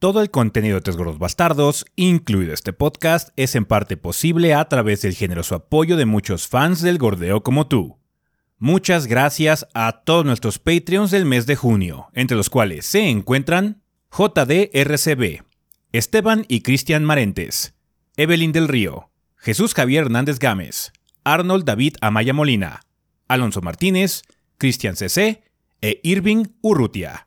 Todo el contenido de Tres Gordos Bastardos, incluido este podcast, es en parte posible a través del generoso apoyo de muchos fans del gordeo como tú. Muchas gracias a todos nuestros Patreons del mes de junio, entre los cuales se encuentran JDRCB, Esteban y Cristian Marentes, Evelyn del Río, Jesús Javier Hernández Gámez, Arnold David Amaya Molina, Alonso Martínez, Cristian CC e Irving Urrutia.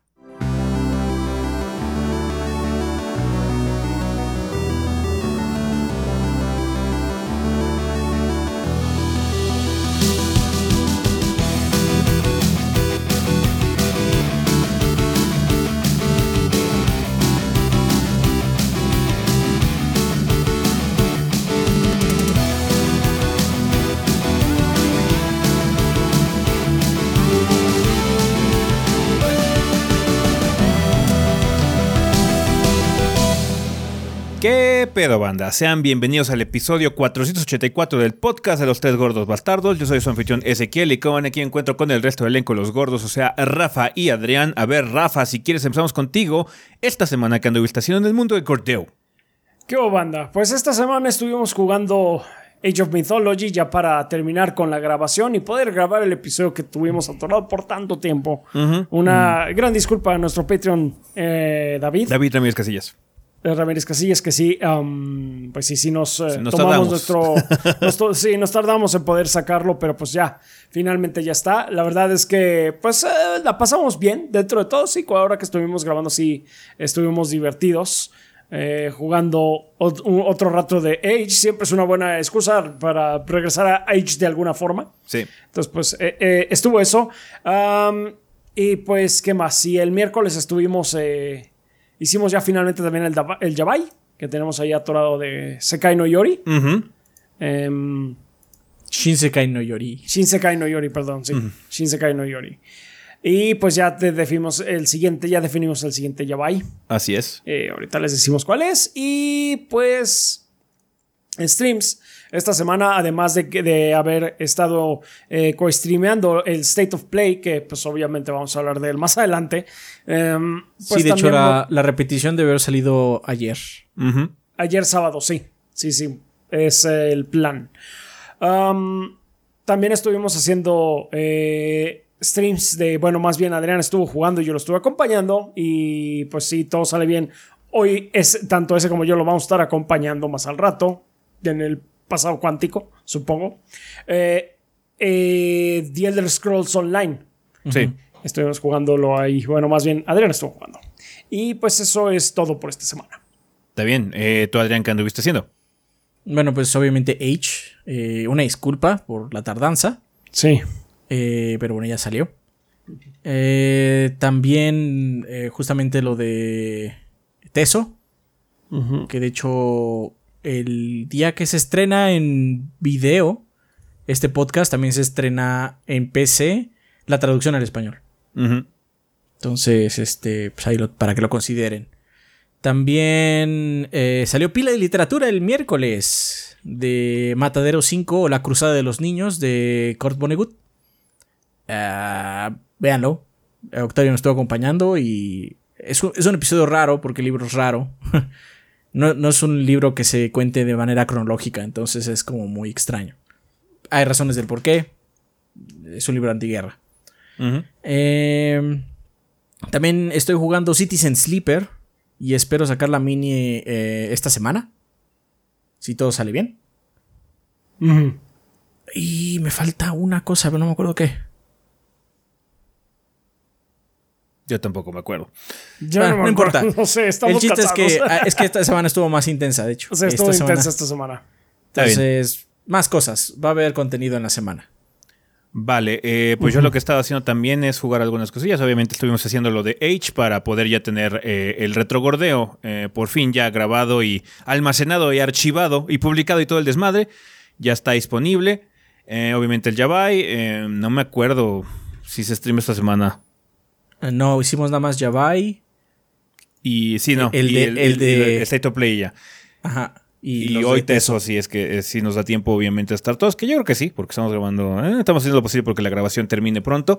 Pedo, banda? Sean bienvenidos al episodio 484 del podcast de los tres gordos bastardos. Yo soy su anfitrión Ezequiel y como aquí encuentro con el resto del elenco los gordos, o sea, Rafa y Adrián. A ver, Rafa, si quieres empezamos contigo. Esta semana que anduviste haciendo en el mundo del corteo. ¿Qué hubo, banda? Pues esta semana estuvimos jugando Age of Mythology ya para terminar con la grabación y poder grabar el episodio que tuvimos atorado por tanto tiempo. Una gran disculpa a nuestro Patreon, eh, David. David Ramírez Casillas. Ramírez Casillas, que sí, um, pues sí, sí nos, eh, tomamos nuestro, nuestro, Sí, nos tardamos en poder sacarlo, pero pues ya, finalmente ya está. La verdad es que, pues, eh, la pasamos bien dentro de todo. Sí, ahora que estuvimos grabando, sí, estuvimos divertidos. Eh, jugando otro rato de Age. Siempre es una buena excusa para regresar a Age de alguna forma. Sí. Entonces, pues, estuvo eso. Um, y pues, ¿qué más? Sí, el miércoles estuvimos Hicimos ya finalmente también el, el Yabai, que tenemos ahí atorado de Sekai no Yori. Em, Shinsekai no Yori. Shinsekai no Yori, perdón, sí. Shinsekai no Yori. Y pues ya definimos el siguiente, ya definimos el siguiente Yabai. Así es. Eh, ahorita les decimos cuál es. Y pues. Streams esta semana, además de, de haber estado eh, co-streameando el State of Play, que pues obviamente vamos a hablar de él más adelante. Em, pues sí, de hecho la, repetición debe haber salido ayer. Ayer sábado, sí. Sí, sí. Es el plan. también estuvimos haciendo eh, streams de, bueno, más bien Adrián estuvo jugando y yo lo estuve acompañando y pues sí, todo sale bien. Hoy es tanto ese como yo lo vamos a estar acompañando más al rato en el pasado cuántico, supongo. Eh, eh, The Elder Scrolls Online. Sí. Estuvimos jugándolo ahí. Bueno, más bien, Adrián estuvo jugando. Y pues eso es todo por esta semana. Está bien. Eh, ¿Tú, Adrián, qué anduviste haciendo? Bueno, pues obviamente H. Eh, una disculpa por la tardanza. Sí. pero bueno, ya salió. también justamente lo de Teso. Que de hecho el día que se estrena en video, este podcast también se estrena en PC, la traducción al español. Entonces, este, pues ahí para que lo consideren. También eh, salió pila de literatura el miércoles de Matadero 5 o La Cruzada de los Niños de Kurt Vonnegut. Ah, véanlo. Octavio nos estuvo acompañando y es un, es un episodio raro porque el libro es raro. no, es un libro que se cuente de manera cronológica, entonces es como muy extraño. Hay razones del por qué. Es un libro antiguerra. Em, también estoy jugando Citizen Sleeper y espero sacar la mini eh, esta semana. Si todo sale bien. Y me falta una cosa, pero no me acuerdo qué. Yo tampoco me acuerdo. no, importa. No sé, estamos El chiste es que, ah, es que esta semana estuvo más intensa, de hecho. O sea, estuvo intensa esta semana. Entonces, más cosas. Va a haber contenido en la semana. Vale, eh, pues yo lo que he estado haciendo también es jugar algunas cosillas. Obviamente estuvimos haciendo lo de H para poder ya tener eh, el retrogordeo eh, por fin ya grabado y almacenado y archivado y publicado y todo el desmadre. Ya está disponible. obviamente el Yabai, no me acuerdo si se stream esta semana. Eh, no, hicimos nada más Yabai. Y sí, no. El, de, el, State of Play ya. Ajá. Y, hoy Teso, si es que si nos da tiempo, obviamente, a estar todos, que yo creo que sí, porque estamos grabando, eh, estamos haciendo lo posible porque la grabación termine pronto.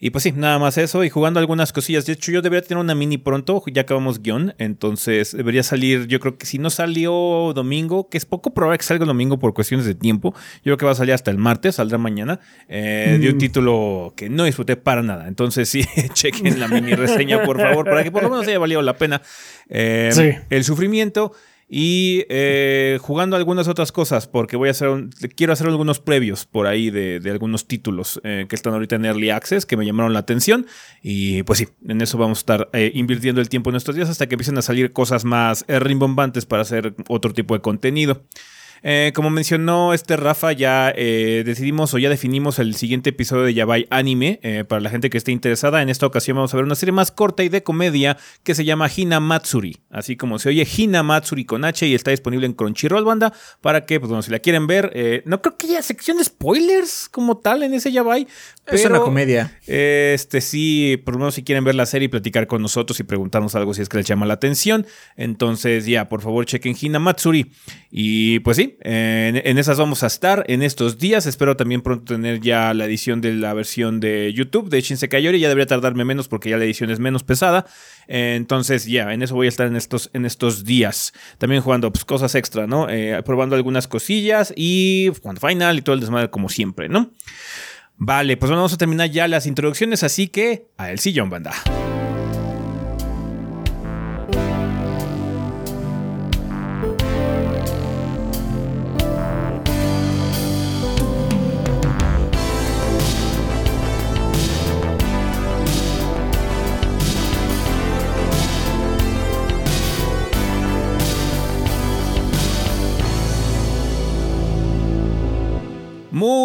Y pues sí, nada más eso y jugando algunas cosillas. De hecho, yo debería tener una mini pronto, ya acabamos guion, entonces debería salir, yo creo que si no salió domingo, que es poco probable que salga el domingo por cuestiones de tiempo, yo creo que va a salir hasta el martes, saldrá mañana, eh, de un mm. título que no disfruté para nada. Entonces sí, chequen la mini reseña, por favor, para que por lo menos haya valido la pena eh, el sufrimiento y eh, jugando algunas otras cosas, porque voy a hacer quiero hacer algunos previos por ahí de, algunos títulos eh, que están ahorita en Early Access que me llamaron la atención. Y pues sí, en eso vamos a estar eh, invirtiendo el tiempo en estos días hasta que empiecen a salir cosas más rimbombantes para hacer otro tipo de contenido. Eh, como mencionó este Rafa, ya eh, decidimos o ya definimos el siguiente episodio de Yabai Anime. Eh, para la gente que esté interesada, en esta ocasión vamos a ver una serie más corta y de comedia que se llama Hina Matsuri. Así como se oye Hina Matsuri con H y está disponible en Crunchyroll Banda para que, pues bueno, si la quieren ver, no creo que haya sección de spoilers como tal en ese Yabai. Es una comedia. este sí, por lo menos si quieren ver la serie y platicar con nosotros y preguntarnos algo si es que les llama la atención. Entonces, ya, por favor, chequen Hina Matsuri. Y pues sí, en, esas vamos a estar en estos días. Espero también pronto tener ya la edición de la versión de YouTube de Shinse Kayori. Ya debería tardarme menos porque ya la edición es menos pesada. entonces, ya, en eso voy a estar en estos, en estos días. También jugando pues, cosas extra, ¿no? Eh, probando algunas cosillas y jugando Final y todo el desmadre como siempre, ¿no? Vale, pues vamos a terminar ya las introducciones, así que a el sillón, banda.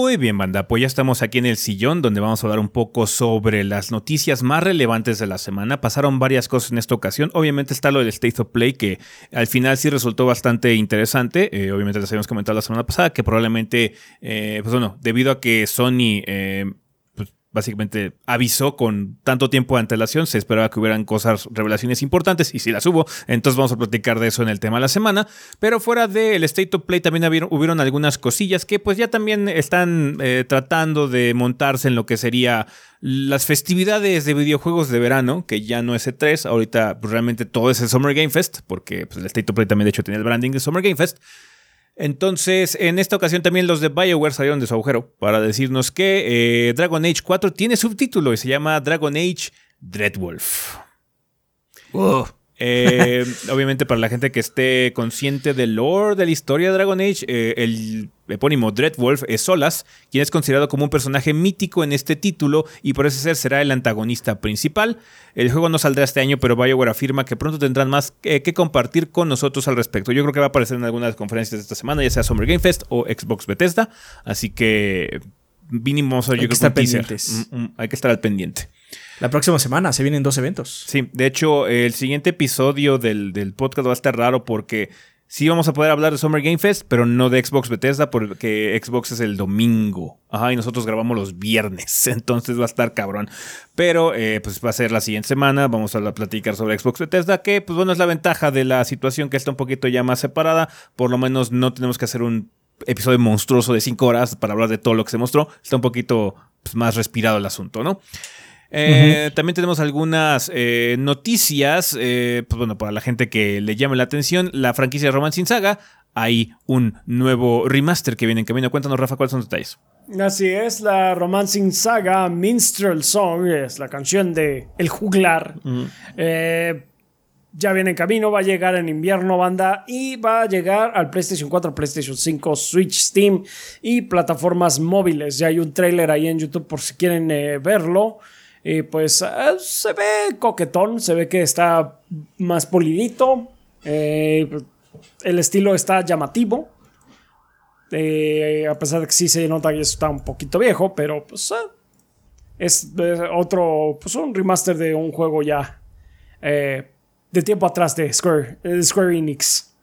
Muy bien, banda. Pues ya estamos aquí en el sillón donde vamos a hablar un poco sobre las noticias más relevantes de la semana. Pasaron varias cosas en esta ocasión. Obviamente está lo del State of Play que al final sí resultó bastante interesante. Eh, obviamente les habíamos comentado la semana pasada que probablemente, eh, pues bueno, debido a que Sony... Eh, básicamente avisó con tanto tiempo de antelación, se esperaba que hubieran cosas, revelaciones importantes, y si las hubo, entonces vamos a platicar de eso en el tema de la semana. Pero fuera del State of Play también hubieron, algunas cosillas que pues ya también están eh, tratando de montarse en lo que sería las festividades de videojuegos de verano, que ya no es E3, ahorita pues, realmente todo es el Summer Game Fest, porque pues, el State of Play también de hecho tenía el branding de Summer Game Fest. Entonces, en esta ocasión también los de BioWare salieron de su agujero para decirnos que eh, Dragon Age 4 tiene subtítulo y se llama Dragon Age Dreadwolf. Eh, obviamente para la gente que esté consciente del lore de la historia de Dragon Age, eh, el epónimo Dreadwolf es Solas, quien es considerado como un personaje mítico en este título y por ese ser será el antagonista principal. El juego no saldrá este año, pero BioWare afirma que pronto tendrán más que, compartir con nosotros al respecto. Yo creo que va a aparecer en algunas conferencias de esta semana, ya sea Summer Game Fest o Xbox Bethesda, así que mínimo hay que estar pendientes. Mm, mm, hay que estar al pendiente. La próxima semana se vienen dos eventos. Sí, de hecho, el siguiente episodio del, podcast va a estar raro porque sí vamos a poder hablar de Summer Game Fest, pero no de Xbox Bethesda porque Xbox es el domingo. Ajá, y nosotros grabamos los viernes, entonces va a estar cabrón. Pero eh, pues va a ser la siguiente semana, vamos a platicar sobre Xbox Bethesda, que pues bueno, es la ventaja de la situación que está un poquito ya más separada. Por lo menos no tenemos que hacer un episodio monstruoso de cinco horas para hablar de todo lo que se mostró. Está un poquito pues, más respirado el asunto, ¿no? Eh, también tenemos algunas eh, noticias, eh, pues bueno, para la gente que le llame la atención, la franquicia Roman Sin Saga, hay un nuevo remaster que viene en camino. Cuéntanos, Rafa, cuáles son los detalles. Así es, la Romancing Saga Minstrel Song, es la canción de El Juglar. ya viene en camino, va a llegar en invierno, banda, y va a llegar al PlayStation 4, PlayStation 5, Switch, Steam y plataformas móviles. Ya hay un trailer ahí en YouTube por si quieren verlo. Y pues eh, se ve coquetón, se ve que está más polidito. Eh, el estilo está llamativo. Eh, a pesar de que sí se nota que está un poquito viejo, pero pues es otro, pues un remaster de un juego ya de tiempo atrás de Square, Square Enix.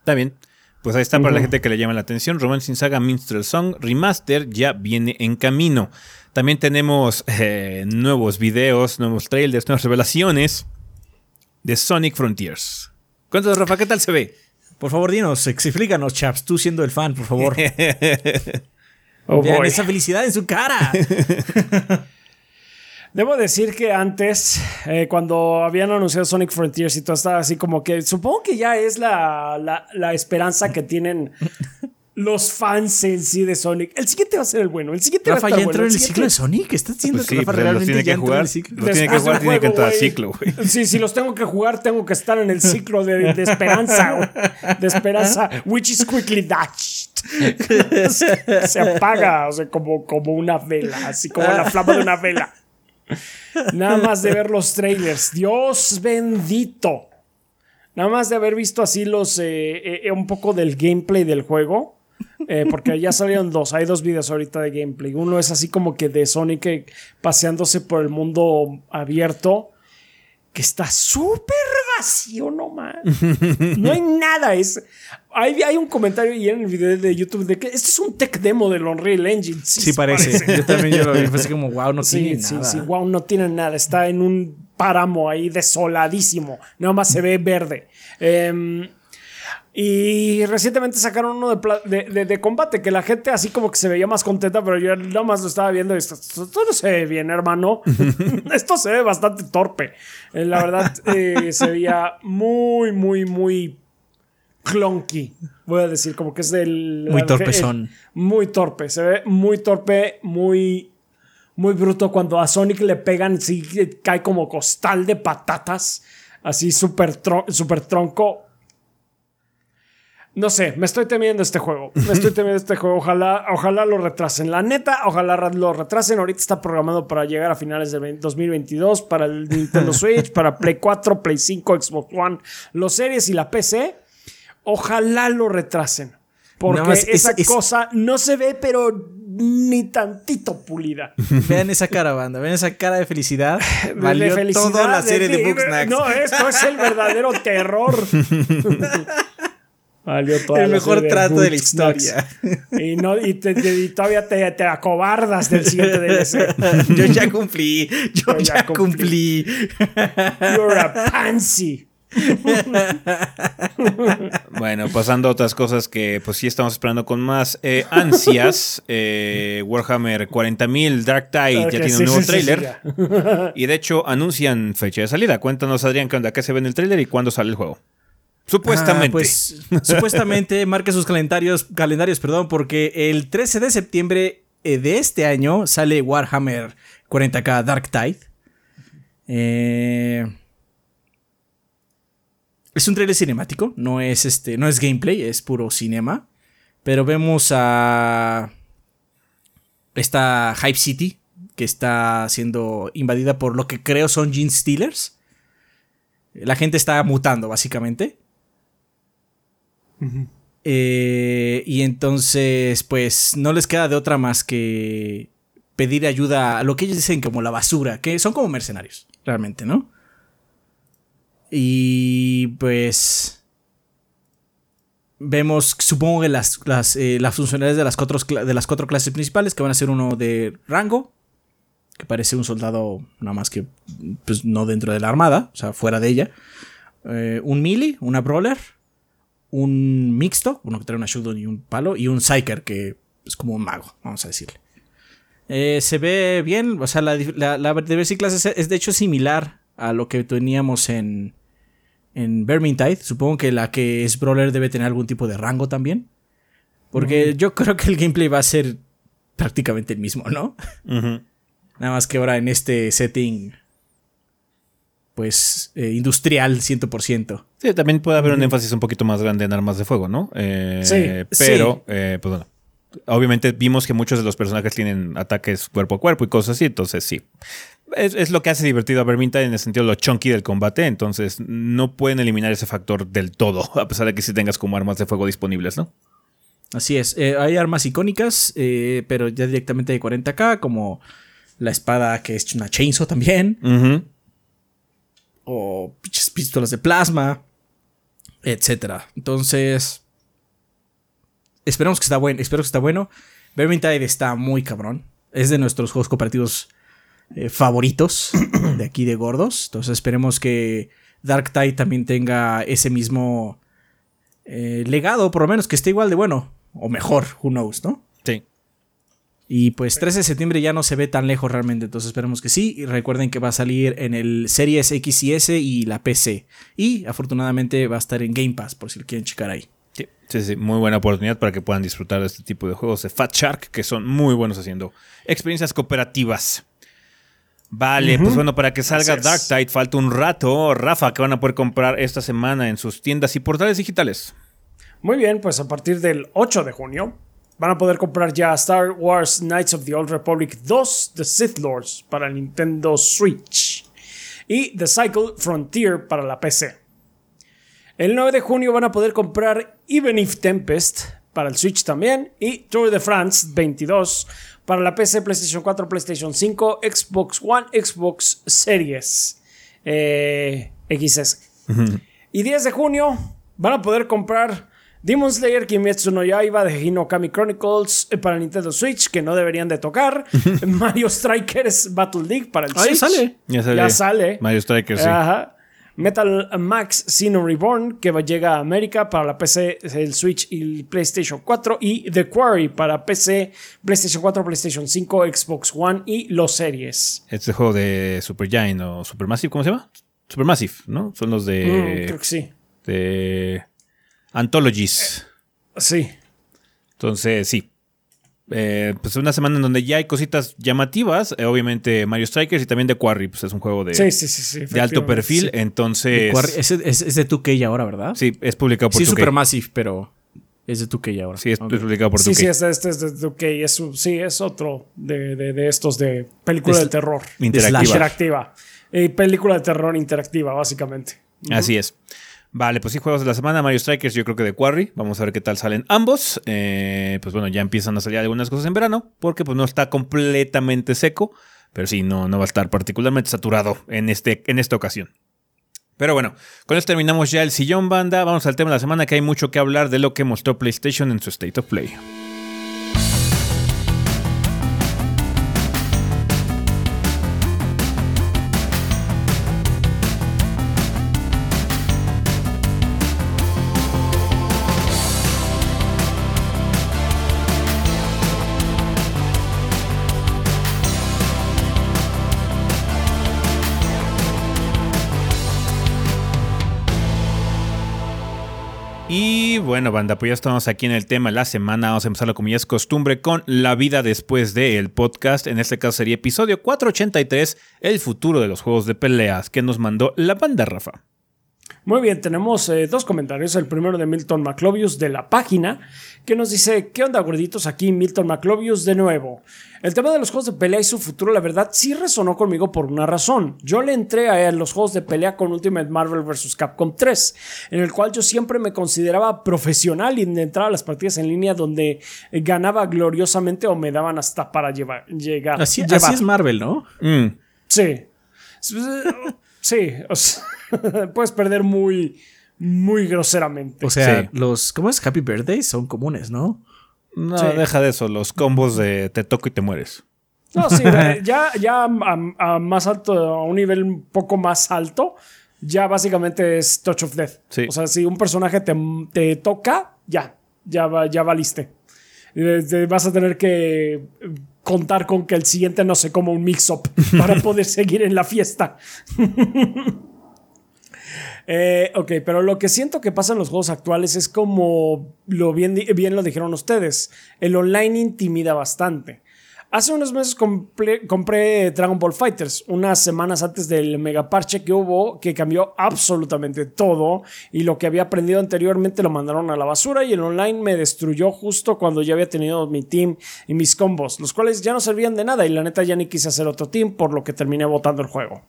Está bien. Pues ahí está para la gente que le llama la atención. Romance Saga Minstrel Song Remaster ya viene en camino. También tenemos eh, nuevos videos, nuevos trailers, nuevas revelaciones de Sonic Frontiers. Cuéntanos, Rafa, ¿qué tal se ve? Por favor, dinos, explícanos, chaps, tú siendo el fan, por favor. oh, Vean esa felicidad en su cara. Debo decir que antes, eh, cuando habían anunciado Sonic Frontiers y todo estaba así como que supongo que ya es la, la, la esperanza que tienen los fans en sí de Sonic. El siguiente va a ser el bueno. El siguiente Rafa va a estar ya entró bueno. en el ciclo de Sonic. ¿Estás diciendo Pues que sí, Rafa pero los realmente tiene ya que jugar. Los tiene que jugar, tiene que entrar a güey. ciclo, güey. Sí, si los tengo que jugar, tengo que estar en el ciclo de, de esperanza. De esperanza, which is quickly dashed. Se, se apaga, o sea, como, como una vela, así como la flama de una vela. Nada más de ver los trailers. Dios bendito. Nada más de haber visto así los eh, eh, un poco del gameplay del juego. Eh, porque ya salieron dos. Hay dos videos ahorita de gameplay. Uno es así como que de Sonic eh, paseándose por el mundo abierto. Que está súper vacío, no man. No hay nada. Es, hay, hay un comentario y en el video de YouTube de que este es un tech demo del Unreal Engine. Sí, parece. Yo también yo lo vi. Fue así como, wow, no Sí, tiene sí, nada. sí, wow, no tiene nada. Está en un páramo ahí desoladísimo. Nada más se ve verde. Em, y recientemente sacaron uno de, de, de- de combate que la gente así como que se veía más contenta, pero yo nada más lo estaba viendo y esto, esto no se ve bien, hermano. esto se ve bastante torpe. Eh, la verdad, eh, se veía muy, muy, muy clunky. Voy a decir, como que es del. Muy torpezón. muy torpe. Se ve muy torpe, muy. Muy bruto cuando a Sonic le pegan, sí cae como costal de patatas, así súper tro- súper tronco. No sé, me estoy temiendo este juego. Me estoy temiendo este juego. Ojalá, ojalá lo retrasen. La neta, ojalá lo retrasen. Ahorita está programado para llegar a finales de 20 2022 para el Nintendo Switch, para Play 4, Play 5, Xbox One, los series y la PC. Ojalá lo retrasen. Porque es- esa es- cosa no se ve, pero ni tantito pulida. Vean esa cara, banda. Vean esa cara de felicidad. De Valió felicidad, toda la serie de, Booksnacks. No, esto es el verdadero terror. Valió toda el mejor serie de trato de la historia. Y, no, y, te- te- y todavía te, te acobardas del siguiente DLC. yo ya cumplí. Yo, Yo ya ya cumplí. You're a pansy. Bueno, pasando a otras cosas que pues sí estamos esperando con más eh, ansias. eh, Warhammer 40.000 Dark Tide ya tiene sí, un nuevo sí, ya. y de hecho anuncian fecha de salida. Cuéntanos, Adrián, ¿qué onda? ¿Qué se ve en el tráiler y cuándo sale el juego? Supuestamente. Ah, pues supuestamente marque sus calendarios, calendarios, perdón, porque el 13 de septiembre eh, de este año sale Warhammer 40k Dark Tide. Eh, es un trailer cinemático, no es este, no es gameplay, es puro cinema. Pero vemos a esta Hype City que está siendo invadida por lo que creo son Gene Stealers. La gente está mutando, básicamente. Eh, y entonces, pues, no les queda de otra más que pedir ayuda a lo que ellos dicen como la basura, que son como mercenarios, realmente, ¿no? Y pues... Vemos, supongo que las, las, eh, las funcionalidades de las, cuatro, de las cuatro clases principales, que van a ser uno de rango, que parece un soldado nada más que pues, no dentro de la armada, o sea, fuera de ella. Eh, un melee, una brawler, un mixto, uno que trae una shotgun y un palo, y un psyker que es como un mago, vamos a decirle. Eh, se ve bien, o sea, la, la, la diversity class es, es de hecho similar a lo que teníamos en, en Vermintide. Supongo que la que es brawler debe tener algún tipo de rango también. Porque yo creo que el gameplay va a ser prácticamente el mismo, ¿no? Nada más que ahora en este setting, pues, eh, industrial 100%. Sí, también puede haber un énfasis un poquito más grande en armas de fuego, ¿no? Eh, Sí, Pero, eh, pues bueno. Obviamente vimos que muchos de los personajes tienen ataques cuerpo a cuerpo y cosas así, entonces sí. Es, es lo que hace divertido a Vermintide en el sentido de lo chunky del combate, entonces no pueden eliminar ese factor del todo, a pesar de que sí tengas como armas de fuego disponibles, ¿no? Así es, eh, hay armas icónicas, eh, pero ya directamente de 40k, como la espada que es una chainsaw también, o pistolas de plasma, etcétera. Entonces, esperamos que está bueno, espero que está bueno. Vermintide está muy cabrón, es de nuestros juegos cooperativos eh, favoritos de aquí de gordos, entonces esperemos que Dark Tide también tenga ese mismo eh, legado, por lo menos, que esté igual de bueno. O mejor, who knows, ¿no? Y pues 13 de septiembre ya no se ve tan lejos realmente, entonces esperemos que sí. Y recuerden que va a salir en el Series X y S y la PC. Y afortunadamente va a estar en Game Pass, por si lo quieren checar ahí. Sí, sí, sí, muy buena oportunidad para que puedan disfrutar de este tipo de juegos de Fat Shark, que son muy buenos haciendo experiencias cooperativas. Vale, pues bueno, para que salga Dark Tide falta un rato. Rafa, que van a poder comprar esta semana en sus tiendas y portales digitales. Muy bien, pues a partir del 8 de junio van a poder comprar ya Star Wars Knights of the Old Republic 2 The Sith Lords para Nintendo Switch y The Cycle Frontier para la PC. El 9 de junio van a poder comprar Even If Tempest para el Switch también y Tour de France 22 para la PC, PlayStation 4, PlayStation 5, Xbox One, Xbox Series eh, XS. Y 10 de junio van a poder comprar Demon Slayer, Kimetsu no Yaiba de Hinokami Chronicles eh, para Nintendo Switch, que no deberían de tocar. Mario Strikers Battle League para el Switch. Sale. Ya sale. Ya sale. Mario Strikers, sí. Ajá. Metal Max Xeno Reborn, que llega a América para la PC, el Switch y el PlayStation 4. Y The Quarry para PC, PlayStation 4, PlayStation 5, Xbox One y los series. Este juego de Super Giant o Supermassive, ¿cómo se llama? Supermassive, ¿no? Son los de. Mm, creo que sí. De. Anthologies. Sí. Entonces, sí. Eh, pues una semana en donde ya hay cositas llamativas. eh, obviamente Mario Strikers y también The Quarry. Pues es un juego de, Sí, sí, sí. sí, de alto perfil. sí. Entonces. Quarry- es, es- es de 2K ahora, ¿verdad? Sí, es publicado por Sí, 2K. Supermassive, pero es de 2K ahora. Sí, es, Ok. es publicado por 2K. Sí, sí, este, este es de ok, es, un- sí, es otro de, de- de estos de película de terror. Interactiva. Interactiva. Eh, película de terror interactiva, básicamente. Así es. Vale, pues sí, juegos de la semana, Mario Strikers, yo creo que de Quarry. Vamos a ver qué tal salen ambos. Eh, pues bueno, ya empiezan a salir algunas cosas en verano, porque pues no está completamente seco, pero sí, no, no va a estar particularmente saturado en, este, en esta ocasión. Pero bueno, con esto terminamos ya el sillón banda. Vamos al tema de la semana, que hay mucho que hablar de lo que mostró PlayStation en su State of Play. Y bueno, banda, pues ya estamos aquí en el tema de la semana. Vamos a empezarlo como ya es costumbre con la vida después del podcast. En este caso sería episodio 483, el futuro de los juegos de peleas, que nos mandó la banda Rafa. Muy bien, tenemos eh, dos comentarios. El primero de Milton McLovius de la página, que nos dice: ¿Qué onda, gorditos? Aquí Milton McLovius de nuevo. El tema de los juegos de pelea y su futuro, la verdad, sí resonó conmigo por una razón. Yo le entré a los juegos de pelea con Ultimate Marvel vs. Capcom 3, en el cual yo siempre me consideraba profesional y entraba a las partidas en línea donde ganaba gloriosamente o me daban hasta para llevar, llegar. Así, llevar. así es Marvel, ¿no? Mm, Sí. Sí, o sea, puedes perder muy, muy groseramente. O sea, Sí. los. ¿Cómo es? Happy Birthdays son comunes, ¿no? no, Sí. deja de eso, los combos de te toco y te mueres. No, sí, ya, ya a, a más alto, a un nivel un poco más alto, ya básicamente es Touch of Death. Sí. O sea, si un personaje te, te toca, ya, ya, va- ya valiste. Eh, vas a tener que contar con que el siguiente no se coma un mix-up para poder seguir en la fiesta. Eh, ok, pero lo que siento que pasa en los juegos actuales es como lo bien, bien lo dijeron ustedes. El online intimida bastante. Hace unos meses compré, Dragon Ball Fighters, unas semanas antes del mega parche que hubo, que cambió absolutamente todo. Y lo que había aprendido anteriormente lo mandaron a la basura. Y el online me destruyó justo cuando ya había tenido mi team y mis combos, los cuales ya no servían de nada. Y la neta ya ni quise hacer otro team, por lo que terminé botando el juego.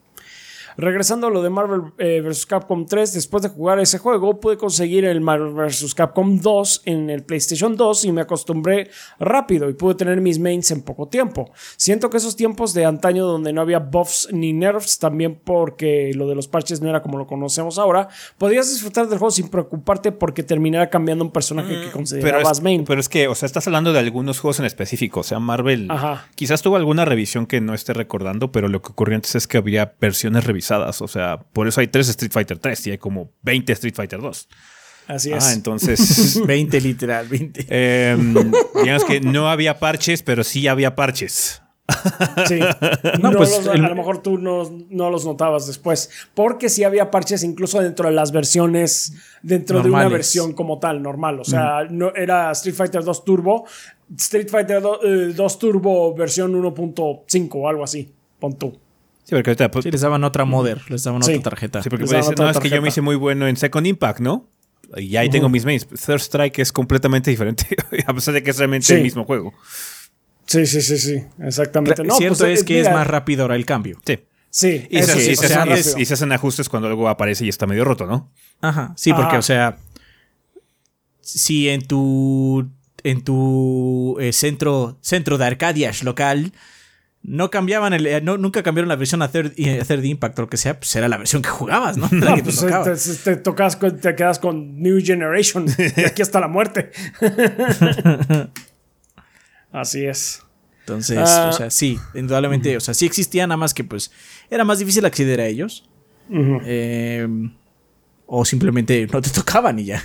Regresando a lo de Marvel eh, vs. Capcom 3, después de jugar ese juego, pude conseguir el Marvel vs. Capcom 2 en el PlayStation 2 y me acostumbré rápido y pude tener mis mains en poco tiempo. Siento que esos tiempos de antaño donde no había buffs ni nerfs, también porque lo de los parches no era como lo conocemos ahora, podías disfrutar del juego sin preocuparte porque terminara cambiando un personaje que Pero considerabas es, main. pero es que, o sea, estás hablando de algunos juegos en específico. O sea, Marvel Ajá. quizás tuvo alguna revisión que no esté recordando, pero lo que ocurrió antes es que había versiones revisadas. O sea, por eso hay tres Street Fighter 3 y hay como 20 Street Fighter 2. Así es. Ah, entonces. 20 literal, 20. Em, digamos que no había parches, pero sí había parches. Sí. No, pues a lo mejor tú no, los notabas después. Porque sí había parches incluso dentro de las versiones, dentro de una versión como tal, normal. O sea, no, era Street Fighter 2 Turbo, Street Fighter 2, eh, Turbo versión 1.5 o algo así. Pon tú. Sí, porque ahorita pues, les daban otra modder, les daban otra tarjeta. Sí, porque puede no, es que yo me hice muy bueno en Second Impact, ¿no? Y ahí tengo mis mains. Third Strike es completamente diferente, a pesar de que es realmente el mismo juego. Sí, sí, sí, sí, exactamente. No, cierto pues, es que es más rápido ahora el cambio. Sí. Sí, y, se, hacen ajustes cuando algo aparece y está medio roto, ¿no? Ajá, sí, porque, o sea, si en tu en tu eh, centro, centro de Arcadias local no cambiaban el, eh, no, nunca cambiaron la versión a third, a Impact o lo que sea, pues era la versión que jugabas, ¿no? pues te, tocas te quedas con New Generation aquí hasta la muerte. Así es. Entonces, o ah. sea, sí, indudablemente, o sea, sí existía, nada más que pues era más difícil acceder a ellos. Eh, o simplemente no te tocaban y ya.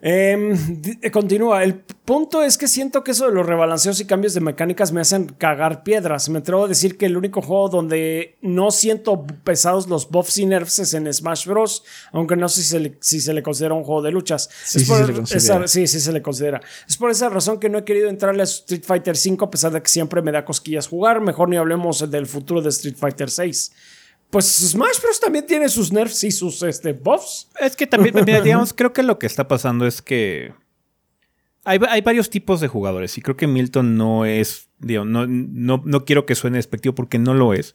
Eh, continúa. El punto es que siento que eso de los rebalanceos y cambios de mecánicas me hacen cagar piedras. Me atrevo a decir que el único juego donde no siento pesados los buffs y nerfs es en Smash Bros. Aunque no sé si se le, si se le considera un juego de luchas. Sí, sí, sí, se le considera. Es por esa razón que no he querido entrarle a Street Fighter V a pesar de que siempre me da cosquillas jugar. Mejor ni hablemos del futuro de Street Fighter VI. Pues Smash Bros. también tiene sus nerfs y sus este, buffs. Es que también, digamos, creo que lo que está pasando es que hay, varios tipos de jugadores y creo que Milton no es, digo, no, no, no quiero que suene despectivo porque no lo es.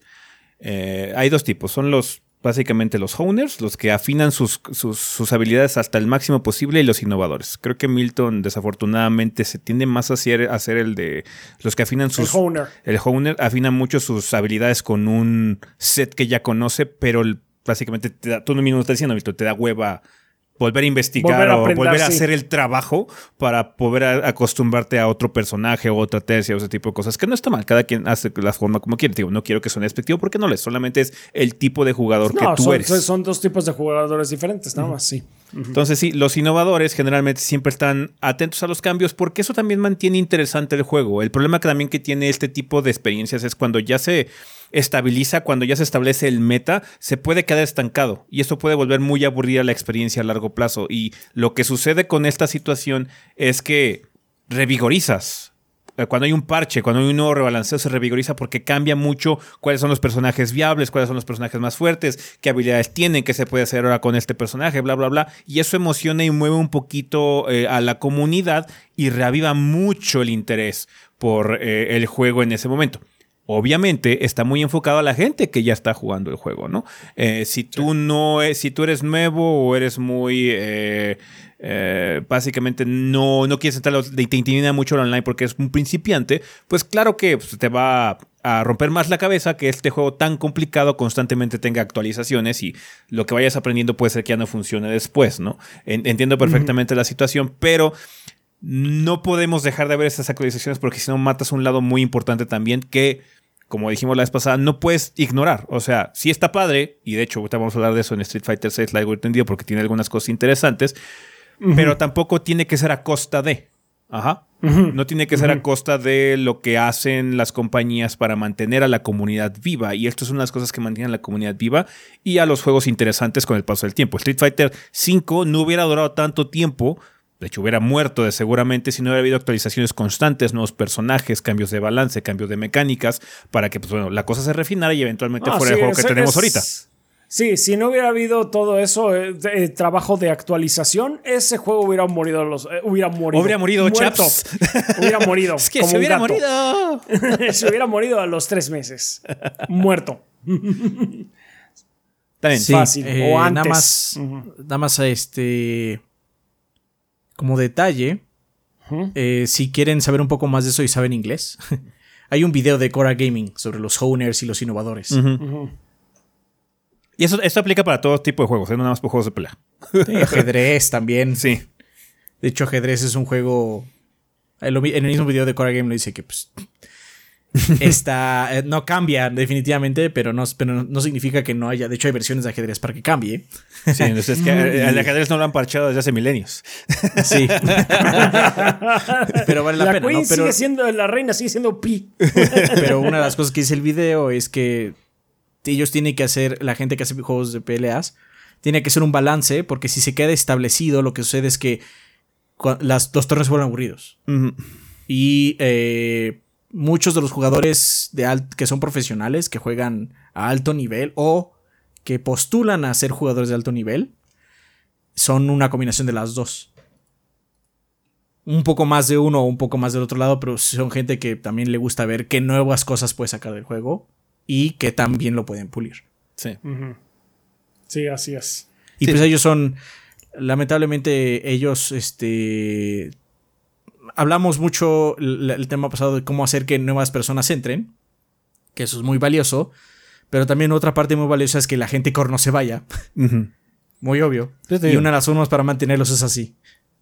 Eh, hay dos tipos, son los básicamente los owners, los que afinan sus, sus, habilidades hasta el máximo posible y los innovadores. Creo que Milton desafortunadamente se tiende más a hacer, el de los que afinan sus... El owner afina mucho sus habilidades con un set que ya conoce, pero básicamente te da, tú mismo estás diciendo, Milton, te da hueva volver a investigar o volver a hacer el trabajo para poder acostumbrarte a otro personaje o otra tercia o ese tipo de cosas, que no está mal, cada quien hace la forma como quiere. Digo, no quiero que suene despectivo porque no le solamente es el tipo de jugador que tú eres. Son dos tipos de jugadores diferentes, nada más, sí. Entonces, sí, los innovadores generalmente siempre están atentos a los cambios porque eso también mantiene interesante el juego. El problema que también que tiene este tipo de experiencias es cuando ya se estabiliza, cuando ya se establece el meta, se puede quedar estancado y eso puede volver muy aburrida la experiencia a largo plazo. Y lo que sucede con esta situación es que revigorizas eh, cuando hay un parche, cuando hay un nuevo rebalanceo, se revigoriza porque cambia mucho cuáles son los personajes viables, cuáles son los personajes más fuertes, qué habilidades tienen, qué se puede hacer ahora con este personaje, bla, bla, bla. Y eso emociona y mueve un poquito eh, a la comunidad y reaviva mucho el interés por eh, el juego en ese momento obviamente está muy enfocado a la gente que ya está jugando el juego, ¿no? Eh, si tú no es, si tú eres nuevo o eres muy eh, eh, básicamente no, no quieres entrar, te intimida mucho el online porque es un principiante, pues claro que pues, te va a romper más la cabeza que este juego tan complicado constantemente tenga actualizaciones y lo que vayas aprendiendo puede ser que ya no funcione después, ¿no? Entiendo perfectamente la situación, pero no podemos dejar de ver estas actualizaciones porque si no matas un lado muy importante también que, como dijimos la vez pasada, no puedes ignorar. O sea, sí está padre, y de hecho ahorita vamos a hablar de eso en Street Fighter 6 largo entendido porque tiene algunas cosas interesantes, pero tampoco tiene que ser a costa de. Ajá. No tiene que ser a costa de lo que hacen las compañías para mantener a la comunidad viva. Y esto es una de las cosas que mantienen a la comunidad viva y a los juegos interesantes con el paso del tiempo. Street Fighter 5 no hubiera durado tanto tiempo de hecho, hubiera muerto de seguramente si no hubiera habido actualizaciones constantes, nuevos personajes, cambios de balance, cambios de mecánicas, para que pues, bueno, la cosa se refinara y eventualmente fuera el juego que tenemos ahorita. Sí, si no hubiera habido todo eso, eh, trabajo de actualización, ese juego hubiera morido los, eh, hubiera morido. Hubiera morido, chaps. Hubiera morido. es que se hubiera morido. se hubiera morido a los tres meses. Muerto. También. Fácil. o antes. Nada más, nada más este como detalle, eh, si quieren saber un poco más de eso y saben inglés, hay un video de Cora Gaming sobre los owners y los innovadores. Y eso, esto aplica para todo tipo de juegos, ¿eh? no nada más por juegos de pelea. ajedrez también. Sí. De hecho, ajedrez es un juego. En el mismo video de Cora Gaming lo dice que pues, está, eh, no cambia definitivamente, pero no, pero no significa que no haya. De hecho, hay versiones de ajedrez para que cambie. Sí, entonces es que eh, el ajedrez no lo han parchado desde hace milenios. Sí. pero vale la, pena. ¿no? Pero, sigue siendo, la reina sigue siendo pi. pero una de las cosas que dice el video es que ellos tienen que hacer, la gente que hace juegos de peleas, tiene que ser un balance, porque si se queda establecido, lo que sucede es que las dos torres se vuelven aburridos. Y eh, muchos de los jugadores de que son profesionales, que juegan a alto nivel o que postulan a ser jugadores de alto nivel, son una combinación de las dos. Un poco más de uno o un poco más del otro lado, pero son gente que también le gusta ver qué nuevas cosas puede sacar del juego y que también lo pueden pulir. Sí. Sí, así es. Y pues ellos son, lamentablemente, ellos, este, hablamos mucho el, tema pasado de cómo hacer que nuevas personas entren, que eso es muy valioso, pero también otra parte muy valiosa es que la gente core no se vaya. Muy obvio. Y una de las formas para mantenerlos es así.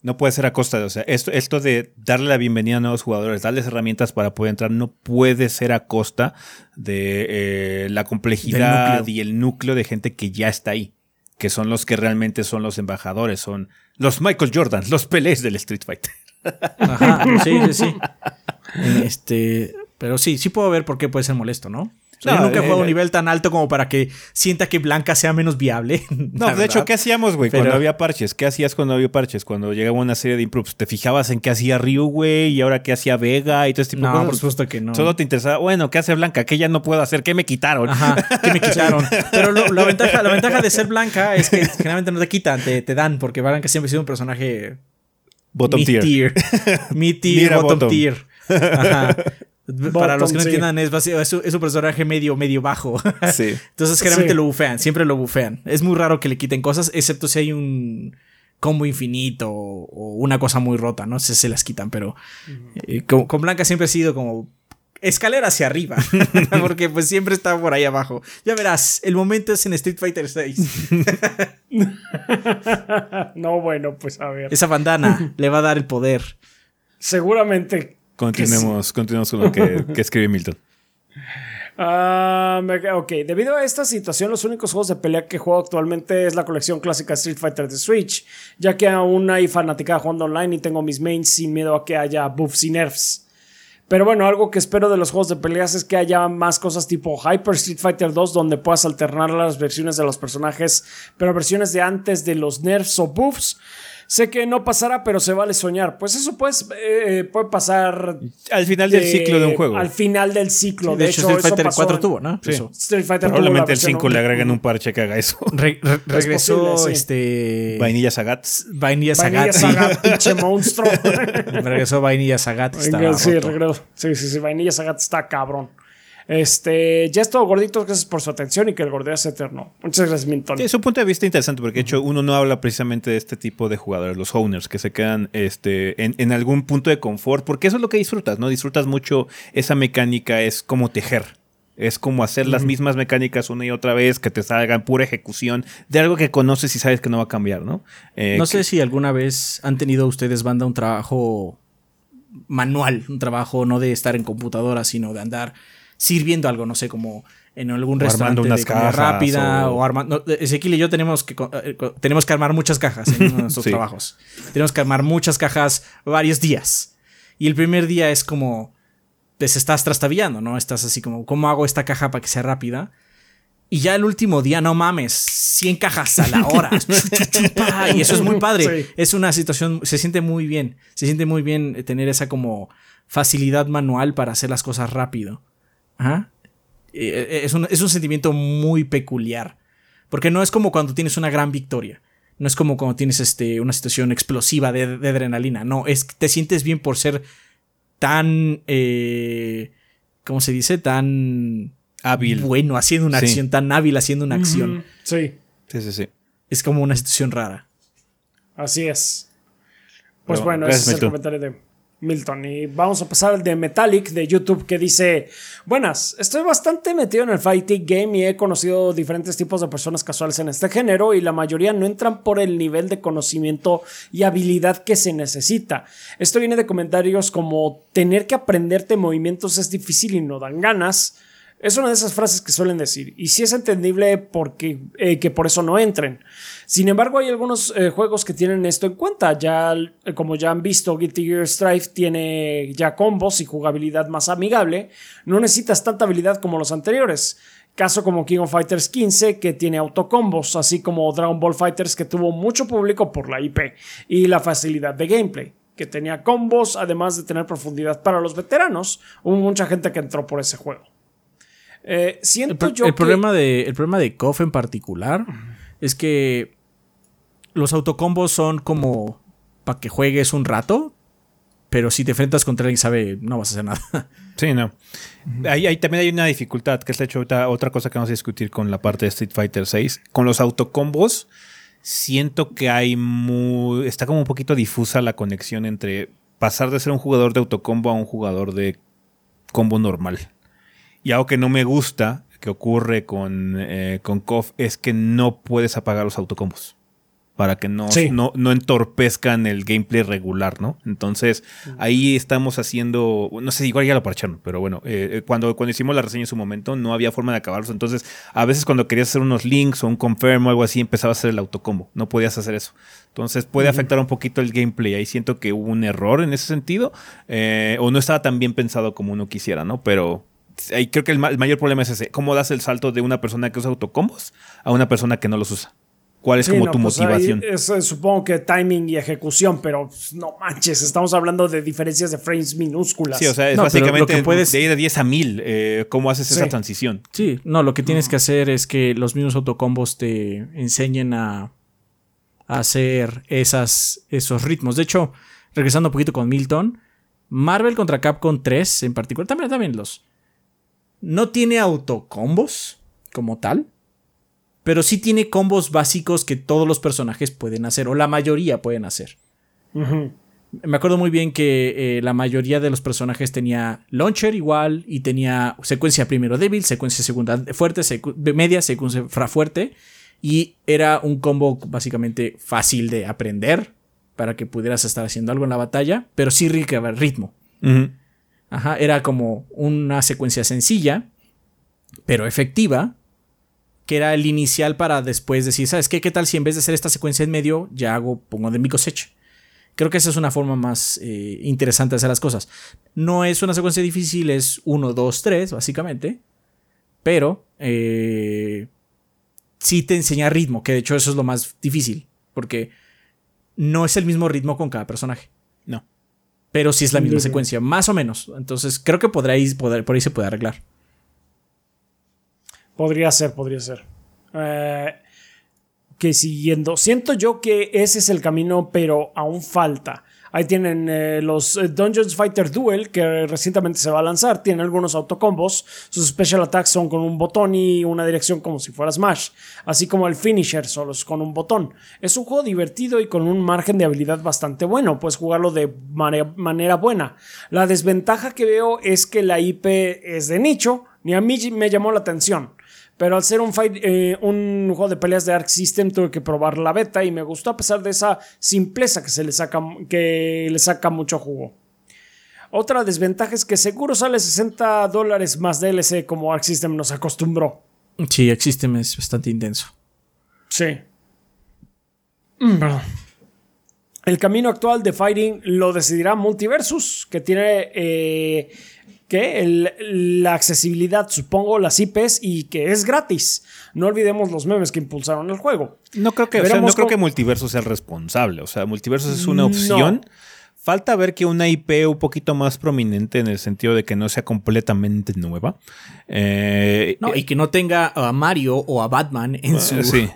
No puede ser a costa de, o sea, esto, esto de darle la bienvenida a nuevos jugadores, darles herramientas para poder entrar, no puede ser a costa de eh, la complejidad y el núcleo de gente que ya está ahí, que son los que realmente son los embajadores, son los Michael Jordan, los Pelés del Street Fighter. Ajá, sí, sí, sí. Este, pero sí, sí puedo ver por qué puede ser molesto, ¿no? yo nunca he jugado a un eh, nivel tan alto como para que sienta que Blanca sea menos viable. No, de hecho, ¿qué hacíamos, güey? Cuando había parches. ¿Qué hacías cuando había parches? Cuando llegaba una serie de improves. ¿Te fijabas en qué hacía Ryu, güey? Y ahora qué hacía Vega y todo este tipo no, por supuesto que no. Solo te interesaba, bueno, ¿qué hace Blanca? ¿Qué ya no puedo hacer? ¿Qué me quitaron? Ajá, ¿qué me quitaron? Pero la, ventaja, la ventaja de ser Blanca es que generalmente no te quitan, te, te dan, porque Blanca siempre ha sido un personaje Bottom tier. tier. Mid tier, bottom, tier. Ajá. Para los que no entiendan, es, es, un personaje medio, medio bajo. Sí. Entonces, generalmente lo bufean, siempre lo bufean. Es muy raro que le quiten cosas, excepto si hay un combo infinito o, una cosa muy rota, ¿no? Se, se las quitan, pero eh, con, con, Blanca siempre ha sido como escalera hacia arriba, porque pues siempre está por ahí abajo. Ya verás, el momento es en Street Fighter 6. no, bueno, pues a ver. Esa bandana le va a dar el poder. Seguramente Continuemos, continuemos con lo que, escribe Milton. Ah, ok, debido a esta situación, los únicos juegos de pelea que juego actualmente es la colección clásica Street Fighter de Switch, ya que aún hay fanática jugando online y tengo mis mains sin miedo a que haya buffs y nerfs. Pero bueno, algo que espero de los juegos de peleas es que haya más cosas tipo Hyper Street Fighter 2 donde puedas alternar las versiones de los personajes, pero versiones de antes de los nerfs o buffs Sé que no pasará, pero se vale soñar. Pues eso pues, eh, puede pasar. Al final del ciclo de un juego. Al final del ciclo. de, hecho, Street Fighter 4 tuvo, ¿no? Sí. Street Fighter Probablemente el 5 le agregan un parche que haga eso. regresó este. Vainilla Sagat. Vainilla Sagat. Vainilla Sagat, pinche monstruo. regresó Vainilla Sagat. sí, regresó. Sí, sí, sí. Vainilla Sagat está cabrón. Este, ya es todo gordito, gracias por su atención y que el gordeo sea eterno. Muchas gracias, Minton. es un punto de vista interesante porque de hecho uno no habla precisamente de este tipo de jugadores, los owners, que se quedan este, en, algún punto de confort, porque eso es lo que disfrutas, ¿no? Disfrutas mucho esa mecánica, es como tejer. Es como hacer las mismas mecánicas una y otra vez, que te salgan pura ejecución de algo que conoces y sabes que no va a cambiar, ¿no? Eh, no sé si alguna vez han tenido ustedes, banda, un trabajo manual, un trabajo no de estar en computadora, sino de andar sirviendo algo, no sé, como en algún restaurante de comida rápida o, armando. Ezequiel y yo tenemos que, eh, tenemos que armar muchas cajas en nuestros trabajos. Tenemos que armar muchas cajas varios días. Y el primer día es como, pues estás trastabillando, ¿no? Estás así como, ¿cómo hago esta caja para que sea rápida? Y ya el último día, no mames, 100 cajas a la hora. y eso es muy padre. Es una situación, se siente muy bien. Se siente muy bien tener esa como facilidad manual para hacer las cosas rápido. Eh, eh, es un, sentimiento muy peculiar. Porque no es como cuando tienes una gran victoria. No es como cuando tienes este, una situación explosiva de, adrenalina. No, es que te sientes bien por ser tan. Eh, ¿Cómo se dice? Tan. Hábil. Bueno, haciendo una acción. Tan hábil haciendo una acción. Sí. Sí, sí, sí. Es como una situación rara. Así es. Pues bueno, ese es el comentario de. Milton. Y vamos a pasar al de Metallic de YouTube que dice, buenas, estoy bastante metido en el fighting game y he conocido diferentes tipos de personas casuales en este género y la mayoría no entran por el nivel de conocimiento y habilidad que se necesita. Esto viene de comentarios como tener que aprenderte movimientos es difícil y no dan ganas. Es una de esas frases que suelen decir, y sí es entendible porque, eh, que por eso no entren. Sin embargo, hay algunos eh, juegos que tienen esto en cuenta. Ya, eh, como ya han visto, Guilty Gear Strive tiene ya combos y jugabilidad más amigable. No necesitas tanta habilidad como los anteriores. Caso como King of Fighters 15, que tiene autocombos, así como Dragon Ball Fighters, que tuvo mucho público por la IP y la facilidad de gameplay que tenía combos, además de tener profundidad para los veteranos. Hubo mucha gente que entró por ese juego. Eh, siento el, yo el problema de El problema de KOF en particular es que los autocombos son como para que juegues un rato, pero si te enfrentas contra alguien sabe, no vas a hacer nada. Sí, no. ahí, también hay una dificultad, que es de hecho otra cosa que vamos a discutir con la parte de Street Fighter 6. Con los autocombos, siento que hay muy. Está como un poquito difusa la conexión entre pasar de ser un jugador de autocombo a un jugador de combo normal. Y algo que no me gusta que ocurre con, eh, con KOF es que no puedes apagar los autocombos para que no, no, entorpezcan el gameplay regular, ¿no? Entonces, ahí estamos haciendo, no sé, igual ya lo parcharon, pero bueno, eh, eh, cuando, cuando hicimos la reseña en su momento no había forma de acabarlos, entonces a veces cuando querías hacer unos links o un confirm o algo así, empezaba a hacer el autocombo, no podías hacer eso. Entonces puede afectar un poquito el gameplay, ahí siento que hubo un error en ese sentido, o no estaba tan bien pensado como uno quisiera, ¿no? Pero ahí creo que el, mayor problema es ese. ¿Cómo das el salto de una persona que usa autocombos a una persona que no los usa? ¿Cuál es como tu pues motivación? supongo que timing y ejecución, pero pues, no manches, estamos hablando de diferencias de frames minúsculas. Sí, o sea, es básicamente puedes... de ir de 10 a 1000. Eh, ¿Cómo haces esa transición? Sí, no, lo que tienes que hacer es que los mismos autocombos te enseñen a, hacer esas, esos ritmos. De hecho, regresando un poquito con Milton, Marvel contra Capcom 3 en particular, también, también los no tiene autocombos como tal, pero sí tiene combos básicos que todos los personajes pueden hacer, o la mayoría pueden hacer. Me acuerdo muy bien que eh, la mayoría de los personajes tenía launcher igual y tenía secuencia primero débil, secuencia segunda fuerte, media, secuencia fuerte. Y era un combo básicamente fácil de aprender para que pudieras estar haciendo algo en la batalla, pero sí ritmo. Ajá, era como una secuencia sencilla, pero efectiva, que era el inicial para después decir, ¿sabes qué? ¿Qué tal si en vez de hacer esta secuencia en medio, ya hago, pongo de mi cosecha? Creo que esa es una forma más eh, interesante de hacer las cosas. No es una secuencia difícil, es 1, 2, 3, básicamente. Pero eh, sí te enseña ritmo, que de hecho eso es lo más difícil, porque no es el mismo ritmo con cada personaje. Pero sí es la misma secuencia, más o menos. Entonces creo que podréis, poder, por ahí se puede arreglar. Podría ser, podría ser. Eh, que siguiendo, siento yo que ese es el camino, pero aún falta. Ahí tienen eh, los eh, Dungeons Fighter Duel, que recientemente se va a lanzar. Tienen algunos autocombos. Sus special attacks son con un botón y una dirección como si fuera Smash. Así como el finisher, solo es con un botón. Es un juego divertido y con un margen de habilidad bastante bueno. Puedes jugarlo de manera buena. La desventaja que veo es que la IP es de nicho. Ni a mí me llamó la atención. Pero al ser un, fight, eh, un juego de peleas de Arc System tuve que probar la beta y me gustó a pesar de esa simpleza que, se le, saca, que le saca mucho jugo. Otra desventaja es que seguro sale 60 dólares más DLC como Arc System nos acostumbró. Sí, Arc System es bastante intenso. Sí. Mm, El camino actual de Fighting lo decidirá Multiversus, que tiene eh, que la accesibilidad, supongo, las IPs y que es gratis. No olvidemos los memes que impulsaron el juego. No creo que, no creo que Multiverso sea el responsable. O sea, Multiverso es una opción. Falta ver que una IP un poquito más prominente en el sentido de que no sea completamente nueva. Eh, no, y que no tenga a Mario o a Batman en su. Sí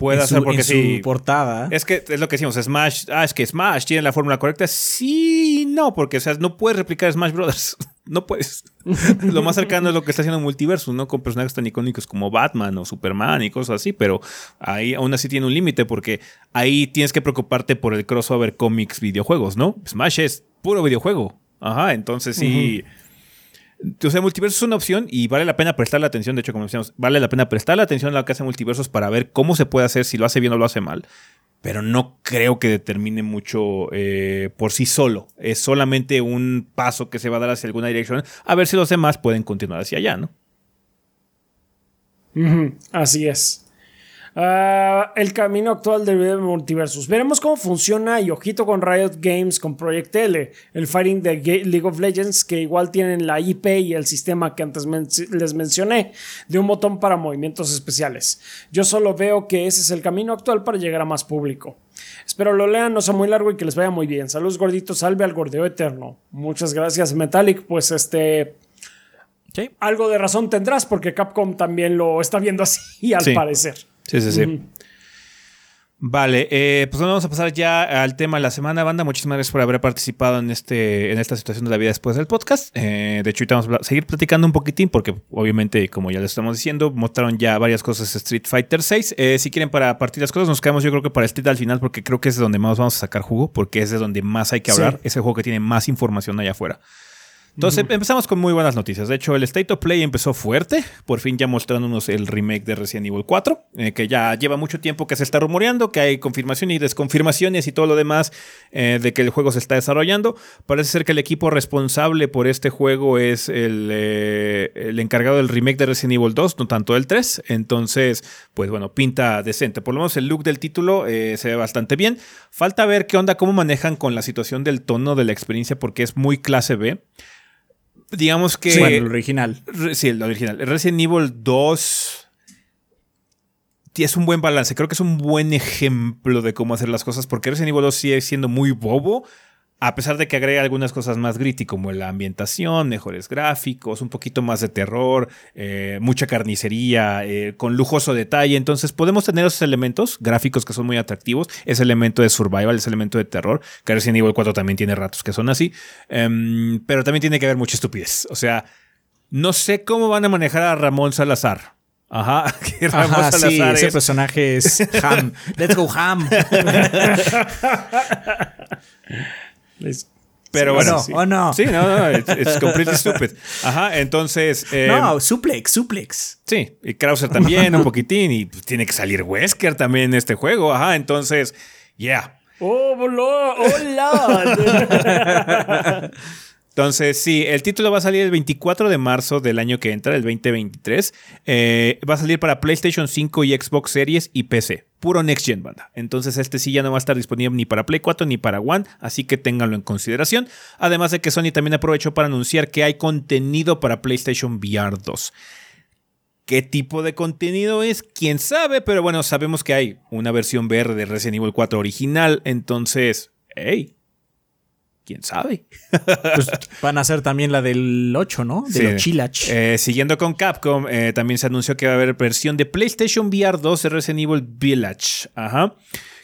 puede hacer porque su portada. Es que es lo que decimos, Smash, ah, es que Smash tiene la fórmula correcta. Sí, no, porque o sea, no puedes replicar Smash Brothers. no puedes. lo más cercano es lo que está haciendo Multiversus, ¿no? Con personajes tan icónicos como Batman o Superman y cosas así, pero ahí aún así tiene un límite porque ahí tienes que preocuparte por el crossover cómics videojuegos, ¿no? Smash es puro videojuego. Ajá, entonces sí. O sea, multiverso es una opción y vale la pena prestarle atención. De hecho, como decíamos, vale la pena prestarle atención a lo que hace multiversos para ver cómo se puede hacer, si lo hace bien o lo hace mal. Pero no creo que determine mucho eh, por sí solo. Es solamente un paso que se va a dar hacia alguna dirección. A ver si los demás pueden continuar hacia allá, ¿no? Así es. Ah, el camino actual del multiversus. Veremos cómo funciona y ojito con Riot Games, con Project L, el Fighting de League of Legends, que igual tienen la IP y el sistema que antes les mencioné, de un botón para movimientos especiales. Yo solo veo que ese es el camino actual para llegar a más público. Espero lo lean, no sea muy largo y que les vaya muy bien. Saludos gorditos, salve al gordeo eterno. Muchas gracias Metallic, pues este... Algo de razón tendrás porque Capcom también lo está viendo así al parecer. Sí, sí, sí. Vale, eh, pues vamos a pasar ya al tema de la semana, banda. Muchísimas gracias por haber participado en este en esta situación de la vida después del podcast. Eh, de hecho, ahorita vamos a seguir platicando un poquitín porque obviamente, como ya les estamos diciendo, mostraron ya varias cosas Street Fighter 6. Eh, si quieren para partir las cosas, nos quedamos yo creo que para Street al final porque creo que es de donde más vamos a sacar jugo porque es de donde más hay que hablar. Es el juego que tiene más información allá afuera. Entonces empezamos con muy buenas noticias. De hecho, el State of Play empezó fuerte. Por fin ya mostrándonos el remake de Resident Evil 4, eh, que ya lleva mucho tiempo que se está rumoreando, que hay confirmaciones y desconfirmaciones y todo lo demás eh, de que el juego se está desarrollando. Parece ser que el equipo responsable por este juego es el, eh, el encargado del remake de Resident Evil 2, no tanto el 3. Entonces, pues bueno, pinta decente. Por lo menos el look del título se ve bastante bien. Falta ver qué onda, cómo manejan con la situación del tono de la experiencia, porque es muy clase B digamos que. Sí, el original. sí, el original. Resident Evil 2 es un buen balance. Creo que es un buen ejemplo de cómo hacer las cosas, porque Resident Evil 2 sigue siendo muy bobo, a pesar de que agrega algunas cosas más gritty, como la ambientación, mejores gráficos, un poquito más de terror, eh, mucha carnicería, eh, con lujoso detalle. Entonces podemos tener esos elementos gráficos que son muy atractivos, ese elemento de survival, ese elemento de terror, que Resident Evil 4 también tiene ratos que son así, em, pero también tiene que haber mucha estupidez. O sea, no sé cómo van a manejar a Ramón Salazar. Ajá, Ramón Salazar sí, ese personaje es Ham. Let's go Ham. Pero bueno. ¿O no? Sí, no, no, es completely stupid. Ajá, entonces. Eh, no, suplex, suplex. Sí, y Krauser también, un poquitín. Y pues, tiene que salir Wesker también en este juego. Ajá, entonces, yeah. ¡Oh, hola! Entonces, sí, el título va a salir el 24 de marzo del año que entra, el 2023. Eh, va a salir para PlayStation 5 y Xbox Series y PC. Puro Next Gen, banda. Entonces, este sí ya no va a estar disponible ni para Play 4 ni para One, así que ténganlo en consideración. Además de que Sony también aprovechó para anunciar que hay contenido para PlayStation VR 2. ¿Qué tipo de contenido es? Quién sabe, pero bueno, sabemos que hay una versión VR de Resident Evil 4 original, entonces, hey, quién sabe. Pues van a ser también la del 8, ¿no? De los Chilach. Eh, siguiendo con Capcom, eh, también se anunció que va a haber versión de PlayStation VR 2 de Resident Evil Village. Ajá.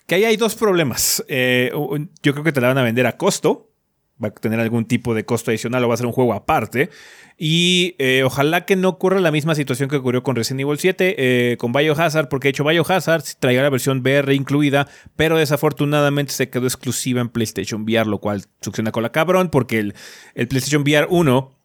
Que ahí hay dos problemas. Eh, yo creo que te la van a vender a costo. Va a tener algún tipo de costo adicional o va a ser un juego aparte. Y eh, ojalá que no ocurra la misma situación que ocurrió con Resident Evil 7, eh, con Biohazard, porque de hecho Biohazard traía la versión VR incluida, pero desafortunadamente se quedó exclusiva en PlayStation VR, lo cual succiona con la cabrón, porque el, el PlayStation VR 1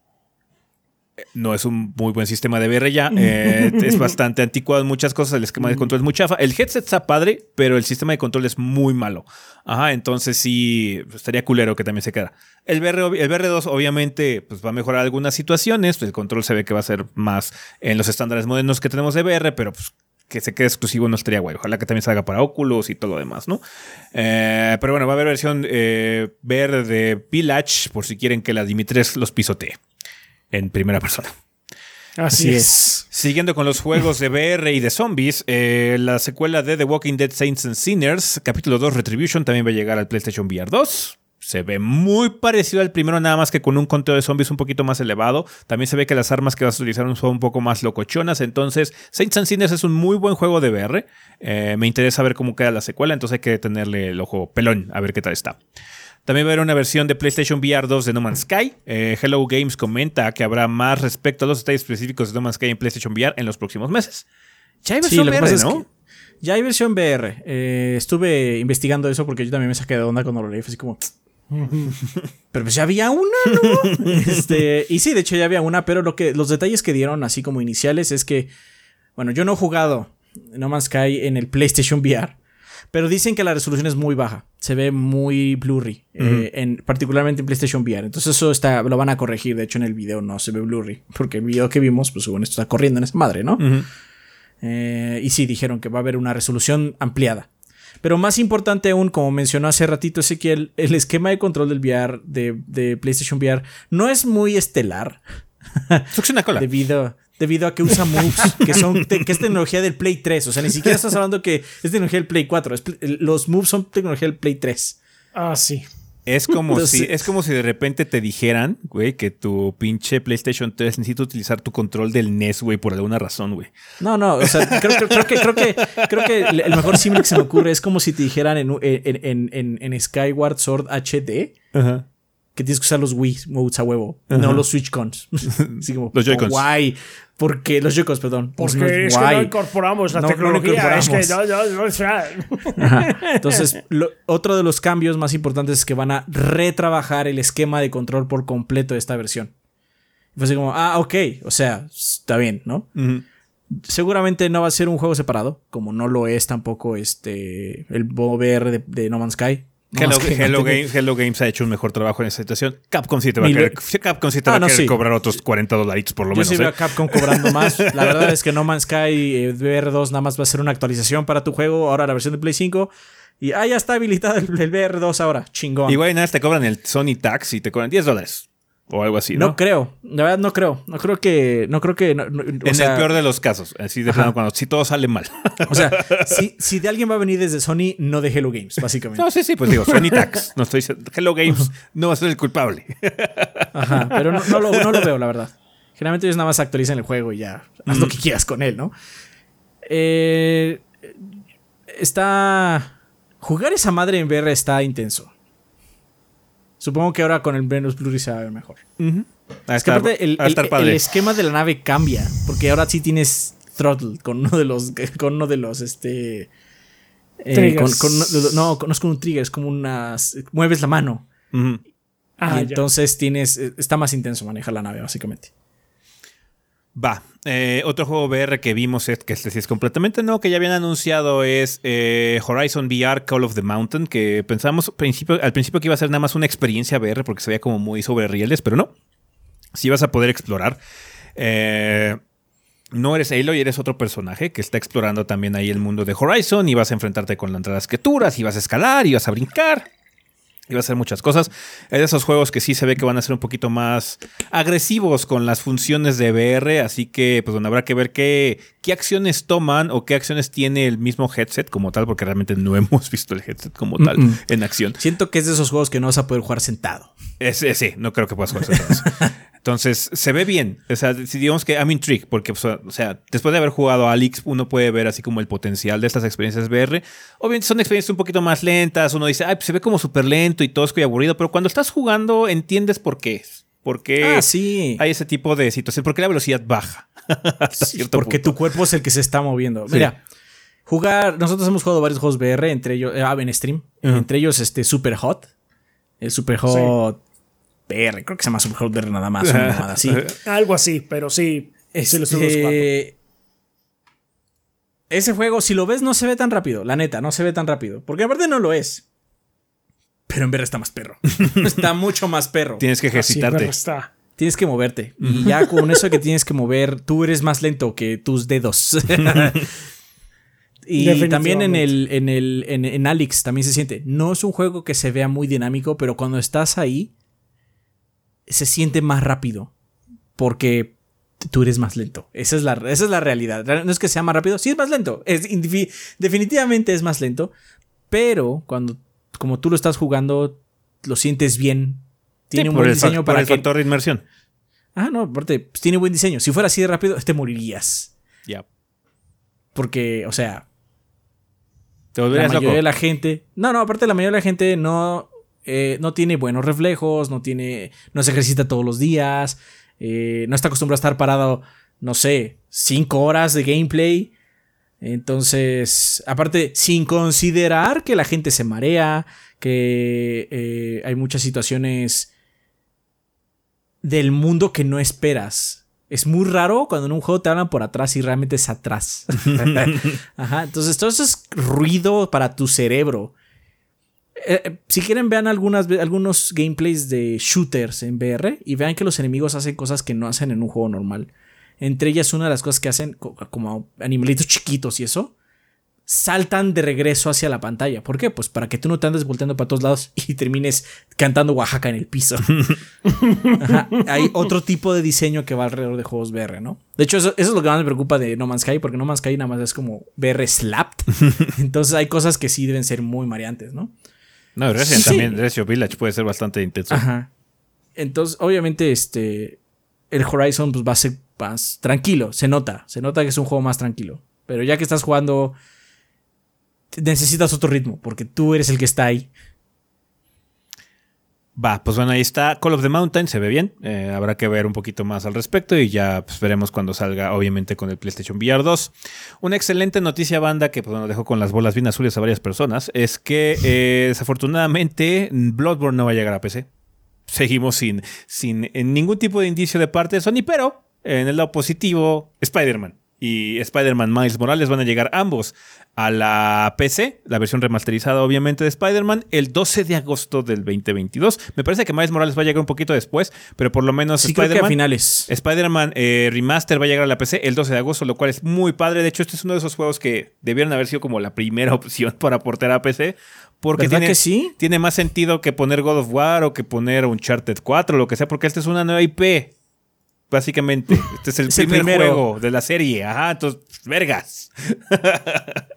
no es un muy buen sistema de VR ya. Eh, es bastante anticuado en muchas cosas. El esquema de control es muy chafa. El headset está padre, pero el sistema de control es muy malo. Ajá, entonces sí, estaría culero que también se quedara. El, VR, el VR2 obviamente pues, va a mejorar algunas situaciones. El control se ve que va a ser más en los estándares modernos que tenemos de VR, pero pues que se quede exclusivo no estaría guay. Ojalá que también salga para Oculus y todo lo demás, ¿no? Eh, pero bueno, va a haber versión eh, VR de Village por si quieren que la Dimitres los pisotee en primera persona. Así, es. Siguiendo con los juegos de VR y de zombies, eh, la secuela de The Walking Dead Saints and Sinners, capítulo 2 Retribution, también va a llegar al PlayStation VR 2. Se ve muy parecido al primero, nada más que con un conteo de zombies un poquito más elevado. También se ve que las armas que vas a utilizar son un poco más locochonas. Entonces, Saints and Sinners es un muy buen juego de VR. Eh, me interesa ver cómo queda la secuela, entonces hay que tenerle el ojo pelón, a ver qué tal está. También va a haber una versión de PlayStation VR 2 de No Man's Sky. Eh, Hello Games comenta que habrá más respecto a los detalles específicos de No Man's Sky en PlayStation VR en los próximos meses. Ya hay versión VR, ¿no? ya hay versión VR. Eh, estuve investigando eso porque yo también me saqué de onda cuando lo leí. Fue así como, pero pues ya había una, ¿no? este, y sí, de hecho ya había una, pero lo que, los detalles que dieron así como iniciales es que, bueno, yo no he jugado No Man's Sky en el PlayStation VR. Pero dicen que la resolución es muy baja. Se ve muy blurry. Eh, en, particularmente en PlayStation VR. Entonces eso está, lo van a corregir. De hecho, en el video no se ve blurry. Porque el video que vimos, pues bueno, esto está corriendo en esa madre, ¿no? Eh, y sí, dijeron que va a haber una resolución ampliada. Pero más importante aún, como mencionó hace ratito Ezequiel, el esquema de control del VR, de, PlayStation VR, no es muy estelar. Succiona cola. Debido, debido a que usa moves que son que es tecnología del Play 3. O sea, ni siquiera estás hablando que es tecnología del Play 4. los moves son tecnología del Play 3. Ah, sí. Es como, si, es como si de repente te dijeran, güey, que tu pinche PlayStation 3 necesita utilizar tu control del NES, güey, por alguna razón, güey. No, no, o sea, creo, que, creo, que, creo que el mejor símbolo que se me ocurre es como si te dijeran en, en, en, en Skyward Sword HD Ajá que tienes que usar los Wii modes a huevo, no los Switch Cons. los Joy-Cons. Guay. Porque los Joy-Cons, perdón. Porque es que no incorporamos la tecnología. Es que Entonces, otro de los cambios más importantes es que van a retrabajar el esquema de control por completo de esta versión. fue así como, ah, ok, o sea, está bien, ¿no? Seguramente no va a ser un juego separado, como no lo es tampoco este el VR de No Man's Sky. Hello, Games, ha hecho un mejor trabajo en esa situación. Capcom sí te va a querer, Capcom sí te va a ah, cobrar otros 40 dolaritos por lo menos. Yo sí veo ¿eh? a Capcom cobrando más. La verdad es que No Man's Sky eh, VR2 nada más va a ser una actualización para tu juego. Ahora la versión de Play 5. Y ah, ya está habilitado el, VR2 ahora. Chingón. Igual nada, te cobran el Sony Tax y te cobran 10 dólares o algo así, ¿no? No creo, la verdad no creo, no creo que, no creo que, en el peor de los casos, así de plano, cuando si todo sale mal. O sea, si, si, de alguien va a venir desde Sony, no de Hello Games, básicamente. No, sí, sí, pues digo, Sony Tax, no estoy Hello Games no va a ser el culpable. Ajá, pero no, lo, no lo veo, la verdad. Generalmente ellos nada más actualizan el juego y ya, haz lo que quieras con él, ¿no? Eh, está... Jugar esa madre en VR está intenso. Supongo que ahora con el Venus Blue se va a ver mejor. Es que aparte el, esquema de la nave cambia. Porque ahora sí tienes throttle con uno de los. Con uno de los. Este. Eh, no, no es con un trigger, es como unas. Mueves la mano. ah, y entonces tienes. Eh, está más intenso manejar la nave, básicamente. Va. Eh, otro juego VR que vimos, es, que este sí es completamente nuevo, que ya habían anunciado, es eh, Horizon VR Call of the Mountain, que pensamos al principio que iba a ser nada más una experiencia VR porque se veía como muy sobre rieles, pero no. Si vas a poder explorar. Eh, no eres Aloy, eres otro personaje que está explorando también ahí el mundo de Horizon y vas a enfrentarte con las criaturas y vas a escalar y vas a brincar. Y va a ser muchas cosas. Es de esos juegos que sí se ve que van a ser un poquito más agresivos con las funciones de VR. Así que, pues bueno, habrá que ver qué, qué acciones toman o qué acciones tiene el mismo headset como tal, porque realmente no hemos visto el headset como tal en acción. Siento que es de esos juegos que no vas a poder jugar sentado. sí, no creo que puedas jugar sentado. Entonces, se ve bien. O sea, digamos que I'm intrigued, porque, o sea, después de haber jugado a Alix, uno puede ver así como el potencial de estas experiencias VR. Obviamente son experiencias un poquito más lentas. Uno dice, ay, pues se ve como súper lento y tosco y aburrido, pero cuando estás jugando entiendes por qué es. Porque ah, sí. hay ese tipo de situación. Porque la velocidad baja. porque tu cuerpo es el que se está moviendo. Mira, jugar. Nosotros hemos jugado varios juegos VR, entre ellos. Eh, en stream. Entre ellos, este Super Hot. El Super Hot. PR, creo que se llama Super nada más, así. Algo así, pero sí, este, Ese juego, si lo ves, no se ve tan rápido, la neta, no se ve tan rápido. Porque aparte no lo es. Pero en VR está más perro. está mucho más perro. Tienes que ejercitarte. Tienes que moverte. Y ya con eso que tienes que mover, tú eres más lento que tus dedos. y también en el, en el en, en Alex también se siente. No es un juego que se vea muy dinámico, pero cuando estás ahí, se siente más rápido. Porque tú eres más lento. Esa es la, esa es la realidad. No es que sea más rápido, sí es más lento. Es, definitivamente es más lento. Pero cuando, como tú lo estás jugando, lo sientes bien. Tiene un buen diseño para el factor de inmersión. Ah, no, aparte, pues, tiene buen diseño. Si fuera así de rápido, te morirías. Ya. Porque, o sea. Te la mayoría de la gente. No, no, aparte, la mayoría de la gente no eh, no tiene buenos reflejos, no tiene, no se ejercita todos los días, eh, no está acostumbrado a estar parado, no sé, cinco horas de gameplay. Entonces, aparte, sin considerar que la gente se marea, que eh, hay muchas situaciones del mundo que no esperas. Es muy raro cuando en un juego te hablan por atrás y realmente es atrás. Ajá, entonces todo eso es ruido para tu cerebro. Eh, eh, si quieren, vean algunas, algunos gameplays de shooters en VR y vean que los enemigos hacen cosas que no hacen en un juego normal. Entre ellas, una de las cosas que hacen, como animalitos chiquitos y eso, saltan de regreso hacia la pantalla. ¿Por qué? Pues para que tú no te andes volteando para todos lados y termines cantando Oaxaca en el piso. Hay otro tipo de diseño que va alrededor de juegos VR, ¿no? De hecho, eso, es lo que más me preocupa de No Man's Sky, porque No Man's Sky nada más es como VR slapped. Entonces hay cosas que sí deben ser muy mareantes, ¿no? No, Resident también, Resident Village puede ser bastante intenso. Ajá. Entonces, obviamente, este. El Horizon pues, va a ser más tranquilo. Se nota. Se nota que es un juego más tranquilo. Pero ya que estás jugando. Necesitas otro ritmo. Porque tú eres el que está ahí. Va, pues bueno, ahí está Call of the Mountain, se ve bien. Eh, habrá que ver un poquito más al respecto y ya pues, veremos cuando salga, obviamente, con el PlayStation VR 2. Una excelente noticia, banda, que pues, bueno, dejó con las bolas bien azules a varias personas, es que eh, desafortunadamente Bloodborne no va a llegar a PC. Seguimos sin, sin ningún tipo de indicio de parte de Sony, pero en el lado positivo, Spider-Man y Spider-Man Miles Morales van a llegar ambos a la PC, la versión remasterizada obviamente de Spider-Man, el 12 de agosto del 2022. Me parece que Miles Morales va a llegar un poquito después, pero por lo menos Spider-Man. finales. Spider-Man eh, Remaster va a llegar a la PC el 12 de agosto, lo cual es muy padre. De hecho, este es uno de esos juegos que debieron haber sido como la primera opción para portar a PC. Porque tiene, que sí? tiene más sentido que poner God of War o que poner Uncharted 4 o lo que sea, porque esta es una nueva IP básicamente. Este es el primer juego de la serie. Ajá, entonces, vergas.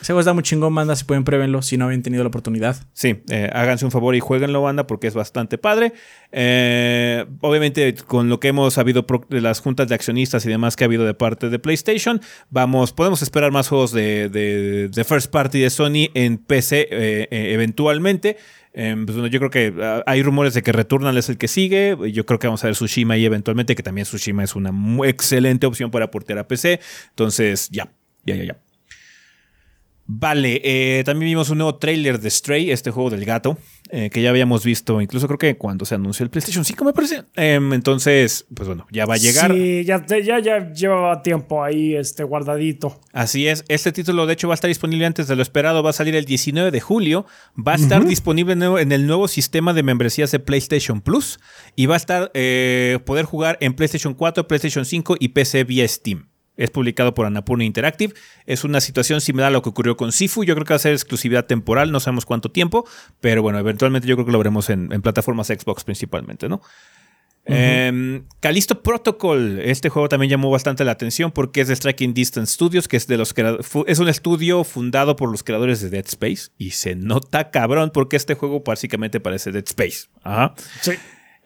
Ese juego está muy chingón, banda. Si pueden, pruébenlo si no habían tenido la oportunidad. Sí, eh, háganse un favor y jueguenlo, banda, porque es bastante padre. Eh, obviamente, con lo que hemos sabido de las juntas de accionistas y demás que ha habido de parte de PlayStation, vamos, podemos esperar más juegos de, de, First Party de Sony en PC eh, eventualmente. Pues, yo creo que ah, hay rumores de que Returnal es el que sigue. Yo creo que vamos a ver Tsushima y eventualmente, que también Tsushima es una excelente opción para portear a PC. Entonces, ya, ya, ya, ya. Vale, eh, también vimos un nuevo trailer de Stray, este juego del gato, eh, que ya habíamos visto, incluso creo que cuando se anunció el PlayStation 5, me parece. Em, entonces, pues bueno, ya va a llegar. Sí, ya, ya, ya llevaba tiempo ahí este, guardadito. Así es, este título de hecho va a estar disponible antes de lo esperado, va a salir el 19 de julio, va a estar disponible en el nuevo sistema de membresías de PlayStation Plus y va a estar eh, poder jugar en PlayStation 4, PlayStation 5 y PC vía Steam. Es publicado por Annapurna Interactive. Es una situación similar a lo que ocurrió con Sifu. Yo creo que va a ser exclusividad temporal, no sabemos cuánto tiempo, pero bueno, eventualmente yo creo que lo veremos en, plataformas Xbox principalmente, ¿no? Em, Callisto Protocol, este juego también llamó bastante la atención porque es de Striking Distance Studios, que es de los es un estudio fundado por los creadores de Dead Space y se nota cabrón porque este juego básicamente parece Dead Space. Ajá. Sí.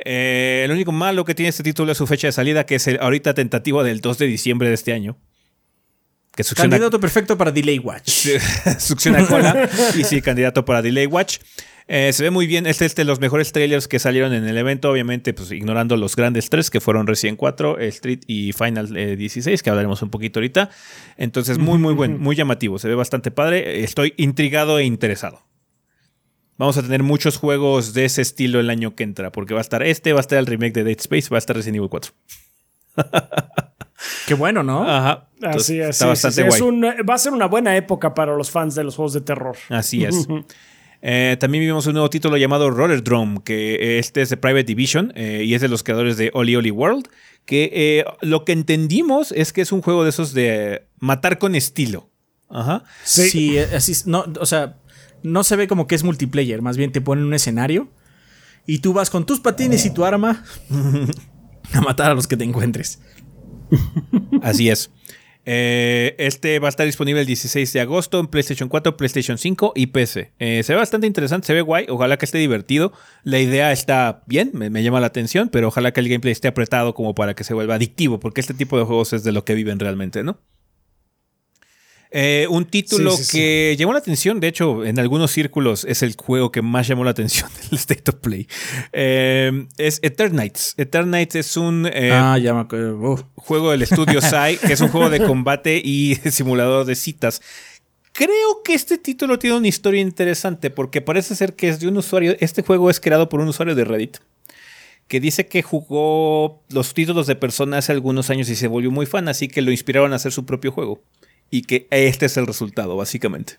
Eh, el único malo que tiene este título es su fecha de salida, que es ahorita tentativa del 2 de diciembre de este año. Que candidato perfecto para Delay Watch. succiona cola. y sí, candidato para Delay Watch. Eh, se ve muy bien. Este es de los mejores trailers que salieron en el evento. Obviamente, pues ignorando los grandes tres que fueron Resident 4, Street y Final 16, eh, que hablaremos un poquito ahorita. Entonces, muy, muy buen, muy llamativo. Se ve bastante padre. Estoy intrigado e interesado vamos a tener muchos juegos de ese estilo el año que entra, porque va a estar este, va a estar el remake de Dead Space, va a estar Resident Evil 4. Qué bueno, ¿no? Ajá. Así es. Está bastante guay. va a ser una buena época para los fans de los juegos de terror. Así es. Eh, también vimos un nuevo título llamado Roller Drum, que este es de Private Division eh, y es de los creadores de Oli Oli World. Que eh, lo que entendimos es que es un juego de esos de matar con estilo. Ajá. Sí, sí así. No, o sea, no se ve como que es multiplayer, más bien te ponen un escenario y tú vas con tus patines y tu arma a matar a los que te encuentres. Así es. Eh, este va a estar disponible el 16 de agosto en PlayStation 4, PlayStation 5 y PC. Eh, se ve bastante interesante, se ve guay. Ojalá que esté divertido. La idea está bien, me, me, llama la atención, pero ojalá que el gameplay esté apretado como para que se vuelva adictivo, porque este tipo de juegos es de lo que viven realmente, ¿no? Eh, un título que llamó la atención, de hecho, en algunos círculos es el juego que más llamó la atención del State of Play. Eh, es Eternites. Eternites es un eh, ah, juego del estudio Sai, que es un juego de combate y simulador de citas Creo que este título tiene una historia interesante porque parece ser que es de un usuario. Este juego es creado por un usuario de Reddit que dice que jugó los títulos de Persona hace algunos años y se volvió muy fan, así que lo inspiraron a hacer su propio juego. Y que este es el resultado, básicamente.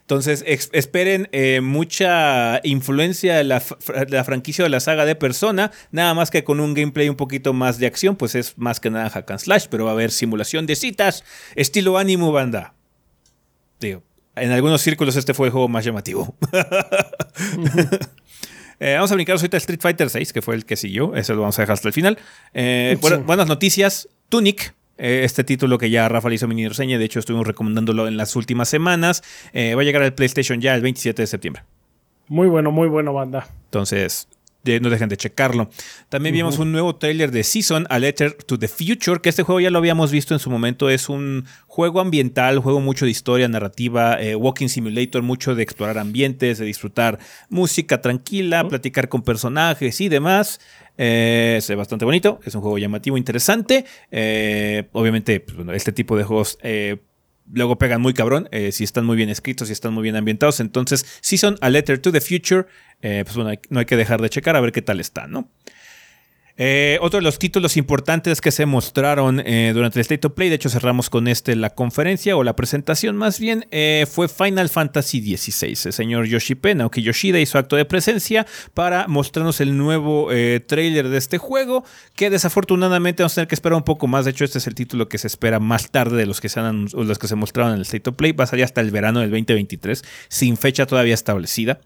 Entonces, esperen eh, mucha influencia de la, franquicia de la saga de Persona, nada más que con un gameplay un poquito más de acción, pues es más que nada hack and slash, pero va a haber simulación de citas, estilo ánimo banda. Digo, en algunos círculos este fue el juego más llamativo. Eh, vamos a brincar ahorita Street Fighter 6, que fue el que siguió. Eso lo vamos a dejar hasta el final. Eh, buenas noticias. Tunic, este título que ya Rafa le hizo mini reseña, de hecho estuvimos recomendándolo en las últimas semanas, va a llegar al PlayStation ya el 27 de septiembre. Muy bueno, muy bueno, banda. Entonces, no dejen de checarlo. También vimos un nuevo trailer de Season, A Letter to the Future, que este juego ya lo habíamos visto en su momento. Es un juego ambiental, juego mucho de historia, narrativa, eh, walking simulator, mucho de explorar ambientes, de disfrutar música tranquila, platicar con personajes y demás. Eh, es bastante bonito, es un juego llamativo, interesante. Eh, obviamente, pues, este tipo de juegos luego pegan muy cabrón, si están muy bien escritos, si están muy bien ambientados. Entonces, Season, A Letter to the Future eh, pues bueno, no hay que dejar de checar a ver qué tal está, ¿no? Eh, otro de los títulos importantes que se mostraron eh, durante el State of Play, de hecho cerramos con este la conferencia o la presentación más bien, fue Final Fantasy XVI. El señor Yoshi Naoki Yoshida hizo acto de presencia para mostrarnos el nuevo trailer de este juego, que desafortunadamente vamos a tener que esperar un poco más. De hecho, este es el título que se espera más tarde de los que se, han, los que se mostraron en el State of Play. Va a salir hasta el verano del 2023, sin fecha todavía establecida.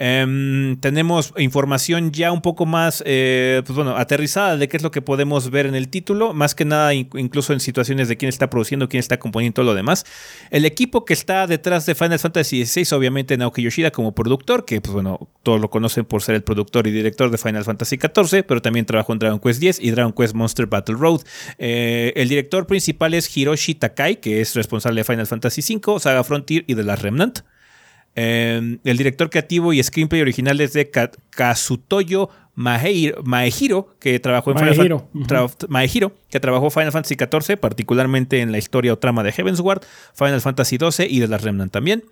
Em, tenemos información ya un poco más, eh, pues bueno, aterrizada de qué es lo que podemos ver en el título, más que nada incluso en situaciones de quién está produciendo, quién está componiendo todo lo demás. El equipo que está detrás de Final Fantasy XVI, obviamente Naoki Yoshida como productor, que pues bueno, todos lo conocen por ser el productor y director de Final Fantasy XIV, pero también trabajó en Dragon Quest X y Dragon Quest Monster Battle Road. Eh, el director principal es Hiroshi Takai, que es responsable de Final Fantasy V, Saga Frontier y de la Remnant. Em, el director creativo y screenplay original es de Kazutoyo Maehiro, que trabajó en Final que trabajó Final Fantasy XIV, particularmente en la historia o trama de Heavensward, Final Fantasy XII y de las Remnant también.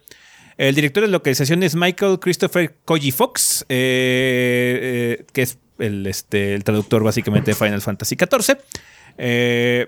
El director de localización es Michael Christopher Koji Fox, eh, eh, que es el, este, el, traductor básicamente de Final Fantasy XIV. Eh,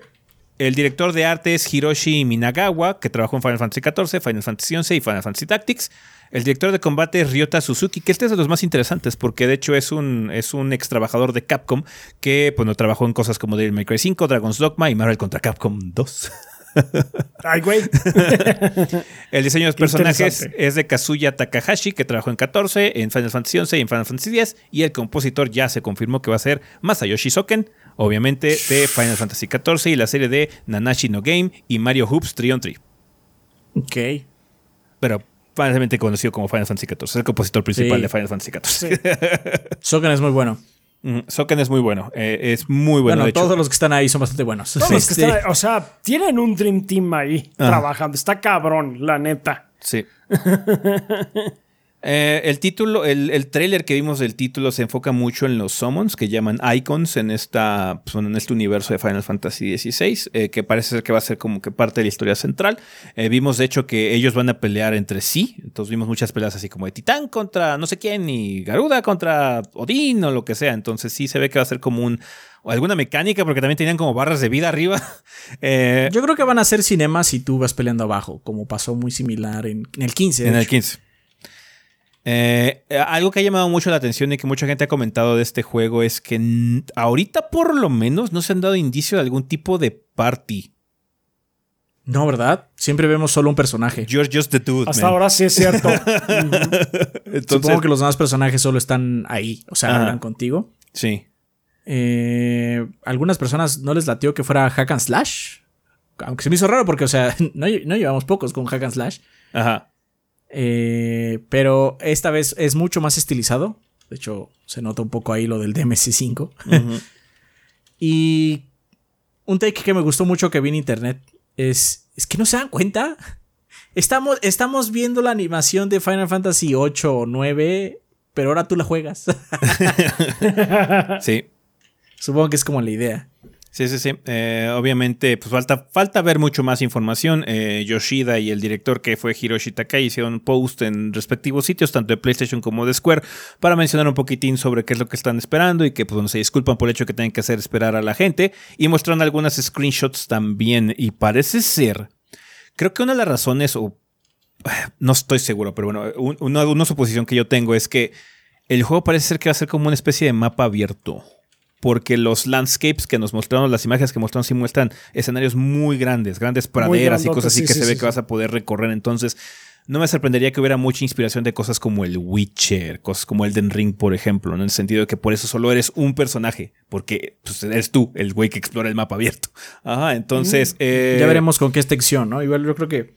el director de arte es Hiroshi Minagawa, que trabajó en Final Fantasy XIV, Final Fantasy XI y Final Fantasy Tactics. El director de combate es Ryota Suzuki, que este es de los más interesantes porque de hecho es un, es un ex trabajador de Capcom que bueno, trabajó en cosas como Devil May Cry 5, Dragon's Dogma y Marvel contra Capcom 2. Ay, güey. el diseño de los personajes es de Kazuya Takahashi, que trabajó en 14, en Final Fantasy XI y en Final Fantasy X. Y el compositor ya se confirmó que va a ser Masayoshi Soken, obviamente de Final Fantasy XIV y la serie de Nanashi no Game y Mario Hoops Trion Tree. Ok. Pero fácilmente conocido como Final Fantasy XIV. Es el compositor principal de Final Fantasy XIV. Soken es muy bueno. Soken es muy bueno. Eh, es muy bueno. Bueno, todos los que están ahí son bastante buenos. o sea, tienen un Dream Team ahí trabajando. Está cabrón, la neta. Sí. Eh, el título, el, el, trailer que vimos del título se enfoca mucho en los summons que llaman icons en esta pues, en este universo de Final Fantasy XVI, eh, que parece ser que va a ser como que parte de la historia central. Eh, vimos de hecho que ellos van a pelear entre sí, entonces vimos muchas peleas así como de Titán contra no sé quién y Garuda contra Odín o lo que sea, entonces sí se ve que va a ser como un o alguna mecánica, porque también tenían como barras de vida arriba. Yo creo que van a ser cinemas si tú vas peleando abajo, como pasó muy similar en, el 15. En el 15. Eh, algo que ha llamado mucho la atención y que mucha gente ha comentado de este juego es que ahorita por lo menos no se han dado indicio de algún tipo de party. No, ¿verdad? Siempre vemos solo un personaje. You're just the dude. Hasta ahora sí es cierto. Supongo que los demás personajes solo están ahí, o sea, hablan contigo. Sí. Eh, algunas personas no les latió que fuera hack and slash. Aunque se me hizo raro porque, o sea, no, no llevamos pocos con hack and slash. Ajá. Eh, pero esta vez es mucho más estilizado. De hecho, se nota un poco ahí lo del DMC5. y un take que me gustó mucho que vi en internet es, es que no se dan cuenta. Estamos, estamos viendo la animación de Final Fantasy 8 o 9, pero ahora tú la juegas. sí. Supongo que es como la idea. Sí, sí, sí. Eh, obviamente, pues falta, falta ver mucho más información. Eh, Yoshida y el director que fue Hiroshi Takai hicieron un post en respectivos sitios, tanto de PlayStation como de Square, para mencionar un poquitín sobre qué es lo que están esperando y que pues, se disculpan por el hecho que tienen que hacer esperar a la gente. Y mostraron algunas screenshots también. Y parece ser, creo que una de las razones, o no estoy seguro, pero bueno, una, una suposición que yo tengo es que el juego parece ser que va a ser como una especie de mapa abierto porque los landscapes que nos mostraron, las imágenes que mostraron, sí muestran escenarios muy grandes, grandes praderas y cosas así que se ve que vas a poder recorrer. Entonces, no me sorprendería que hubiera mucha inspiración de cosas como el Witcher, cosas como Elden Ring, por ejemplo, en el sentido de que por eso solo eres un personaje, porque pues, eres tú, el güey que explora el mapa abierto. Ajá, entonces. Eh, ya veremos con qué extensión, ¿no? Igual yo creo que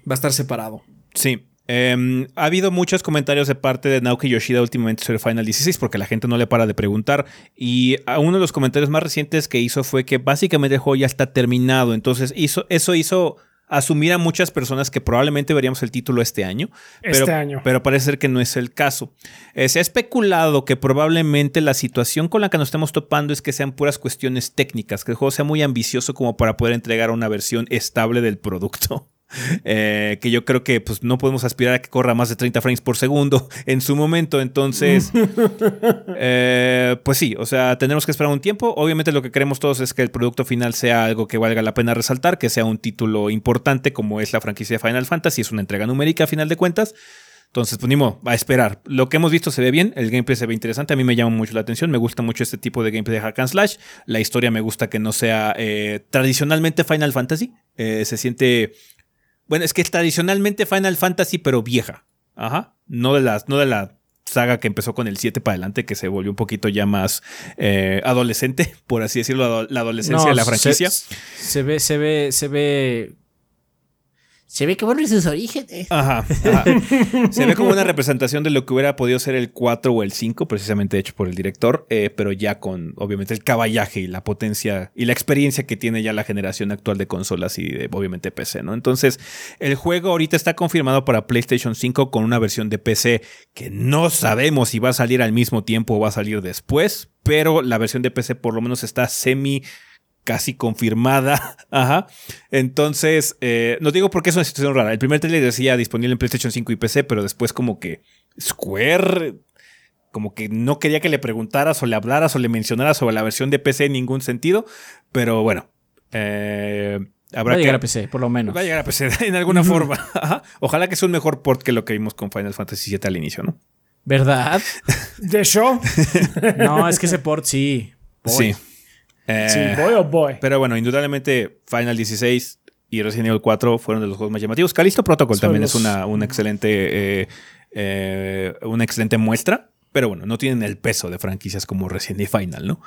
va a estar separado. Sí, Em, ha habido muchos comentarios de parte de Naoki Yoshida últimamente sobre Final 16 porque la gente no le para de preguntar. Y uno de los comentarios más recientes que hizo fue que básicamente el juego ya está terminado. Entonces hizo, eso hizo asumir a muchas personas que probablemente veríamos el título este año. Pero, este año. Pero parece ser que no es el caso. Eh, se ha especulado que probablemente la situación con la que nos estamos topando es que sean puras cuestiones técnicas, que el juego sea muy ambicioso como para poder entregar una versión estable del producto. Eh, que yo creo que pues, no podemos aspirar a que corra más de 30 frames por segundo en su momento. Entonces, eh, pues sí, o sea, tenemos que esperar un tiempo. Obviamente lo que queremos todos es que el producto final sea algo que valga la pena resaltar, que sea un título importante como es la franquicia de Final Fantasy, es una entrega numérica a final de cuentas. Entonces, pues ni modo, a esperar. Lo que hemos visto se ve bien, el gameplay se ve interesante, a mí me llama mucho la atención, me gusta mucho este tipo de gameplay de hack and slash. La historia me gusta que no sea eh, tradicionalmente Final Fantasy, se siente bueno, es que es tradicionalmente Final Fantasy, pero vieja. Ajá. No de las, no de la saga que empezó con el 7 para adelante, que se volvió un poquito ya más eh, adolescente, por así decirlo, la adolescencia de la franquicia. se, ve, se ve, se ve se ve que vuelve sus orígenes. Ajá, Se ve como una representación de lo que hubiera podido ser el 4 o el 5, precisamente hecho por el director, eh, pero ya con obviamente el caballaje y la potencia y la experiencia que tiene ya la generación actual de consolas y de obviamente PC, ¿no? Entonces, el juego ahorita está confirmado para PlayStation 5 con una versión de PC que no sabemos si va a salir al mismo tiempo o va a salir después, pero la versión de PC por lo menos está semi casi confirmada. Ajá. Entonces, eh, no digo porque es una situación rara. El primer trailer decía disponible en PlayStation 5 y PC, pero después como que Square como que no quería que le preguntaras o le hablaras o le mencionaras sobre la versión de PC en ningún sentido. Pero bueno. Eh, habrá va a llegar a PC, por lo menos. Va a llegar a PC en alguna forma. Ojalá que sea un mejor port que lo que vimos con Final Fantasy VII al inicio, ¿no? ¿Verdad? ¿De show? no, es que ese port sí. Sí. Eh, sí, boy oh boy. Pero bueno, indudablemente Final 16 y Resident Evil 4 fueron de los juegos más llamativos. Calisto Protocol también es una, una excelente, eh, eh, una excelente muestra. Pero bueno, no tienen el peso de franquicias como Resident Evil Final, ¿no?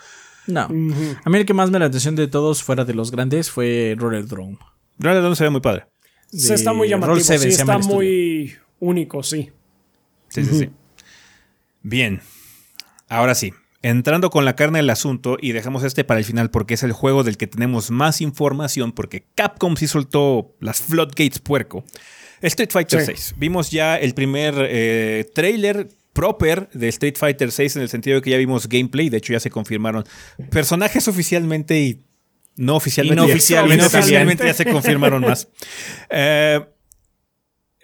No. A mí el que más me la atención de todos fuera de los grandes fue Roller Drone. Roller Drone se ve muy padre. Se está muy llamativo, sí, está muy único, sí. Sí, sí, sí. Bien. Ahora sí, entrando con la carne del asunto y dejamos este para el final porque es el juego del que tenemos más información porque Capcom sí soltó las floodgates puerco. Street Fighter VI. Vimos ya el primer eh, trailer proper de Street Fighter VI en el sentido de que ya vimos gameplay, de hecho ya se confirmaron personajes oficialmente y no oficialmente. oficialmente ya se confirmaron más. Eh,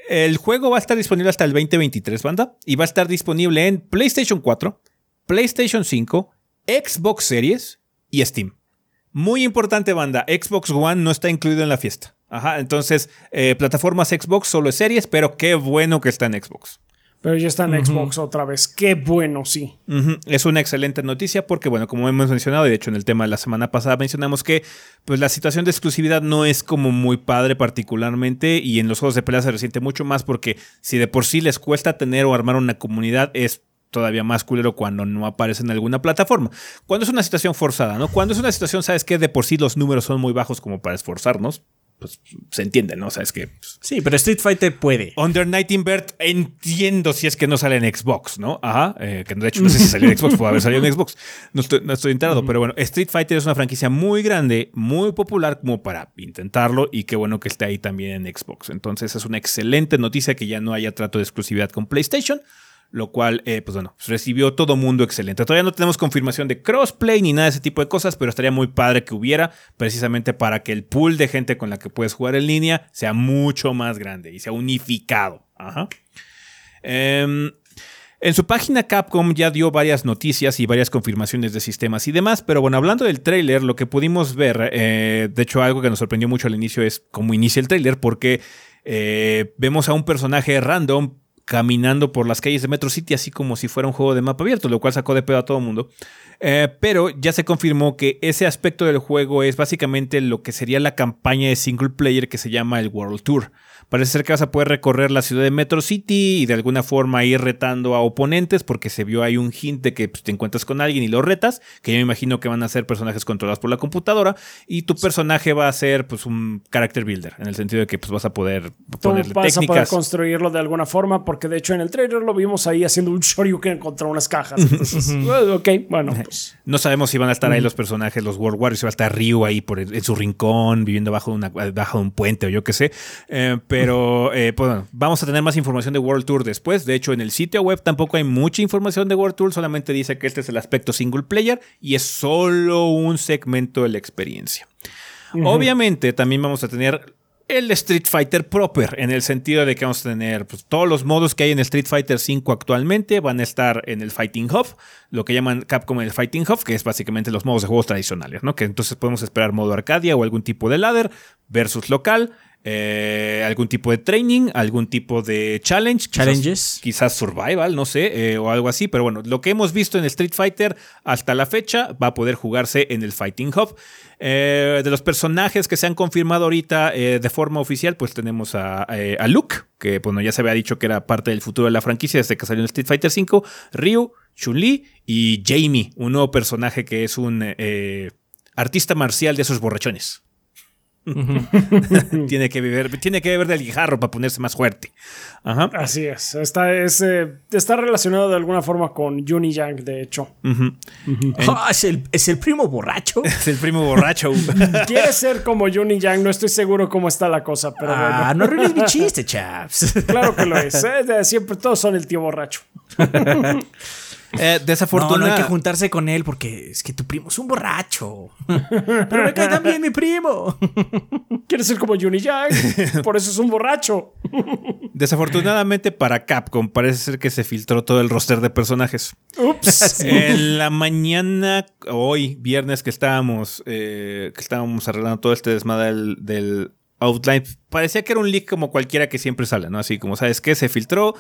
el juego va a estar disponible hasta el 2023, banda, y va a estar disponible en PlayStation 4, PlayStation 5, Xbox Series y Steam. Muy importante banda, Xbox One no está incluido en la fiesta. Ajá, entonces, eh, plataformas Xbox solo es series, pero qué bueno que está en Xbox. Pero ya está en Xbox otra vez. Qué bueno, sí. Es una excelente noticia porque, bueno, como hemos mencionado, y de hecho en el tema de la semana pasada mencionamos que pues la situación de exclusividad no es como muy padre particularmente y en los juegos de pelea se resiente mucho más porque si de por sí les cuesta tener o armar una comunidad es todavía más culero cuando no aparece en alguna plataforma. Cuando es una situación forzada, ¿no? Cuando es una situación, sabes que de por sí los números son muy bajos como para esforzarnos. Pues se entiende, ¿no? Sabes que. Pues, sí, pero Street Fighter puede. Under Nightingale entiendo si es que no sale en Xbox, ¿no? Ajá. Eh, que de hecho no sé si salió en Xbox, puede haber salido en Xbox. No estoy, no estoy enterado, pero bueno, Street Fighter es una franquicia muy grande, muy popular como para intentarlo y qué bueno que esté ahí también en Xbox. Entonces es una excelente noticia que ya no haya trato de exclusividad con PlayStation lo cual, eh, pues bueno, recibió todo mundo excelente. Todavía no tenemos confirmación de crossplay ni nada de ese tipo de cosas, pero estaría muy padre que hubiera, precisamente para que el pool de gente con la que puedes jugar en línea sea mucho más grande y sea unificado. Em, en su página Capcom ya dio varias noticias y varias confirmaciones de sistemas y demás, pero bueno, hablando del trailer, lo que pudimos ver, eh, de hecho algo que nos sorprendió mucho al inicio es cómo inicia el trailer, porque eh, vemos a un personaje random caminando por las calles de Metro City, así como si fuera un juego de mapa abierto, lo cual sacó de pedo a todo el mundo. Eh, pero ya se confirmó que ese aspecto del juego es básicamente lo que sería la campaña de single player que se llama el World Tour. Parece ser que vas a poder recorrer la ciudad de Metro City y de alguna forma ir retando a oponentes porque se vio ahí un hint de que pues, te encuentras con alguien y lo retas, que yo me imagino que van a ser personajes controlados por la computadora y tu personaje va a ser pues un character builder, en el sentido de que pues, vas a poder ponerle vas a poder construirlo de alguna forma porque de hecho en el trailer lo vimos ahí haciendo un shoryuken contra unas cajas. ok, bueno. Pues. No sabemos si van a estar ahí los personajes, los World Warriors, si va a estar Ryu ahí por en su rincón, viviendo bajo, una, bajo un puente o yo qué sé. Eh, pero eh, pues, bueno, vamos a tener más información de World Tour después. De hecho, en el sitio web tampoco hay mucha información de World Tour, solamente dice que este es el aspecto single player y es solo un segmento de la experiencia. Obviamente, también vamos a tener el Street Fighter proper, en el sentido de que vamos a tener pues, todos los modos que hay en Street Fighter 5 actualmente, van a estar en el Fighting Hub, lo que llaman Capcom el Fighting Hub, que es básicamente los modos de juegos tradicionales, ¿no? Que entonces podemos esperar modo Arcadia o algún tipo de ladder versus local, eh, algún tipo de training, algún tipo de challenge. Challenges. Quizás, survival, no sé, eh, o algo así. Pero bueno, lo que hemos visto en Street Fighter hasta la fecha va a poder jugarse en el Fighting Hub. Eh, de los personajes que se han confirmado ahorita de forma oficial, pues tenemos a, a, Luke, que bueno, ya se había dicho que era parte del futuro de la franquicia desde que salió en Street Fighter V, Ryu, Chun-Li y Jamie, un nuevo personaje que es un artista marcial de esos borrachones. tiene que beber, tiene que beber del guijarro para ponerse más fuerte. Así es. Está, es, eh, está relacionado de alguna forma con Juni Yang, de hecho. Ah, ¿es, el, primo borracho. Es el primo borracho. Quiere ser como Juni Yang, no estoy seguro cómo está la cosa, pero ah, no arruines mi chiste, chaps. Claro que lo es. ¿eh? Siempre todos son el tío borracho. Eh, desafortunadamente. No, no hay que juntarse con él porque es que tu primo es un borracho. Pero me cae también mi primo. Quiere ser como Juni Yang. Por eso es un borracho. Desafortunadamente para Capcom parece ser que se filtró todo el roster de personajes. Ups. En la mañana, hoy, viernes que estábamos, eh, que estábamos arreglando todo este desmadre del, del outline, parecía que era un leak como cualquiera que siempre sale, ¿no? Así como, ¿sabes qué? Se filtró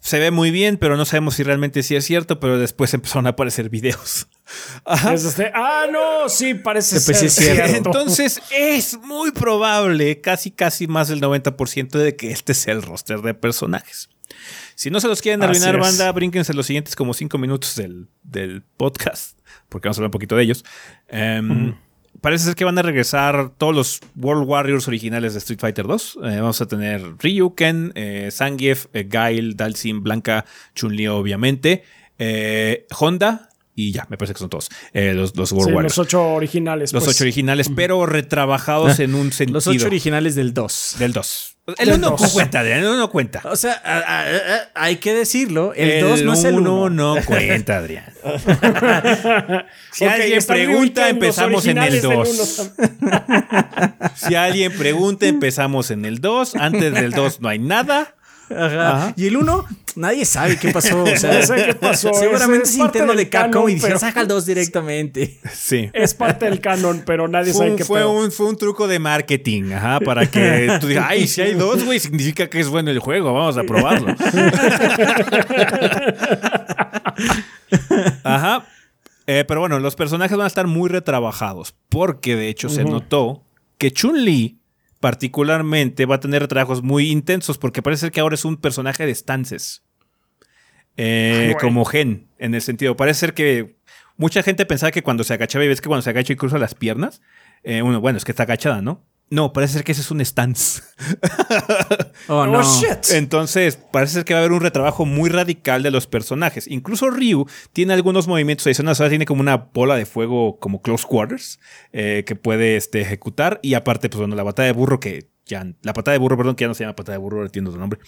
se ve muy bien, pero no sabemos si realmente sí es cierto, pero después empezaron a aparecer videos. ah, no, sí, parece ser cierto. Entonces es muy probable, casi casi más del 90% de que este sea el roster de personajes. Si no se los quieren arruinar, banda, brínquense los siguientes como cinco minutos del, podcast, porque vamos a hablar un poquito de ellos. Em, parece ser que van a regresar todos los World Warriors originales de Street Fighter 2. Eh, vamos a tener Ryu, Ken, eh, Zangief, eh, Gail, Dalsim, Blanca, Chun-Li, obviamente. Honda, y ya, me parece que son todos. los, los World Warriors. Los ocho originales. Los pues. ocho originales, pero retrabajados en un sentido. Los ocho originales del 2. Del 2. El 1 no cuenta, Adrián. El 1 cuenta. O sea, hay que decirlo. El 2 no es el 1. no cuenta, Adrián. si alguien pregunta, empezamos en el 2. si alguien pregunta, empezamos en el 2. Antes del 2 no hay nada. Ajá. Y el 1, nadie sabe qué pasó. O sea, qué pasó. Seguramente es, Nintendo de Capcom y dice, saca el 2 directamente. Sí. Es parte del canon, pero nadie sabe qué fue un, fue un truco de marketing, ajá, para que tú digas, ay, si hay dos, güey, significa que es bueno el juego, vamos a probarlo. ajá. Eh, pero bueno, los personajes van a estar muy retrabajados, porque de hecho se notó que Chun-Li particularmente va a tener trabajos muy intensos porque parece que ahora es un personaje de stances. Eh, como Gen, en el sentido. Parece ser que mucha gente pensaba que cuando se agachaba y ves que cuando se agacha y cruza las piernas, eh, uno, bueno, es que está agachada, ¿no? No, parece ser que ese es un stance. oh, no. Oh, Entonces, parece ser que va a haber un retrabajo muy radical de los personajes. Incluso Ryu tiene algunos movimientos adicionales. Ahora tiene como una bola de fuego como close quarters eh, que puede este, ejecutar. Y aparte, pues bueno, la batalla de burro que ya, la patada de burro, perdón, que ya no se llama patada de burro, entiendo su nombre.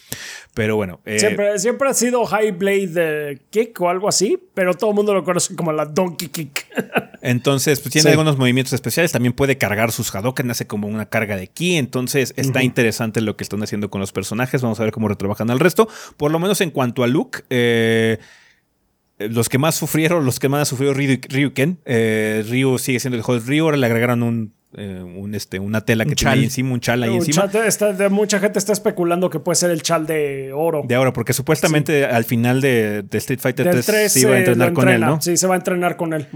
Pero bueno. Eh, siempre, siempre ha sido High Blade Kick o algo así, pero todo el mundo lo conoce como la Donkey Kick. entonces, pues tiene algunos movimientos especiales. También puede cargar sus Hadoken, hace como una carga de ki. Entonces, está interesante lo que están haciendo con los personajes. Vamos a ver cómo retrabajan al resto. Por lo menos en cuanto a look, eh, los que más sufrieron, los que más ha sufrido Ryuken, eh, Ryu sigue siendo el Hot Ryu, ahora le agregaron un eh, un, este, una tela que tiene ahí encima, un chal ahí encima. de, mucha gente está especulando que puede ser el chal de oro. De oro, porque supuestamente al final de, Street Fighter 3, se iba a entrenar con él, ¿no? Sí, se va a entrenar con él.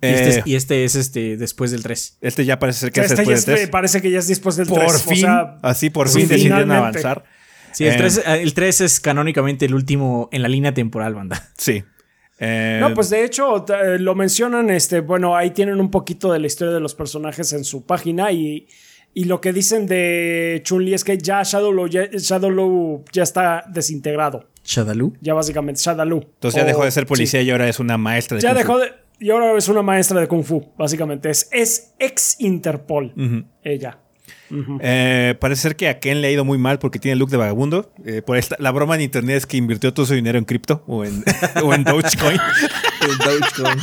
Este y, este es, este después del 3. Este ya parece ser que es este después del 3. Parece que ya es después del por 3. Fin, así por fin decidieron avanzar. Sí, el 3, eh, el 3 es canónicamente el último en la línea temporal, banda. Sí. Eh, no, pues de hecho eh, lo mencionan, este, bueno, ahí tienen un poquito de la historia de los personajes en su página y, y lo que dicen de Chun-Li es que ya Shadowloo ya, ya está desintegrado. ¿Shadaloo? Ya básicamente, Shadaloo. Entonces ya dejó de ser policía y ahora es una maestra de ya dejó De, y ahora es una maestra de Kung Fu, básicamente. Es, es ex Interpol, ella. Eh, parece ser que a Ken le ha ido muy mal porque tiene el look de vagabundo. Eh, por esta, la broma en internet es que invirtió todo su dinero en cripto o en, o en Dogecoin. en Dogecoin.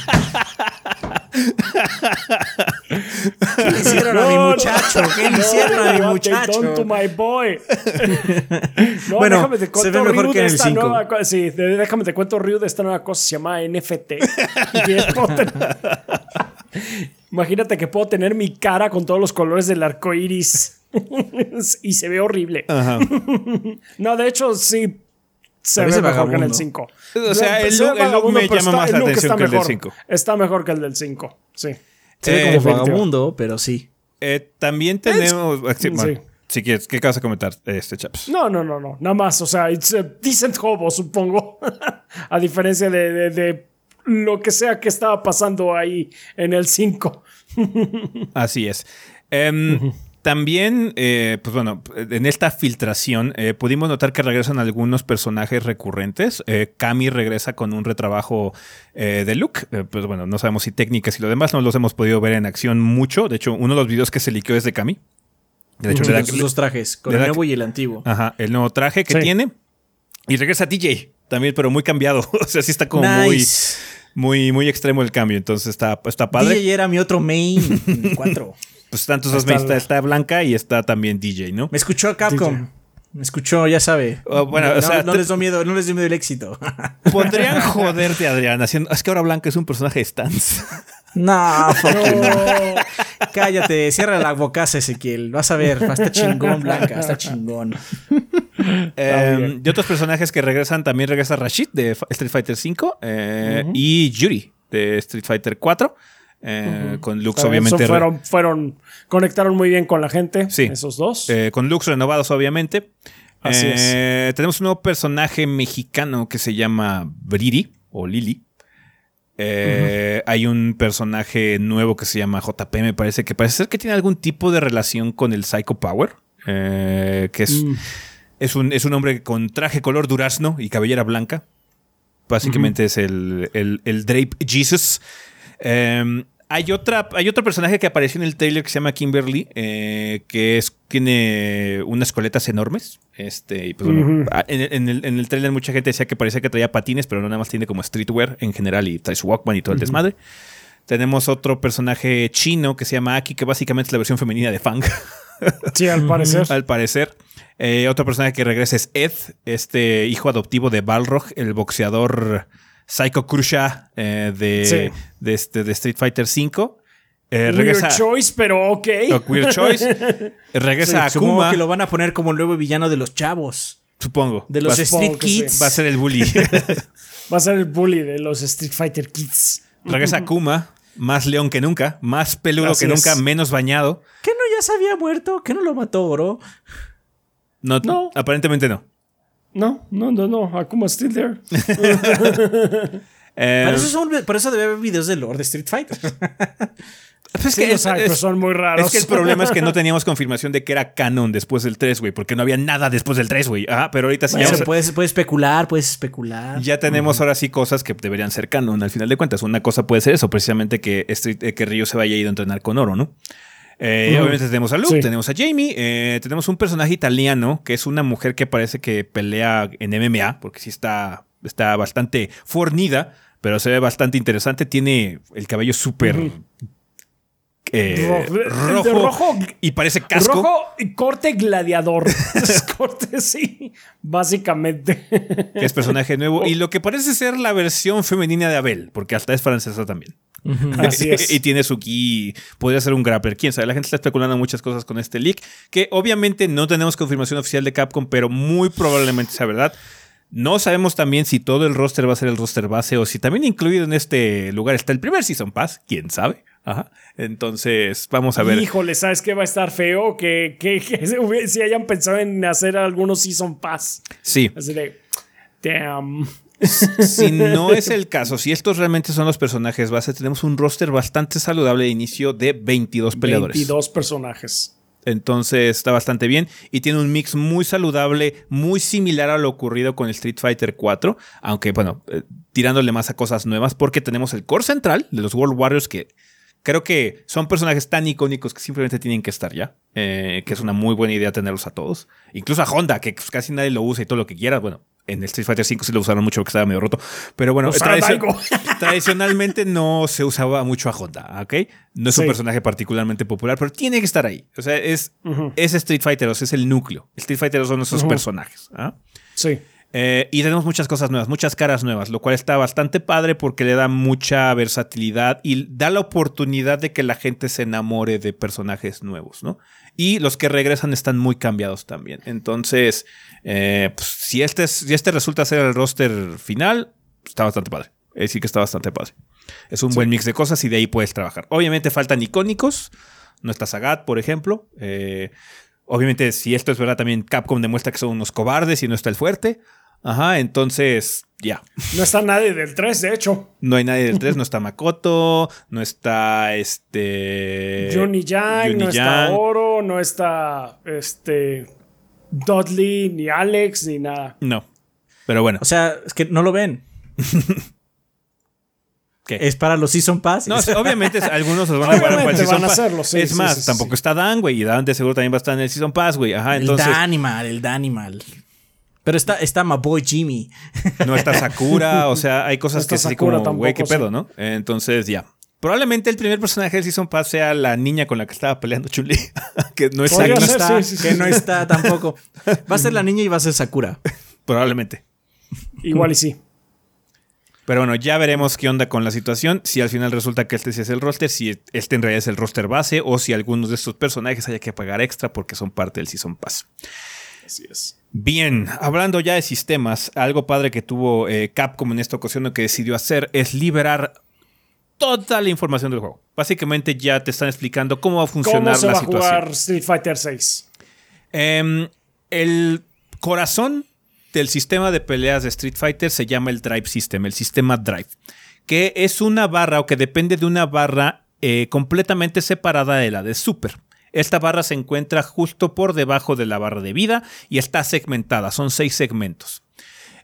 ¿Qué le hicieron a mi muchacho? ¿Qué le hicieron a mi muchacho? to my boy. no, bueno, déjame te cuento se ve mejor que en el 5. Sí, déjame te cuento Ryu de esta nueva cosa, se llama NFT. Imagínate que puedo tener mi cara con todos los colores del arco iris y se ve horrible. no, de hecho, sí. Se ve mejor que en el 5. O sea, el look, me llama más la atención que el del 5. Está mejor que el del 5, sí. Se ve como vagabundo, pero sí. Eh, también tenemos. Sí, Si quieres, ¿qué vas a comentar, este Chaps? No, no, no, no. Nada más. O sea, it's a decent hobo, supongo. a diferencia de, de lo que sea que estaba pasando ahí en el 5. Así es. Em, también, eh, pues bueno, en esta filtración eh, pudimos notar que regresan algunos personajes recurrentes. Eh, Kami regresa con un retrabajo de look. pues bueno, no sabemos si técnicas y lo demás no los hemos podido ver en acción mucho. De hecho, uno de los videos que se liqueó es de Kami. De hecho, le dos trajes, con el nuevo y el antiguo. Ajá, el nuevo traje que tiene. Y regresa TJ también, pero muy cambiado. o sea, sí está como muy muy, muy extremo el cambio, entonces está, está padre. DJ era mi otro main 4. pues tus dos mains, está, Blanca y está también DJ, ¿no? Me escuchó Capcom. Escuchó, ya sabe. Oh, bueno, no, o sea, no les dio miedo, no les dio miedo el éxito. Podrían joderte, Adrián, haciendo. Es que ahora Blanca es un personaje de Stance. No, no. Cállate, cierra la bocaza, Ezequiel. Vas a ver, está chingón, Blanca, está chingón. Em, de otros personajes que regresan, también regresa Rashid de Street Fighter V eh, y Yuri de Street Fighter 4. Eh, con Lux, obviamente. Fueron, fueron, conectaron muy bien con la gente, sí. esos dos. Eh, con Lux renovados, obviamente. Así es. Tenemos un nuevo personaje mexicano que se llama Briri o Lili. Hay un personaje nuevo que se llama JP, me parece que parece ser que tiene algún tipo de relación con el Psycho Power. que es. Mm. Es un, es un hombre con traje color durazno y cabellera blanca. Básicamente es el, el, Drape Jesus. Em, hay, otra, hay otro personaje que apareció en el trailer que se llama Kimberly, eh, que es, tiene unas coletas enormes. Este, y pues bueno, en, el, en, trailer mucha gente decía que parecía que traía patines, pero no nada más tiene como streetwear en general y trae su Walkman y todo el desmadre. Tenemos otro personaje chino que se llama Aki, que básicamente es la versión femenina de Fang. Sí, al parecer. al parecer. Eh, otro personaje que regresa es Ed, este hijo adoptivo de Balrog, el boxeador Psycho Krusha eh, de, de, este, de, Street Fighter V. Eh, regresa, weird choice, pero ok. Weird choice. Regresa a Akuma. que lo van a poner como el nuevo villano de los chavos. Supongo. De los Street Kids. Va a ser el bully. va a ser el bully de los Street Fighter Kids. Regresa Akuma, más león que nunca, más peludo que nunca, menos bañado. ¿Qué no ya se había muerto? ¿Qué no lo mató, bro? No, no. Aparentemente no. No, no, no, no. Akuma still there. eh, por, eso por, eso debe haber videos de Lord de Street Fighter. Pues es que es, son muy raros. Es que el problema es que no teníamos confirmación de que era canon después del 3, güey, porque no había nada después del 3, güey. Ah, pero ahorita sí. se puede, especular, puedes especular. Ya tenemos ahora sí cosas que deberían ser canon al final de cuentas. Una cosa puede ser eso, precisamente que, este, que Ryo se vaya a ir a entrenar con oro, ¿no? Eh, obviamente tenemos a Luke, tenemos a Jamie, eh, tenemos un personaje italiano que es una mujer que parece que pelea en MMA, porque sí está, está bastante fornida, pero se ve bastante interesante. Tiene el cabello súper eh, rojo, y parece casco. Rojo y corte gladiador. corte, sí, básicamente. Que es personaje nuevo. Y lo que parece ser la versión femenina de Abel, porque hasta es francesa también. Así es. y tiene su ki. Podría ser un grappler. Quién sabe. La gente está especulando muchas cosas con este leak. Que obviamente no tenemos confirmación oficial de Capcom, pero muy probablemente sea verdad. No sabemos también si todo el roster va a ser el roster base o si también incluido en este lugar está el primer Season Pass. Quién sabe. Ajá. Entonces, vamos a ver. Híjole, ¿sabes qué va a estar feo? Que, que, si hayan pensado en hacer algunos Season Pass. Sí. Así de. Damn. Si no es el caso, si estos realmente son los personajes base, tenemos un roster bastante saludable de inicio de 22 peleadores. 22 personajes. Entonces está bastante bien y tiene un mix muy saludable, muy similar a lo ocurrido con el Street Fighter 4, aunque bueno, eh, tirándole más a cosas nuevas porque tenemos el core central de los World Warriors que creo que son personajes tan icónicos que simplemente tienen que estar ya. Eh, que es una muy buena idea tenerlos a todos. Incluso a Honda, que pues, casi nadie lo usa y todo lo que quieras. Bueno, en el Street Fighter 5 sí lo usaron mucho porque estaba medio roto. Pero bueno, tradicionalmente no se usaba mucho a Honda, ¿ok? No es un personaje particularmente popular, pero tiene que estar ahí. O sea, es, Street Fighter, o sea, es el núcleo. Street Fighter son esos personajes. ¿ah? Sí. Eh, y tenemos muchas cosas nuevas, muchas caras nuevas, lo cual está bastante padre porque le da mucha versatilidad y da la oportunidad de que la gente se enamore de personajes nuevos, ¿no? Y los que regresan están muy cambiados también. Entonces, eh, pues, si, este, si este resulta ser el roster final, está bastante padre. Es decir, que está bastante padre. Es un buen mix de cosas y de ahí puedes trabajar. Obviamente faltan icónicos. No está Sagat, por ejemplo. Eh, obviamente, si esto es verdad, también Capcom demuestra que son unos cobardes y no está el fuerte. Ajá, entonces, ya. No está nadie del 3, de hecho. No hay nadie del 3, no está Makoto, no está este. Johnny Yang, no está Oro, no está este. Dudley, ni Alex, ni nada. No. Pero bueno. O sea, es que no lo ven. ¿Qué? Es para los Season Pass. No, obviamente algunos los van a jugar para el Season Pass. es más, tampoco está Dan, güey. Y Dan de seguro también va a estar en el Season Pass, güey. Ajá, entonces. El Danimal, el Danimal. Pero está, está my boy Jimmy. No está Sakura, o sea, hay cosas que así como, güey, qué pedo, ¿no? Entonces, ya. Probablemente el primer personaje del Season Pass sea la niña con la que estaba peleando Chuli. que no, está, que no está tampoco. Va a ser la niña y va a ser Sakura. Probablemente. Igual y sí. Pero bueno, ya veremos qué onda con la situación. Si al final resulta que este sí es el roster, si este en realidad es el roster base o si algunos de estos personajes haya que pagar extra porque son parte del Season Pass. Así es. Bien, hablando ya de sistemas, algo padre que tuvo eh, Capcom en esta ocasión lo que decidió hacer es liberar toda la información del juego. Básicamente ya te están explicando cómo va a funcionar ¿Cómo se la va situación. A jugar Street Fighter 6? Em, el corazón del sistema de peleas de Street Fighter se llama el Drive System, el sistema Drive, que es una barra o que depende de una barra eh, completamente separada de la de Super. Esta barra se encuentra justo por debajo de la barra de vida y está segmentada, son seis segmentos.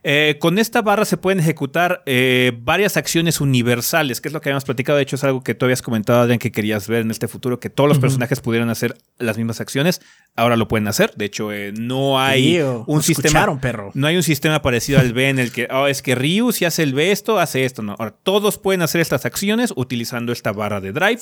Eh, con esta barra se pueden ejecutar eh, varias acciones universales, que es lo que habíamos platicado. De hecho, es algo que tú habías comentado, Adrián, que querías ver en este futuro, que todos los personajes pudieran hacer las mismas acciones. Ahora lo pueden hacer. De hecho, eh, no hay un sistema. Perro. No hay un sistema parecido al B en el que oh, es que Ryu, si hace el B esto, hace esto. No. Ahora, todos pueden hacer estas acciones utilizando esta barra de drive.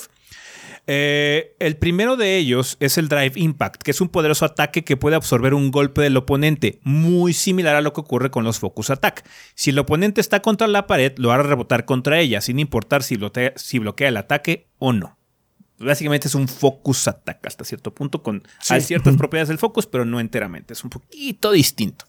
Eh, el primero de ellos es el Drive Impact, que es un poderoso ataque que puede absorber un golpe del oponente, muy similar a lo que ocurre con los Focus Attack. Si el oponente está contra la pared, lo hará rebotar contra ella, sin importar si bloquea, si bloquea el ataque o no. Básicamente es un Focus Attack hasta cierto punto, con hay ciertas propiedades del Focus, pero no enteramente, es un poquito distinto.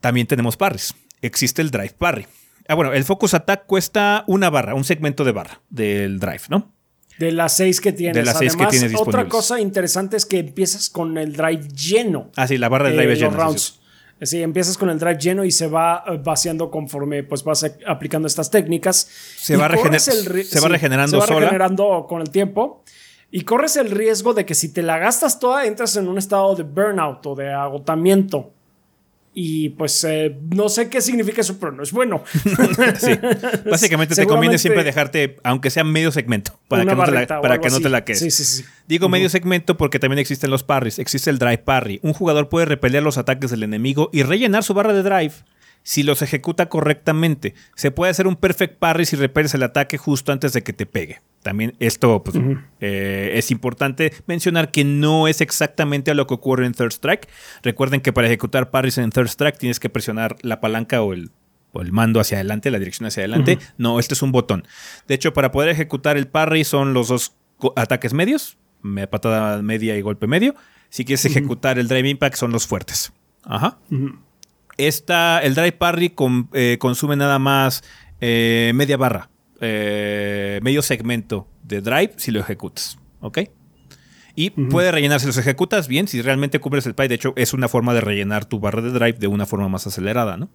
También tenemos parries. Existe el Drive Parry. Ah, bueno, el Focus Attack cuesta una barra, un segmento de barra del Drive, ¿no? De las seis que tienes. De las seis que tienes Otra cosa interesante es que empiezas con el drive lleno. Ah, sí, la barra de drive es llena. Rounds. Sí, empiezas con el drive lleno y se va eh, vaciando conforme pues vas aplicando estas técnicas. Se, va, se va regenerando Se va regenerando con el tiempo. Y corres el riesgo de que si te la gastas toda, entras en un estado de burnout o de agotamiento. Y pues eh, no sé qué significa eso, pero no es bueno. Básicamente te conviene siempre dejarte, aunque sea medio segmento, para que no te la, para que no te la quedes. Digo medio segmento porque también existen los parries. Existe el drive parry. Un jugador puede repeler los ataques del enemigo y rellenar su barra de drive si los ejecuta correctamente. Se puede hacer un perfect parry si repeles el ataque justo antes de que te pegue. También esto pues, eh, es importante mencionar que no es exactamente a lo que ocurre en Third Strike. Recuerden que para ejecutar parries en Third Strike tienes que presionar la palanca o el, el mando hacia adelante, la dirección hacia adelante. No, este es un botón. De hecho, para poder ejecutar el parry son los dos ataques medios, patada media y golpe medio. Si quieres ejecutar el drive impact son los fuertes. Ajá. Esta, el Drive Parry eh, consume nada más eh, media barra, eh, medio segmento de Drive si lo ejecutas. ¿Ok? Y puede rellenar si los ejecutas bien, si realmente cubres el pie. De hecho, es una forma de rellenar tu barra de Drive de una forma más acelerada, ¿no?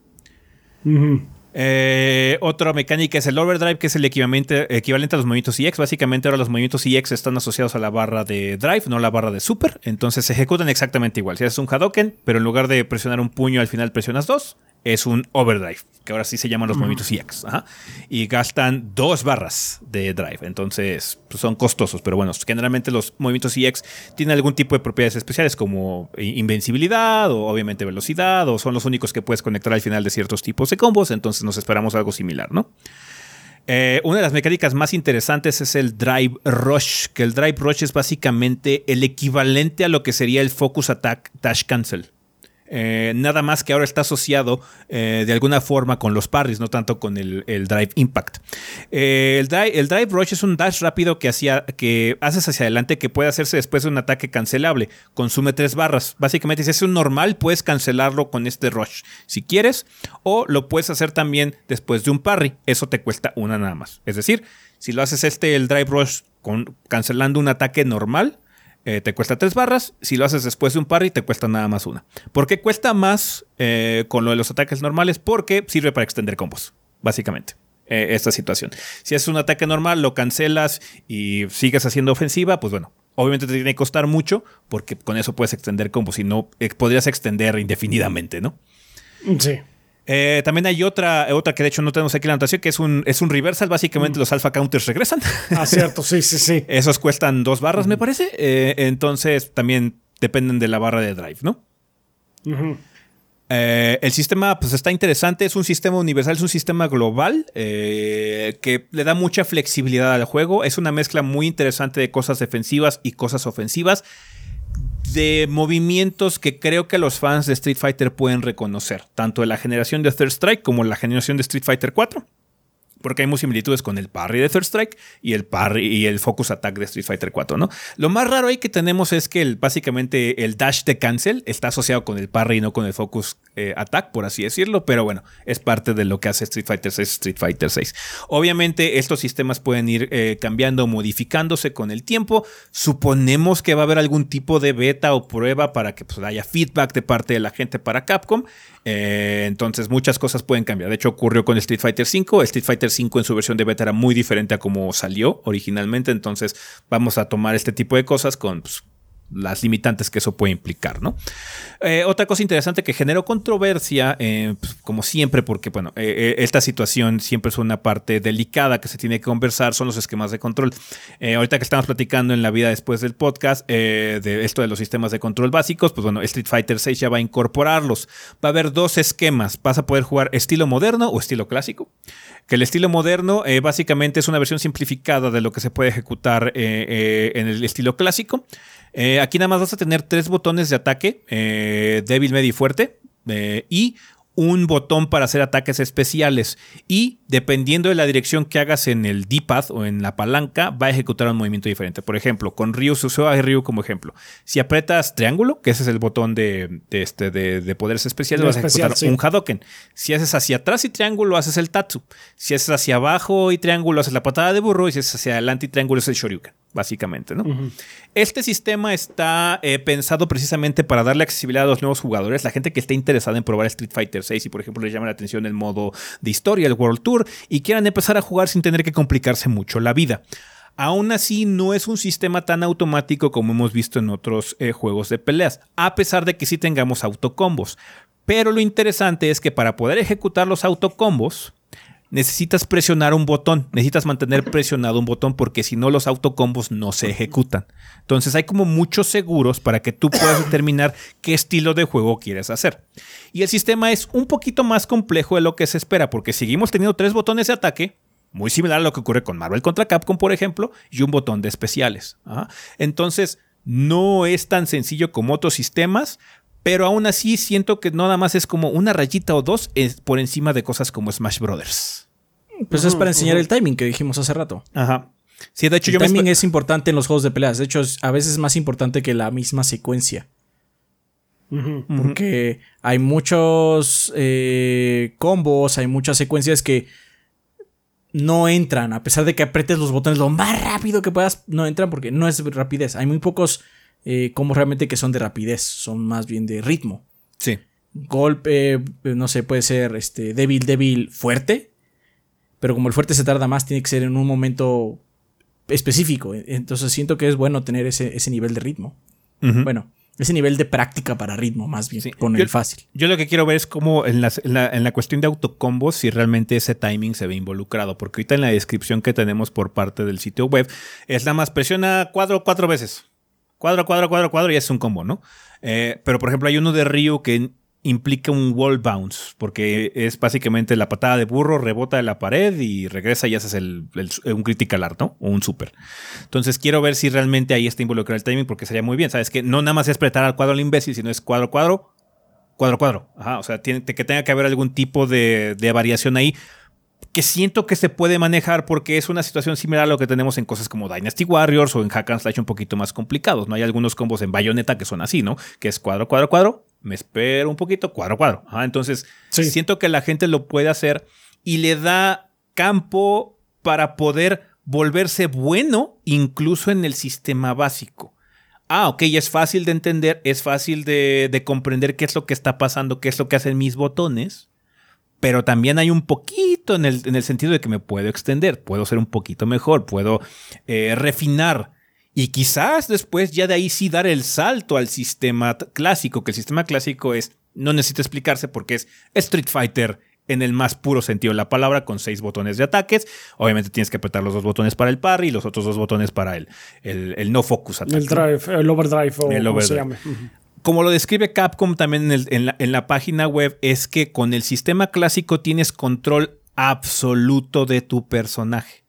Eh, otra mecánica es el overdrive, que es el equivalente, equivalente a los movimientos EX. Básicamente ahora los movimientos EX están asociados a la barra de drive, no a la barra de super. Entonces se ejecutan exactamente igual. Si haces un Hadoken, pero en lugar de presionar un puño al final presionas dos, es un overdrive, que ahora sí se llaman los movimientos EX. Y gastan dos barras de drive, entonces pues, son costosos, pero bueno, generalmente los movimientos EX tienen algún tipo de propiedades especiales como invencibilidad o obviamente velocidad, o son los únicos que puedes conectar al final de ciertos tipos de combos, entonces nos esperamos algo similar, ¿no? Eh, una de las mecánicas más interesantes es el Drive Rush, que el Drive Rush es básicamente el equivalente a lo que sería el Focus Attack Dash Cancel. Eh, nada más que ahora está asociado eh, de alguna forma con los parries, no tanto con el, Drive Impact. Eh, el, drive, Rush es un dash rápido que, que haces hacia adelante que puede hacerse después de un ataque cancelable. Consume tres barras. Básicamente, si es un normal, puedes cancelarlo con este Rush si quieres, o lo puedes hacer también después de un parry. Eso te cuesta una nada más. Es decir, si lo haces este, el Drive Rush, con, cancelando un ataque normal, eh, te cuesta tres barras. Si lo haces después de un parry, te cuesta nada más una. ¿Por qué cuesta más eh, con lo de los ataques normales? Porque sirve para extender combos, básicamente. Eh, esta situación. Si es un ataque normal, lo cancelas y sigues haciendo ofensiva, pues bueno, obviamente te tiene que costar mucho porque con eso puedes extender combos. Si no, podrías extender indefinidamente, ¿no? Sí. Eh, también hay otra, otra que de hecho no tenemos aquí en la anotación, que es un, es un reversal. Básicamente mm. los alpha counters regresan. Ah, cierto, sí, sí, sí. Esos cuestan dos barras, me parece. Eh, entonces también dependen de la barra de drive, ¿no? Eh, el sistema pues está interesante, es un sistema universal, es un sistema global que le da mucha flexibilidad al juego, es una mezcla muy interesante de cosas defensivas y cosas ofensivas de movimientos que creo que los fans de Street Fighter pueden reconocer, tanto de la generación de Third Strike como la generación de Street Fighter 4 porque hay muchas similitudes con el parry de Third Strike y el parry y el focus attack de Street Fighter 4, ¿no? Lo más raro ahí que tenemos es que el, básicamente el dash de cancel está asociado con el parry y no con el focus eh, attack, por así decirlo, pero bueno, es parte de lo que hace Street Fighter 6 Street Fighter 6. Obviamente estos sistemas pueden ir eh, cambiando, modificándose con el tiempo. Suponemos que va a haber algún tipo de beta o prueba para que pues, haya feedback de parte de la gente para Capcom. Eh, entonces muchas cosas pueden cambiar. De hecho ocurrió con Street Fighter 5. Street Fighter 5 en su versión de beta era muy diferente a como salió originalmente. Entonces vamos a tomar este tipo de cosas con pues, las limitantes que eso puede implicar, ¿no? Eh, otra cosa interesante que generó controversia, eh, pues, como siempre, porque, bueno, eh, esta situación siempre es una parte delicada que se tiene que conversar, son los esquemas de control. ahorita que estamos platicando en la vida después del podcast de esto de los sistemas de control básicos, pues bueno, Street Fighter 6 ya va a incorporarlos. Va a haber dos esquemas, vas a poder jugar estilo moderno o estilo clásico. Que el estilo moderno básicamente es una versión simplificada de lo que se puede ejecutar en el estilo clásico. Eh, aquí nada más vas a tener tres botones de ataque, eh, débil, medio y fuerte, eh, y un botón para hacer ataques especiales y dependiendo de la dirección que hagas en el D-pad o en la palanca va a ejecutar un movimiento diferente. Por ejemplo, con Ryu se usó a Ryu como ejemplo. Si aprietas triángulo, que ese es el botón de, este, de, poderes especiales, vas a ejecutar un Hadoken. Si haces hacia atrás y triángulo, haces el Tatsu. Si haces hacia abajo y triángulo, haces la patada de burro y si haces hacia adelante y triángulo, es el Shoryuken básicamente, ¿no? Este sistema está eh, pensado precisamente para darle accesibilidad a los nuevos jugadores, la gente que esté interesada en probar Street Fighter 6 y por ejemplo les llama la atención el modo de historia, el World Tour y quieran empezar a jugar sin tener que complicarse mucho la vida. Aún así, no es un sistema tan automático como hemos visto en otros eh, juegos de peleas, a pesar de que sí tengamos autocombos. Pero lo interesante es que para poder ejecutar los autocombos, necesitas presionar un botón, necesitas mantener presionado un botón porque si no los autocombos no se ejecutan. Entonces hay como muchos seguros para que tú puedas determinar qué estilo de juego quieres hacer. Y el sistema es un poquito más complejo de lo que se espera porque seguimos teniendo tres botones de ataque, muy similar a lo que ocurre con Marvel contra Capcom, por ejemplo, y un botón de especiales. Entonces, no es tan sencillo como otros sistemas, pero aún así siento que nada más es como una rayita o dos por encima de cosas como Smash Brothers. Pues es para enseñar el timing que dijimos hace rato. Ajá. Sí, de hecho, el timing es importante en los juegos de peleas. De hecho, a veces es más importante que la misma secuencia. Porque hay muchos eh, combos, hay muchas secuencias que no entran. A pesar de que apretes los botones lo más rápido que puedas, no entran porque no es rapidez. Hay muy pocos eh, combos realmente que son de rapidez, son más bien de ritmo. Sí. Golpe, eh, no sé, puede ser este, débil, débil, fuerte. Pero como el fuerte se tarda más, tiene que ser en un momento específico. Entonces siento que es bueno tener ese, nivel de ritmo. Bueno, ese nivel de práctica para ritmo, más bien, con el fácil. Yo lo que quiero ver es cómo en, la, cuestión de autocombos, si realmente ese timing se ve involucrado. Porque ahorita en la descripción que tenemos por parte del sitio web, es nada más presiona cuadro cuatro veces. Cuadro, cuadro, cuadro, cuadro, y es un combo, ¿no? Eh, pero por ejemplo, hay uno de Ryu que implica un wall bounce, porque es básicamente la patada de burro, rebota de la pared y regresa y haces el, un critical art, ¿no? O un super. Entonces quiero ver si realmente ahí está involucrado el timing, porque sería muy bien, ¿sabes? Que no nada más es apretar al cuadro al imbécil, sino es cuadro, cuadro, cuadro, cuadro. Ajá, o sea, tiene, que tenga que haber algún tipo de variación ahí que siento que se puede manejar porque es una situación similar a lo que tenemos en cosas como Dynasty Warriors o en Hack and Slash un poquito más complicados, ¿no? Hay algunos combos en Bayonetta que son así, ¿no? Que es cuadro, cuadro, cuadro, me espero un poquito, cuadro, cuadro. entonces, siento que la gente lo puede hacer y le da campo para poder volverse bueno incluso en el sistema básico. Ah, ok, es fácil de entender, es fácil de, de comprender qué es lo que está pasando, qué es lo que hacen mis botones pero también hay un poquito en el, en el, sentido de que me puedo extender, puedo ser un poquito mejor, puedo eh, refinar y quizás después ya de ahí sí dar el salto al sistema clásico, que el sistema clásico es, no necesita explicarse porque es Street Fighter en el más puro sentido de la palabra, con seis botones de ataques. Obviamente tienes que apretar los dos botones para el parry y los otros dos botones para el, el, no focus El drive, el overdrive o el overdrive. se llame como lo describe Capcom también en, la, página web, es que con el sistema clásico tienes control absoluto de tu personaje.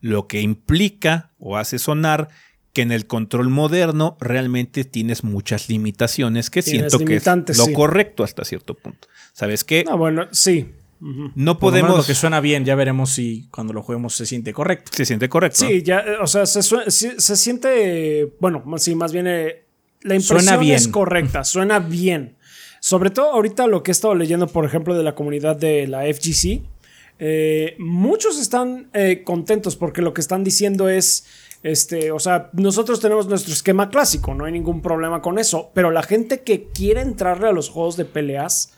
Lo que implica o hace sonar que en el control moderno realmente tienes muchas limitaciones, que siento que es lo correcto hasta cierto punto. ¿Sabes qué? Ah, bueno, sí. No podemos. Lo que suena bien, ya veremos si cuando lo juguemos se siente correcto. Se siente correcto. Sí, ya, o sea, se, se, siente. Bueno, sí, más bien. Eh, la impresión es correcta, suena bien. Sobre todo ahorita lo que he estado leyendo, por ejemplo, de la comunidad de la FGC, eh, muchos están eh, contentos porque lo que están diciendo es, este, o sea, nosotros tenemos nuestro esquema clásico, no hay ningún problema con eso, pero la gente que quiere entrarle a los juegos de peleas,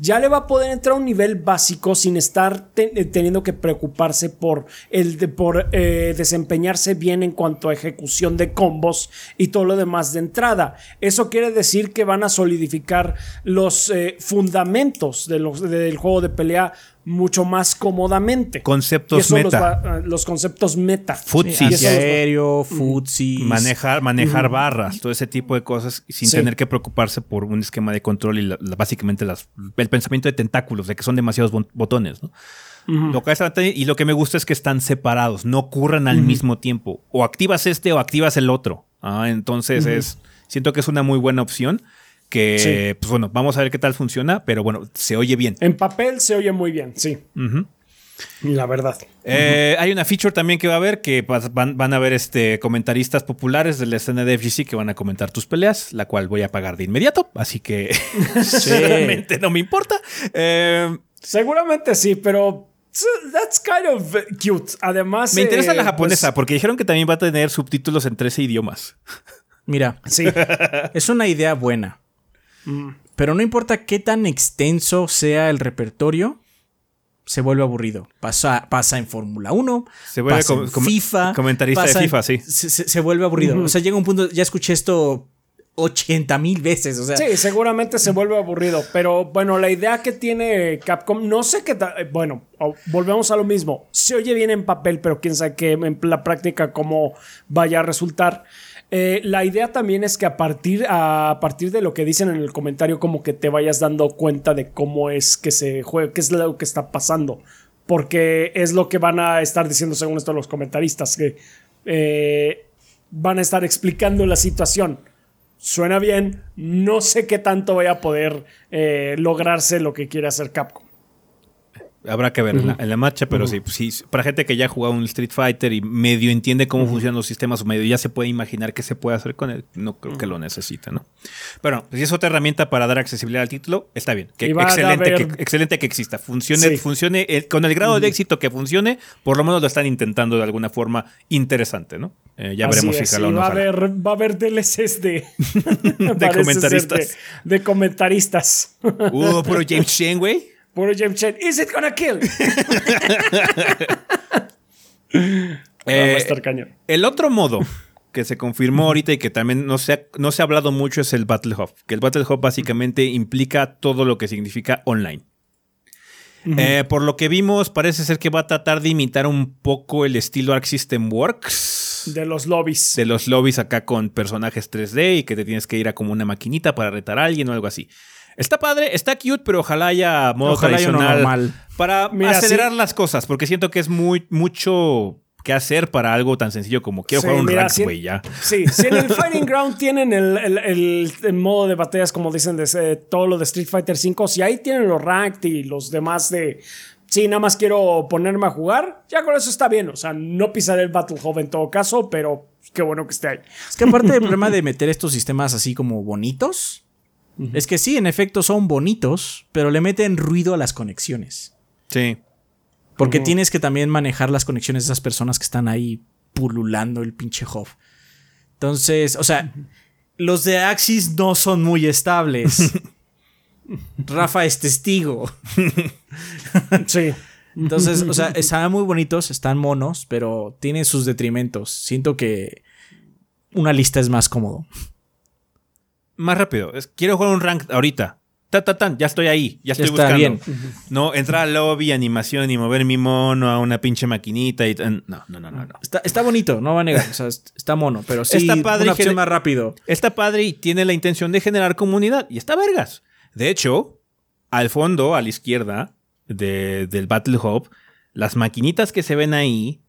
ya le va a poder entrar a un nivel básico sin estar eh, teniendo que preocuparse por, el por eh, desempeñarse bien en cuanto a ejecución de combos y todo lo demás de entrada. Eso quiere decir que van a solidificar los eh, fundamentos de del juego de pelea mucho más cómodamente. Conceptos meta. Ah, los, conceptos meta. Futsi. aéreo, futsi. Manejar, manejar barras, todo ese tipo de cosas sin tener que preocuparse por un esquema de control y básicamente las, el pensamiento de tentáculos, de que son demasiados botones, ¿no? lo que y lo que me gusta es que están separados, no ocurran al mismo tiempo. O activas este o activas el otro. Ah, entonces es. Siento que es una muy buena opción que, pues bueno, vamos a ver qué tal funciona, pero bueno, se oye bien. En papel se oye muy bien, sí. La verdad. Eh, hay una feature también que va a haber que van, a ver este, comentaristas populares de la escena de FGC que van a comentar tus peleas, la cual voy a pagar de inmediato, así que realmente no me importa. Eh, Seguramente sí, pero That's kind of cute. Además. Me interesa la eh, japonesa pues porque dijeron que también va a tener subtítulos en 13 idiomas. Mira, sí. es una idea buena. Pero no importa qué tan extenso sea el repertorio, se vuelve aburrido. Pasa, pasa en Fórmula 1, se vuelve en FIFA. Comentarista de FIFA, sí. Se, vuelve aburrido. O sea, llega un punto, ya escuché esto 80 mil veces. O sea. Sí, seguramente se vuelve aburrido. Pero bueno, la idea que tiene Capcom, no sé qué. Bueno, volvemos a lo mismo. Se oye bien en papel, pero quién sabe que en la práctica cómo vaya a resultar. Eh, la idea también es que a partir, a partir de lo que dicen en el comentario, como que te vayas dando cuenta de cómo es que se juega, qué es lo que está pasando. Porque es lo que van a estar diciendo según esto los comentaristas, que eh, van a estar explicando la situación. Suena bien, no sé qué tanto vaya a poder eh, lograrse lo que quiere hacer Capcom. Habrá que ver en, la, marcha, pero sí, sí, para gente que ya ha jugado un Street Fighter y medio entiende cómo funcionan los sistemas o medio ya se puede imaginar qué se puede hacer con él, no creo que lo necesita, ¿no? Pero si es otra herramienta para dar accesibilidad al título, está bien. Que, excelente, que, excelente que exista. Funcione, funcione con el grado de éxito que funcione, por lo menos lo están intentando de alguna forma interesante, ¿no? Eh, ya veremos si jala o no. Va a, haber, va a haber DLCs de, de comentaristas. De, comentaristas. Uh, puro James Chen, güey. Puro James Chen. ¿Is it gonna kill? eh, estar cañón. El otro modo que se confirmó ahorita y que también no se, ha, no se ha hablado mucho es el Battle Hub. Que el Battle Hub básicamente implica todo lo que significa online. Eh, por lo que vimos, parece ser que va a tratar de imitar un poco el estilo Arc System Works. De los lobbies. De los lobbies acá con personajes 3D y que te tienes que ir a como una maquinita para retar a alguien o algo así. Está padre, está cute, pero ojalá haya modo tradicional para acelerar las cosas, porque siento que es muy mucho que hacer para algo tan sencillo como quiero jugar un rank, güey, ya. Sí, si en el Fighting Ground tienen el, modo de batallas, como dicen, de todo lo de Street Fighter V, si ahí tienen los ranked y los demás de sí, nada más quiero ponerme a jugar, ya con eso está bien. O sea, no pisaré el Battle Hub en todo caso, pero qué bueno que esté ahí. Es que aparte del problema de meter estos sistemas así como bonitos, es que sí, en efecto son bonitos, pero le meten ruido a las conexiones. Sí. Porque tienes que también manejar las conexiones de esas personas que están ahí pululando el pinche hub. Entonces, o sea, los de Axis no son muy estables. Rafa es testigo. sí. Entonces, o sea, están muy bonitos, están monos, pero tienen sus detrimentos. Siento que una lista es más cómodo más rápido. quiero jugar un rank ahorita. Ta, ta, tan, ya estoy ahí, ya estoy buscando. Bien. No, entrar al lobby, animación y mover mi mono a una pinche maquinita y no, no, no, no, Está, está bonito, no va a negar, o sea, está mono, pero sí está padre una opción más rápido. Está padre y tiene la intención de generar comunidad y está vergas. De hecho, al fondo, a la izquierda del Battle Hub, las maquinitas que se ven ahí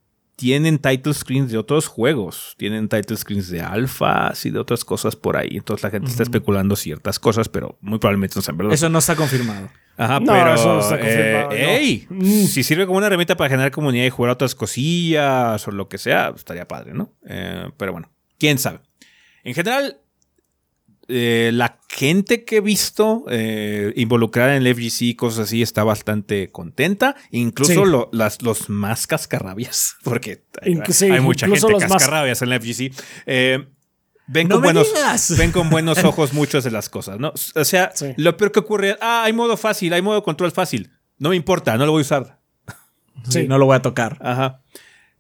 tienen title screens de otros juegos, tienen title screens de alfas y de otras cosas por ahí. Entonces la gente está especulando ciertas cosas, pero muy probablemente no sean verdad. Eso no está confirmado. Ajá, pero. Eso no está confirmado, eh, mm. si sirve como una herramienta para generar comunidad y jugar otras cosillas o lo que sea, estaría padre, ¿no? Eh, pero bueno, quién sabe. En general, eh, la gente que he visto eh, involucrada en el FGC y cosas así está bastante contenta. Incluso las, los más cascarrabias, porque hay, mucha gente cascarrabias en el FGC. Eh, ven, con buenos, ven con buenos ojos muchas de las cosas, ¿no? O sea, lo peor que ocurre, ah, hay modo fácil, hay modo control fácil. No me importa, no lo voy a usar. Sí, no lo voy a tocar. Ajá.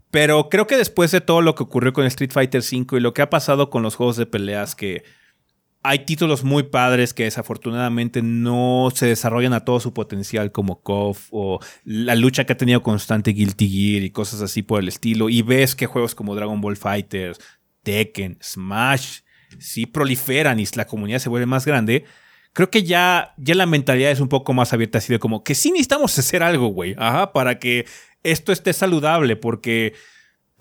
Pero creo que después de todo lo que ocurrió con Street Fighter V y lo que ha pasado con los juegos de peleas que hay títulos muy padres que desafortunadamente no se desarrollan a todo su potencial como KOF o la lucha que ha tenido constante Guilty Gear y cosas así por el estilo. Y ves que juegos como Dragon Ball Fighters, Tekken, Smash, sí proliferan y la comunidad se vuelve más grande. Creo que ya, ya la mentalidad es un poco más abierta, así de como que sí necesitamos hacer algo, güey, ajá, para que esto esté saludable, porque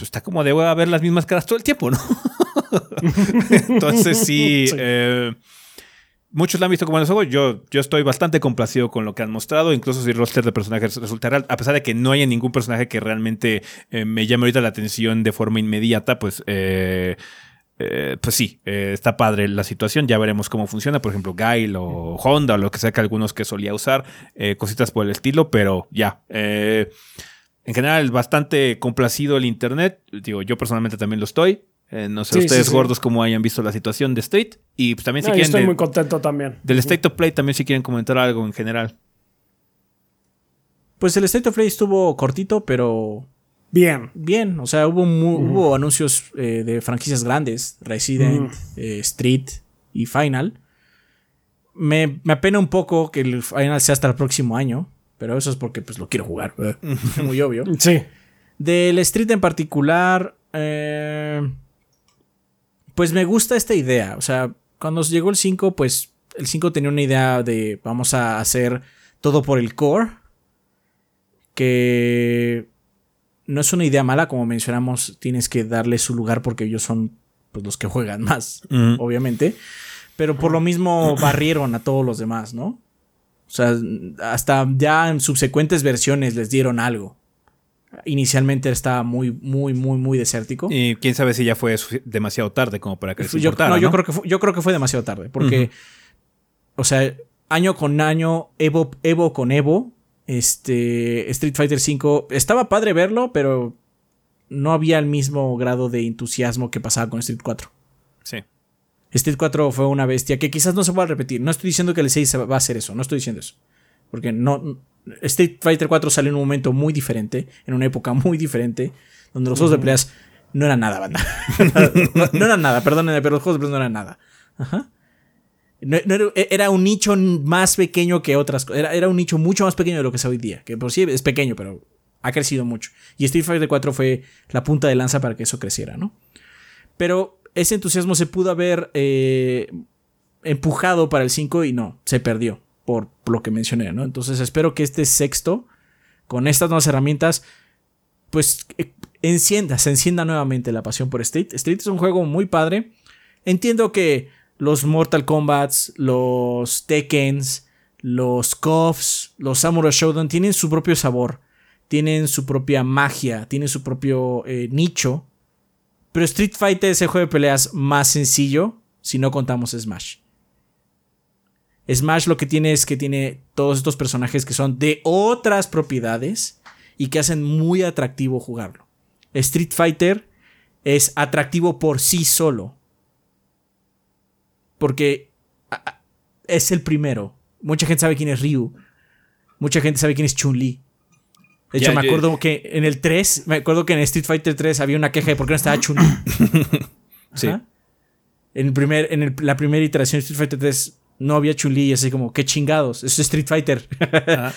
pues, está como de haber las mismas caras todo el tiempo, ¿no? Entonces sí, eh, muchos la han visto como en los juegos. Yo, yo estoy bastante complacido con lo que han mostrado. Incluso si el roster de personajes resultará, a pesar de que no haya ningún personaje que realmente eh, me llame ahorita la atención de forma inmediata, pues... Eh, pues sí, está padre la situación. Ya veremos cómo funciona. Por ejemplo, Guile o Honda o lo que sea que algunos que solía usar. cositas por el estilo, pero ya. En general, bastante complacido el internet. Digo, yo personalmente también lo estoy. Eh, no sé ustedes gordos cómo hayan visto la situación de State. Y pues también si quieren... Estoy muy contento también. Del State of Play también si quieren comentar algo en general. Pues el State of Play estuvo cortito, pero... Bien. Bien, o sea, hubo, hubo anuncios eh, de franquicias grandes. Resident, eh, Street, y Final. Me, me, apena un poco que el Final sea hasta el próximo año, pero eso es porque pues lo quiero jugar, muy obvio. Sí. Del Street en particular, eh, pues me gusta esta idea. O sea, cuando llegó el 5, pues el 5 tenía una idea de vamos a hacer todo por el core. Que no es una idea mala, como mencionamos, tienes que darle su lugar porque ellos son pues, los que juegan más, obviamente. Pero por lo mismo barrieron a todos los demás, ¿no? O sea, hasta ya en subsecuentes versiones les dieron algo. Inicialmente estaba muy, muy, muy, muy desértico. Y quién sabe si ya fue demasiado tarde como para que se yo, no, Yo, creo que fue, yo creo que fue demasiado tarde. Porque, o sea, año con año, Evo, Evo con Evo, este, Street Fighter V, estaba padre verlo, pero no había el mismo grado de entusiasmo que pasaba con Street 4. Sí. Street 4 fue una bestia que quizás no se pueda repetir. No estoy diciendo que el 6 va a hacer eso, no estoy diciendo eso. Porque no, Street Fighter 4 salió en un momento muy diferente, en una época muy diferente, donde los juegos de peleas no eran nada, banda. no, eran nada, perdónenme, pero los juegos de peleas no eran nada. Ajá. era, un nicho más pequeño que otras cosas. Era, era, un nicho mucho más pequeño de lo que es hoy día. Que por sí es pequeño, pero ha crecido mucho. Y Street Fighter 4 fue la punta de lanza para que eso creciera, ¿no? Pero ese entusiasmo se pudo haber eh, empujado para el 5 y no, se perdió por lo que mencioné, ¿no? Entonces espero que este sexto, con estas nuevas herramientas, pues eh, encienda, se encienda nuevamente la pasión por Street. Street es un juego muy padre. Entiendo que los Mortal Kombats, los Tekkens, los KOFs, los Samurai Shodown tienen su propio sabor, tienen su propia magia, tienen su propio eh, nicho. Pero Street Fighter es el juego de peleas más sencillo si no contamos Smash. Smash lo que tiene es que tiene todos estos personajes que son de otras propiedades y que hacen muy atractivo jugarlo. Street Fighter es atractivo por sí solo. Porque es el primero. Mucha gente sabe quién es Ryu. Mucha gente sabe quién es Chun-Li. De hecho, me acuerdo que en el 3, me acuerdo que en Street Fighter 3 había una queja de por qué no estaba Chun-Li. sí. En, el primer, en la primera iteración de Street Fighter 3 no había Chun-Li y así como, qué chingados, es Street Fighter.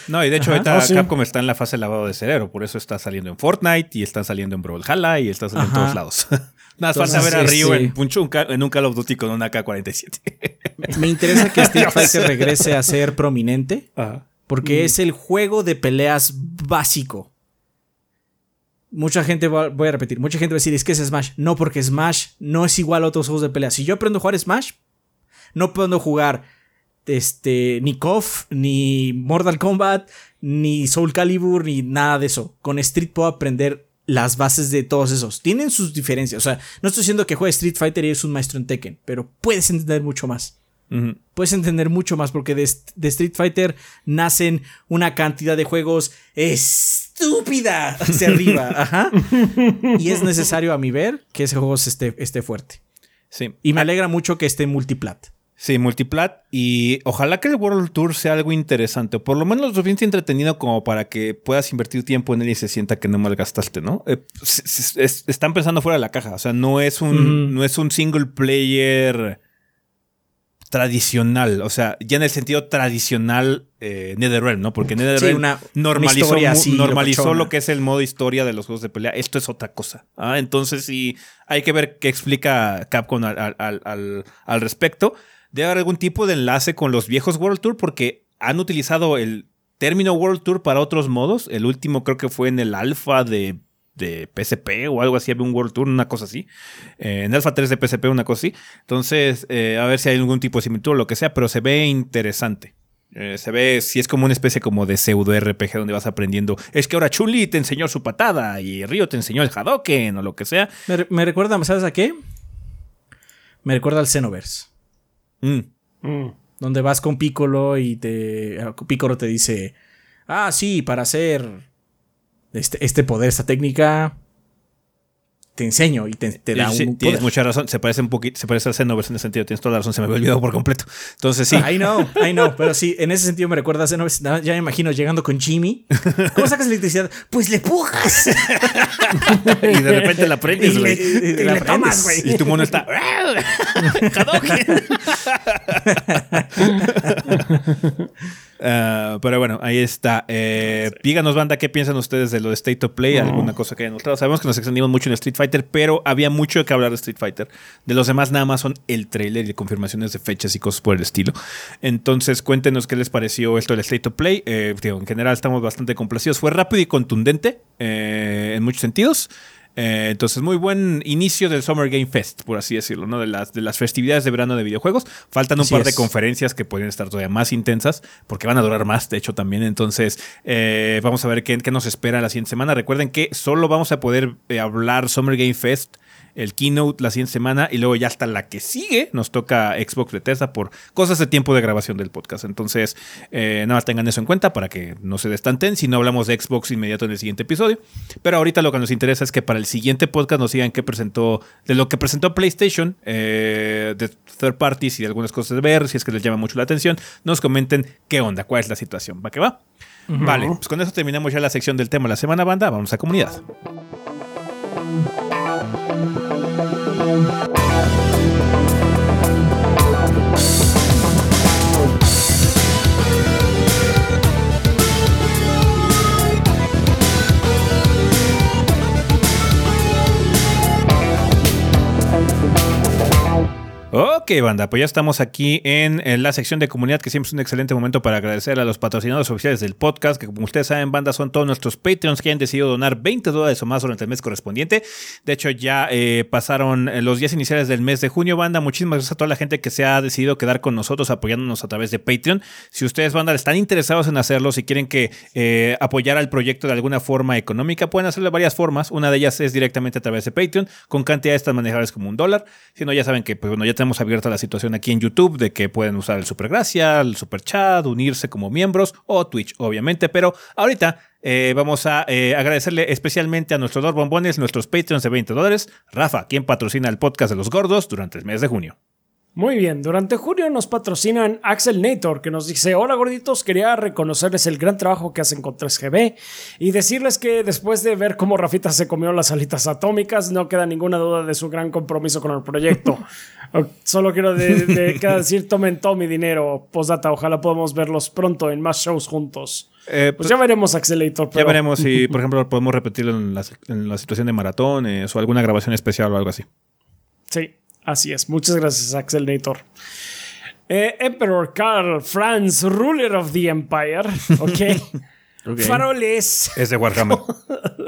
no, y de hecho ahorita oh, Capcom está en la fase de lavado de cerebro, por eso está saliendo en Fortnite y está saliendo en Brawlhalla y está saliendo en todos lados. Nada más falta ver a Ryu en, en, un Call of Duty con una AK-47. Me interesa que Street Fighter regrese a ser prominente, porque mm. es el juego de peleas básico. Mucha gente, voy a repetir, mucha gente va a decir, es que es Smash. No, porque Smash no es igual a otros juegos de peleas. Si yo aprendo a jugar Smash, no puedo jugar este, ni KOF, ni Mortal Kombat, ni Soul Calibur, ni nada de eso. Con Street puedo aprender las bases de todos esos. Tienen sus diferencias. O sea, no estoy diciendo que juegue Street Fighter y es un maestro en Tekken, pero puedes entender mucho más. Puedes entender mucho más porque de, Street Fighter nacen una cantidad de juegos estúpida hacia arriba. Ajá. Y es necesario a mi ver que ese juego esté, esté fuerte. Sí. Y me alegra mucho que esté multiplat. Sí, multiplat. Y ojalá que el World Tour sea algo interesante. O por lo menos lo suficiente entretenido como para que puedas invertir tiempo en él y se sienta que no malgastaste, ¿no? Eh, están pensando fuera de la caja. O sea, no es un, no es un single player tradicional. O sea, ya en el sentido tradicional eh, NetherRealm, ¿no? Porque NetherRealm normalizó, normalizó lo que es el modo historia de los juegos de pelea. Esto es otra cosa. ¿ah? Entonces, sí, hay que ver qué explica Capcom al, al, al respecto debe haber algún tipo de enlace con los viejos World Tour porque han utilizado el término World Tour para otros modos. El último creo que fue en el alfa de, de PSP o algo así, había un World Tour, una cosa así. Eh, en alfa 3 de PSP, una cosa así. Entonces, eh, a ver si hay algún tipo de similitud o lo que sea, pero se ve interesante. Eh, se ve, si es como una especie como de pseudo RPG donde vas aprendiendo. Es que ahora Chuli te enseñó su patada y Río te enseñó el Hadoken o lo que sea. Me, me recuerda, ¿sabes a qué? Me recuerda al Xenoverse. Mm. Mm. Donde vas con Piccolo y te. Piccolo te dice. Ah, sí, para hacer este, este poder, esta técnica. te enseño y te, da un Tienes mucha razón, se parece un poquito, se parece a Xenoverse en ese sentido, tienes toda la razón, se me había olvidado por completo. Entonces sí. I know, I know, pero sí, en ese sentido me recuerda a Xenoverse, ya me imagino llegando con Jimmy. ¿Cómo sacas electricidad? Pues le pujas. y de repente la prendes, güey. Y, le, tomas, güey. Y tu mono está... Uh, pero bueno, ahí está. Eh, díganos, banda, ¿qué piensan ustedes de lo de State of Play? ¿Alguna cosa que hayan notado? Sabemos que nos extendimos mucho en Street Fighter, pero había mucho que hablar de Street Fighter. De los demás, nada más son el trailer y confirmaciones de fechas y cosas por el estilo. Entonces, cuéntenos qué les pareció esto del State of Play. Eh, en general, estamos bastante complacidos. Fue rápido y contundente eh, en muchos sentidos. Eh, entonces, muy buen inicio del Summer Game Fest, por así decirlo, ¿no? De las, de las festividades de verano de videojuegos. Faltan un par de conferencias que pueden estar todavía más intensas, porque van a durar más, de hecho, también. Entonces, eh, vamos a ver qué, qué, nos espera la siguiente semana. Recuerden que solo vamos a poder eh, hablar Summer Game Fest el keynote la siguiente semana y luego ya hasta la que sigue nos toca Xbox Bethesda por cosas de tiempo de grabación del podcast. Entonces, eh, nada más tengan eso en cuenta para que no se destanten si no hablamos de Xbox inmediato en el siguiente episodio. Pero ahorita lo que nos interesa es que para el siguiente podcast nos digan qué presentó, de lo que presentó PlayStation, eh, de third parties y de algunas cosas de ver, si es que les llama mucho la atención, nos comenten qué onda, cuál es la situación. ¿Va que va? Vale, pues con eso terminamos ya la sección del tema de la semana, banda. Vamos a comunidad. Ok, banda, pues ya estamos aquí en, la sección de comunidad, que siempre es un excelente momento para agradecer a los patrocinadores oficiales del podcast, que como ustedes saben, banda, son todos nuestros Patreons que han decidido donar 20 dólares o más durante el mes correspondiente. De hecho, ya eh, pasaron los días iniciales del mes de junio, banda. Muchísimas gracias a toda la gente que se ha decidido quedar con nosotros apoyándonos a través de Patreon. Si ustedes, banda, están interesados en hacerlo, si quieren que eh, apoyar al proyecto de alguna forma económica, pueden hacerlo de varias formas. Una de ellas es directamente a través de Patreon, con cantidades tan manejables como un dólar. Si no, ya saben que, pues bueno, ya tenemos abierta la situación aquí en YouTube de que pueden usar el Supergracia, el Super Chat, unirse como miembros o Twitch, obviamente. Pero ahorita eh, vamos a eh, agradecerle especialmente a nuestros dos bombones, nuestros Patreons de 20 dólares, Rafa, quien patrocina el podcast de los gordos durante el mes de junio. Muy bien, durante junio nos patrocinan Axel Nator, que nos dice, hola gorditos, quería reconocerles el gran trabajo que hacen con 3GB y decirles que después de ver cómo Rafita se comió las alitas atómicas, no queda ninguna duda de su gran compromiso con el proyecto. Solo quiero decir, tomen todo mi dinero, postdata, ojalá podamos verlos pronto en más shows juntos. Eh, pues ya veremos Axelator. Ya veremos si, por ejemplo, podemos repetirlo en la, situación de maratones o alguna grabación especial o algo así. Sí. Así es. Muchas gracias, Axel Nator. Eh, Emperor Karl Franz, ruler of the empire. Ok. Faroles. Es de Warhammer.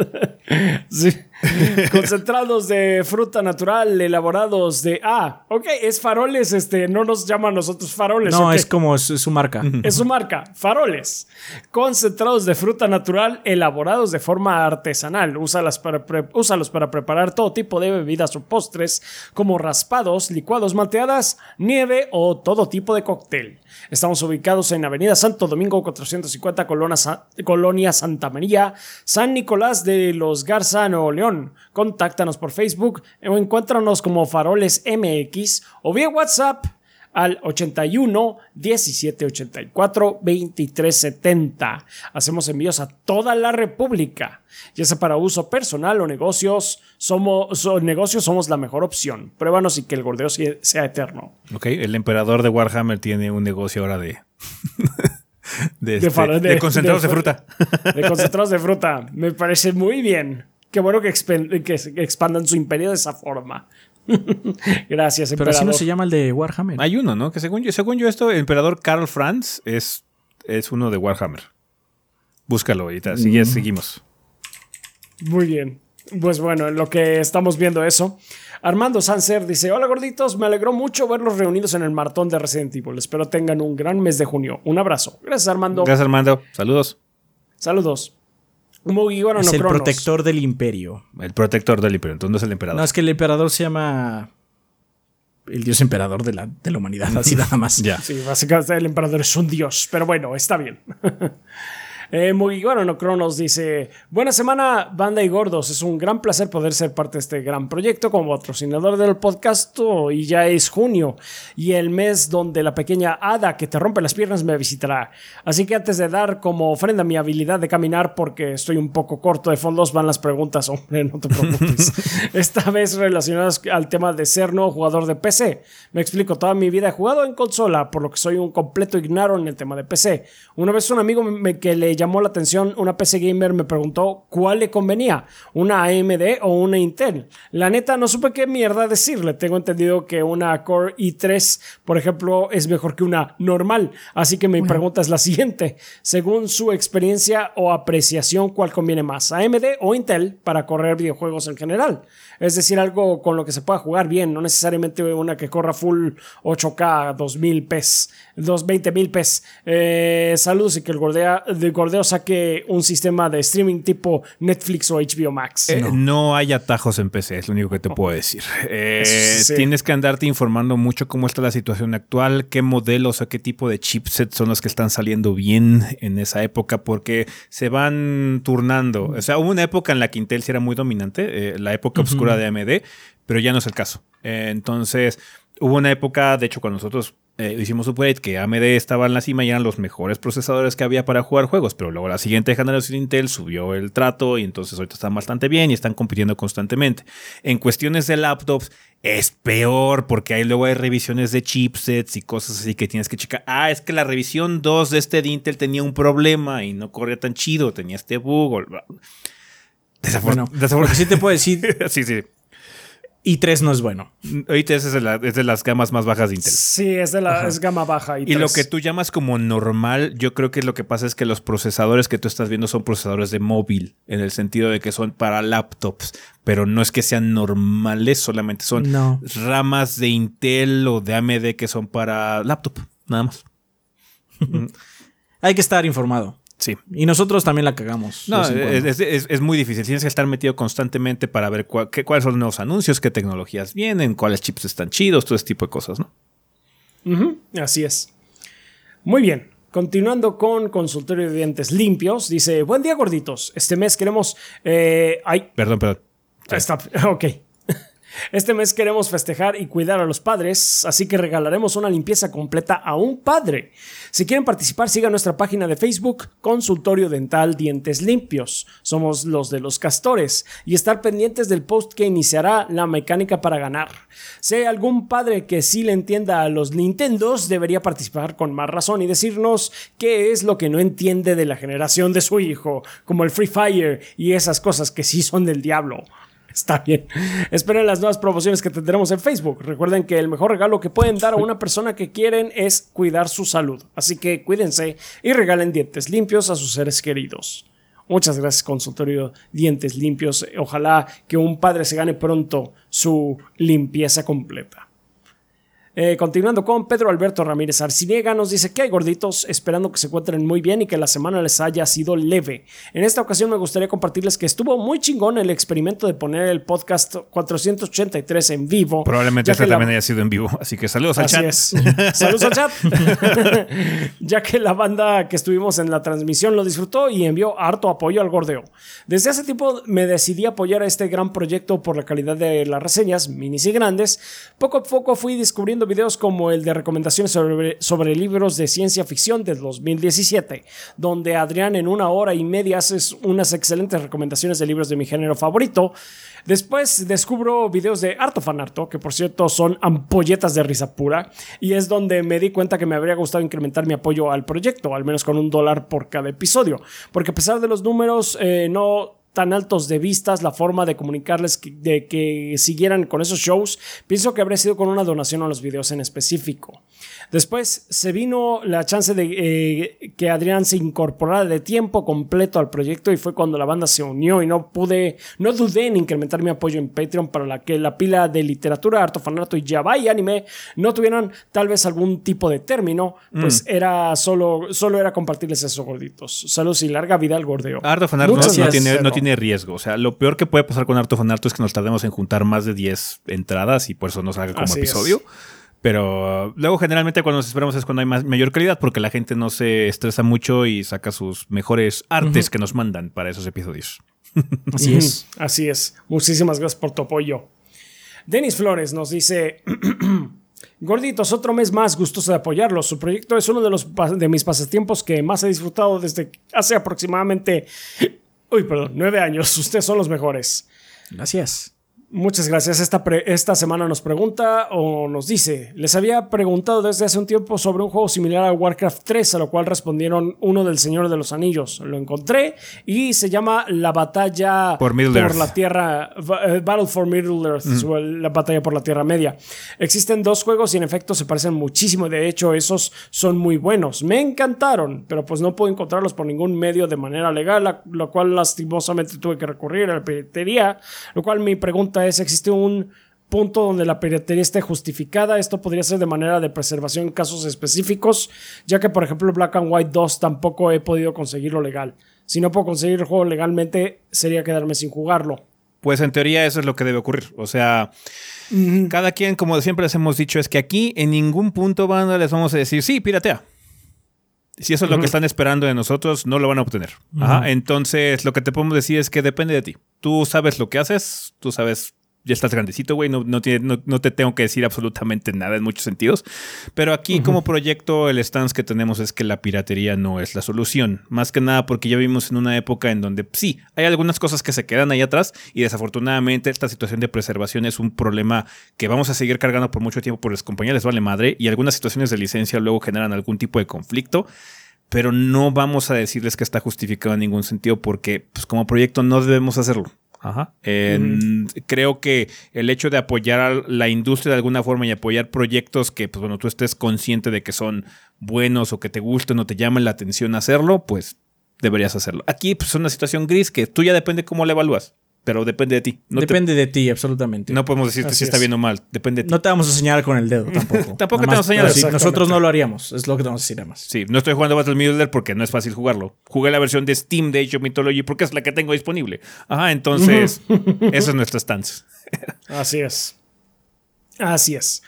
sí. Concentrados de fruta natural, elaborados de. Ah, ok, es faroles, este, no nos llama a nosotros faroles. No, es como su marca. Es su marca, faroles. Concentrados de fruta natural, elaborados de forma artesanal. Úsalos para, úsalos para preparar todo tipo de bebidas o postres, como raspados, licuados, malteadas, nieve o todo tipo de cóctel. Estamos ubicados en Avenida Santo Domingo 450, Colonia Santa María, San Nicolás de los Garza, Nuevo León. Contáctanos por Facebook o encuéntranos como Faroles MX o vía WhatsApp al 81 17 84 23 70. Hacemos envíos a toda la República, ya sea para uso personal o negocios. Somos, negocios somos la mejor opción. Pruébanos y que el gordeo sea eterno. Ok, el emperador de Warhammer tiene un negocio ahora de. de, este, concentrados de, fruta. De concentrados de fruta. Me parece muy bien. Qué bueno que, que expandan su imperio de esa forma. Gracias, emperador. Pero así no se llama el de Warhammer. Hay uno, ¿no? Que según yo, según yo esto, el emperador Karl Franz es, es uno de Warhammer. Búscalo ahorita, mm. seguimos. Muy bien. Pues bueno, en lo que estamos viendo eso. Armando Sanser dice: Hola gorditos, me alegró mucho verlos reunidos en el maratón de Resident Evil. Espero tengan un gran mes de junio. Un abrazo. Gracias, Armando. Gracias, Armando. Saludos. Saludos es el protector del imperio. El protector del imperio, entonces no es el emperador. No, es que el emperador se llama el dios emperador de la, de la humanidad, así nada más. Sí, básicamente el emperador es un dios, pero bueno, está bien. Eh, no Cronos dice: Buena semana, banda y gordos. Es un gran placer poder ser parte de este gran proyecto como patrocinador del podcast. Y ya es junio y el mes donde la pequeña hada que te rompe las piernas me visitará. Así que antes de dar como ofrenda mi habilidad de caminar, porque estoy un poco corto de fondos, van las preguntas. Hombre, no te preocupes. Esta vez relacionadas al tema de ser nuevo jugador de PC. Me explico, toda mi vida he jugado en consola, por lo que soy un completo ignaro en el tema de PC. Una vez un amigo me, que le llamó la atención una PC gamer me preguntó cuál le convenía, una AMD o una Intel. La neta no supe qué mierda decirle. Tengo entendido que una Core i3, por ejemplo, es mejor que una normal. Así que mi pregunta es la siguiente. Según su experiencia o apreciación, ¿cuál conviene más? ¿AMD o Intel para correr videojuegos en general? Es decir, algo con lo que se pueda jugar bien, no necesariamente una que corra full 8K, 2000 PES, 220.000 PES. Eh, saludos y que el gordeo, el gordeo saque un sistema de streaming tipo Netflix o HBO Max. Eh, no. hay atajos en PC, es lo único que te puedo decir. Eh, tienes que andarte informando mucho cómo está la situación actual, qué modelos o qué tipo de chipsets son los que están saliendo bien en esa época, porque se van turnando. O sea, hubo una época en la que Intel sí era muy dominante, la época oscura de AMD, pero ya no es el caso. entonces, hubo una época, de hecho, cuando nosotros eh, hicimos Upgrade, que AMD estaba en la cima y eran los mejores procesadores que había para jugar juegos, pero luego la siguiente generación de Intel subió el trato y entonces ahorita están bastante bien y están compitiendo constantemente. En cuestiones de laptops es peor porque ahí luego hay revisiones de chipsets y cosas así que tienes que checar. Ah, es que la revisión 2 de este de Intel tenía un problema y no corría tan chido, tenía este bug. Desafortunadamente. bueno, sí te puedo decir. sí, sí. i3 no es bueno. i3 es de, las gamas más bajas de Intel. Sí, es de la gama baja. Y lo que tú llamas como normal, yo creo que lo que pasa es que los procesadores que tú estás viendo son procesadores de móvil, en el sentido de que son para laptops, pero no es que sean normales, solamente son ramas de Intel o de AMD que son para laptop, nada más. Hay que estar informado. Sí. Y nosotros también la cagamos. No, es, muy difícil. Tienes que estar metido constantemente para ver cuáles son los nuevos anuncios, qué tecnologías vienen, cuáles chips están chidos, todo ese tipo de cosas, ¿no? así es. Muy bien. Continuando con consultorio de dientes limpios, dice: Buen día, gorditos. Este mes queremos. Eh, ay. Perdón, perdón. Está, ok. Este mes queremos festejar y cuidar a los padres, así que regalaremos una limpieza completa a un padre. Si quieren participar, sigan nuestra página de Facebook, Consultorio Dental Dientes Limpios. Somos los de los castores y estar pendientes del post que iniciará la mecánica para ganar. Si hay algún padre que sí le entienda a los Nintendos, debería participar con más razón y decirnos qué es lo que no entiende de la generación de su hijo, como el Free Fire y esas cosas que sí son del diablo. Está bien. Esperen las nuevas promociones que tendremos en Facebook. Recuerden que el mejor regalo que pueden dar a una persona que quieren es cuidar su salud. Así que cuídense y regalen dientes limpios a sus seres queridos. Muchas gracias, consultorio Dientes Limpios. Ojalá que un padre se gane pronto su limpieza completa. Eh, continuando con Pedro Alberto Ramírez Arciniega, nos dice que hay gorditos, esperando que se encuentren muy bien y que la semana les haya sido leve. En esta ocasión me gustaría compartirles que estuvo muy chingón el experimento de poner el podcast 483 en vivo. Probablemente este también haya sido en vivo, así que saludos al chat. saludos al chat. ya que la banda que estuvimos en la transmisión lo disfrutó y envió harto apoyo al gordeo. Desde hace tiempo me decidí apoyar a este gran proyecto por la calidad de las reseñas, minis y grandes. Poco a poco fui descubriendo videos como el de recomendaciones sobre, sobre libros de ciencia ficción del 2017, donde Adrián en una hora y media hace unas excelentes recomendaciones de libros de mi género favorito. Después descubro videos de Arto Fanarto, que por cierto son ampolletas de risa pura, y es donde me di cuenta que me habría gustado incrementar mi apoyo al proyecto, al menos con un dólar por cada episodio, porque a pesar de los números, eh, no tan altos de vistas, la forma de comunicarles de que siguieran con esos shows, pienso que habría sido con una donación a los videos en específico. Después se vino la chance de eh, que Adrián se incorporara de tiempo completo al proyecto y fue cuando la banda se unió y no pude, no dudé en incrementar mi apoyo en Patreon para la que la pila de literatura, arte fanato y Java y anime no tuvieran tal vez algún tipo de término, pues mm. era solo, solo era compartirles esos gorditos. Saludos y larga vida al gordeo. Arte fanato no, tiene, no tiene riesgo. O sea, lo peor que puede pasar con Arte fanato es que nos tardemos en juntar más de 10 entradas y por eso no salga como episodio. Pero luego generalmente cuando nos esperamos es cuando hay mayor calidad porque la gente no se estresa mucho y saca sus mejores artes que nos mandan para esos episodios. Así es. Así es. Muchísimas gracias por tu apoyo. Denis Flores nos dice... Gorditos, otro mes más, gustoso de apoyarlo. Su proyecto es uno de, los, de mis pasatiempos que más he disfrutado desde hace aproximadamente, uy, perdón, nueve años. Ustedes son los mejores. Gracias. Muchas gracias. Esta, esta semana nos pregunta o nos dice, les había preguntado desde hace un tiempo sobre un juego similar a Warcraft 3, a lo cual respondieron uno del Señor de los Anillos. Lo encontré y se llama La Batalla por, la Tierra, eh, Battle for Middle Earth, o la Batalla por la Tierra Media. Existen dos juegos y en efecto se parecen muchísimo. De hecho, esos son muy buenos. Me encantaron, pero pues no puedo encontrarlos por ningún medio de manera legal, lo cual lastimosamente tuve que recurrir a la piratería, lo cual mi pregunta es, ¿existe un punto donde la piratería esté justificada? Esto podría ser de manera de preservación en casos específicos, ya que por ejemplo Black and White 2 tampoco he podido conseguirlo legal. Si no puedo conseguir el juego legalmente, sería quedarme sin jugarlo. Pues en teoría eso es lo que debe ocurrir. O sea, cada quien, como siempre les hemos dicho, es que aquí en ningún punto van les vamos a decir, sí, piratea. Si eso es lo que están esperando de nosotros, no lo van a obtener. Entonces, lo que te podemos decir es que depende de ti. Tú sabes lo que haces, tú sabes ya estás grandecito, güey, no, no, te tengo que decir absolutamente nada en muchos sentidos. Pero aquí como proyecto el stance que tenemos es que la piratería no es la solución. Más que nada porque ya vivimos en una época en donde sí, hay algunas cosas que se quedan ahí atrás y desafortunadamente esta situación de preservación es un problema que vamos a seguir cargando por mucho tiempo por las compañías, les vale madre y algunas situaciones de licencia luego generan algún tipo de conflicto pero no vamos a decirles que está justificado en ningún sentido porque pues, como proyecto no debemos hacerlo. Ajá. Creo que el hecho de apoyar a la industria de alguna forma y apoyar proyectos que, pues bueno, tú estés consciente de que son buenos o que te gusten o te llamen la atención hacerlo, pues deberías hacerlo. Aquí pues, es una situación gris que tú ya depende cómo la evalúas pero depende de ti. depende de ti, absolutamente. No podemos decirte si está bien o mal, depende de ti. No te vamos a señalar con el dedo tampoco. tampoco te vamos a señalar. nosotros no lo haríamos, es lo que te vamos a decir además. Sí, no estoy jugando Battle Middle porque no es fácil jugarlo. Jugué la versión de Steam de Age of Mythology porque es la que tengo disponible. Ajá, entonces, esa es nuestra stance. Así es. Así es.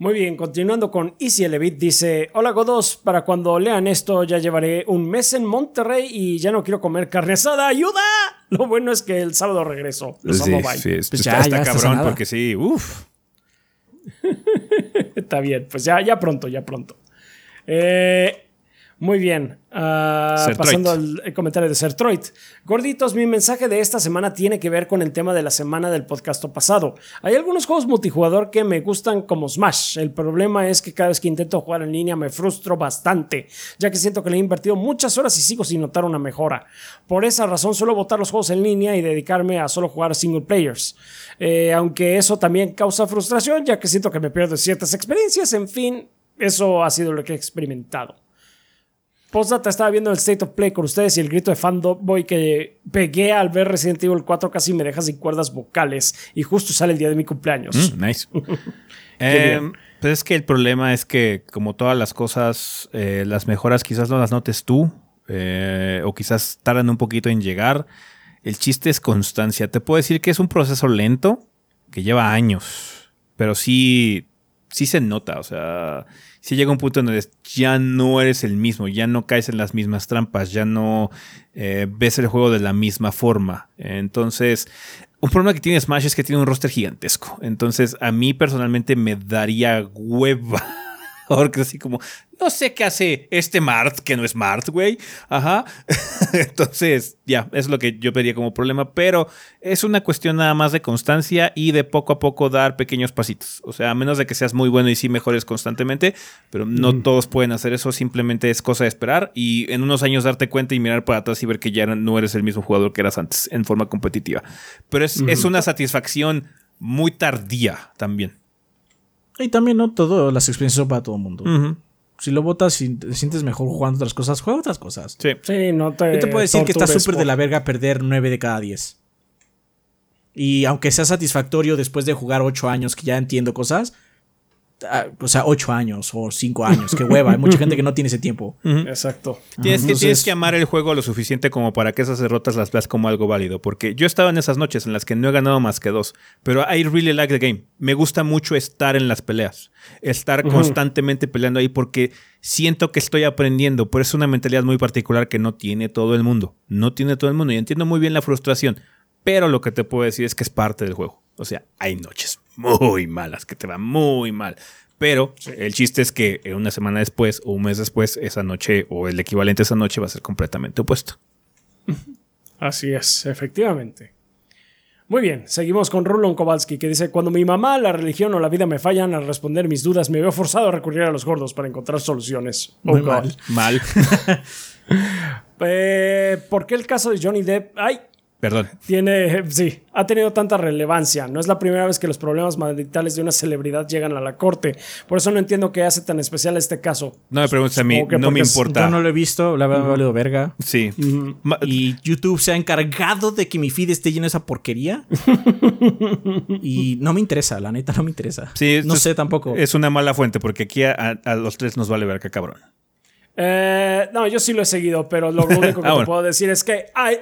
Muy bien, continuando con Easy Elevit, dice: Hola Godos, para cuando lean esto ya llevaré un mes en Monterrey y ya no quiero comer carne asada. ¡Ayuda! Lo bueno es que el sábado regreso. Los sí, amo, Sí, pues está, ya, cabrón porque sí, uff. está bien, pues ya, ya pronto, ya pronto. Eh, muy bien. Uh, pasando al comentario de Sertroid. Gorditos, mi mensaje de esta semana tiene que ver con el tema de la semana del podcast pasado. Hay algunos juegos multijugador que me gustan como Smash. El problema es que cada vez que intento jugar en línea me frustro bastante, ya que siento que le he invertido muchas horas y sigo sin notar una mejora. Por esa razón suelo botar los juegos en línea y dedicarme a solo jugar single players. Eh, aunque eso también causa frustración, ya que siento que me pierdo ciertas experiencias. En fin, eso ha sido lo que he experimentado. Postdata estaba viendo el State of Play con ustedes y el grito de fanboy que pegué al ver Resident Evil 4 casi me deja sin cuerdas vocales y justo sale el día de mi cumpleaños. Mm, nice. eh, pues es que el problema es que como todas las cosas, eh, las mejoras quizás no las notes tú eh, o quizás tardan un poquito en llegar. El chiste es constancia. Te puedo decir que es un proceso lento que lleva años, pero sí, sí se nota. O sea, si llega un punto en donde ya no eres el mismo, ya no caes en las mismas trampas, ya no eh, ves el juego de la misma forma. Entonces, un problema que tiene Smash es que tiene un roster gigantesco. Entonces, a mí personalmente me daría hueva. Porque así como, no sé qué hace este Mart, que no es Mart, güey. Ajá. Entonces, ya, es lo que yo pedía como problema, pero es una cuestión nada más de constancia y de poco a poco dar pequeños pasitos. O sea, a menos de que seas muy bueno y sí mejores constantemente, pero no todos pueden hacer eso, simplemente es cosa de esperar y en unos años darte cuenta y mirar para atrás y ver que ya no eres el mismo jugador que eras antes en forma competitiva. Pero es, es una satisfacción muy tardía también. Y también, ¿no? Todo, las experiencias son para todo el mundo si lo votas y te sientes mejor jugando otras cosas, juega otras cosas. Sí, sí no te. Yo te puedo decir que está súper de la verga perder 9 de cada 10. Y aunque sea satisfactorio después de jugar 8 años que ya entiendo cosas, o sea, ocho años o cinco años, qué hueva. Hay mucha gente que no tiene ese tiempo. Exacto. Tienes, que, tienes que amar el juego lo suficiente como para que esas derrotas las veas como algo válido. Porque yo estaba en esas noches en las que no he ganado más que dos. Pero I really like the game. Me gusta mucho estar en las peleas. Estar constantemente peleando ahí porque siento que estoy aprendiendo. Pero es una mentalidad muy particular que no tiene todo el mundo. No tiene todo el mundo. Y entiendo muy bien la frustración. Pero lo que te puedo decir es que es parte del juego. O sea, hay noches muy malas que te van muy mal. Pero el chiste es que una semana después o un mes después, esa noche o el equivalente a esa noche va a ser completamente opuesto. Así es, efectivamente. Muy bien, seguimos con Rulon Kowalski que dice, cuando mi mamá, la religión o la vida me fallan al responder mis dudas, me veo forzado a recurrir a los gordos para encontrar soluciones. Muy mal. Mal. eh, ¿Por qué el caso de Johnny Depp? Ay, Perdón. Tiene, sí, ha tenido tanta relevancia. No es la primera vez que los problemas maritales de una celebridad llegan a la corte. Por eso no entiendo qué hace tan especial este caso. No me preguntes a mí, no me importa. Yo no lo he visto, la verdad me ha valido verga. Sí. Y YouTube se ha encargado de que mi feed esté lleno de esa porquería. y no me interesa, la neta no me interesa. Sí, no sé tampoco. Es una mala fuente porque aquí a, los tres nos vale verga, cabrón. Eh, no, yo sí lo he seguido, pero lo único que ah, te puedo decir es que hay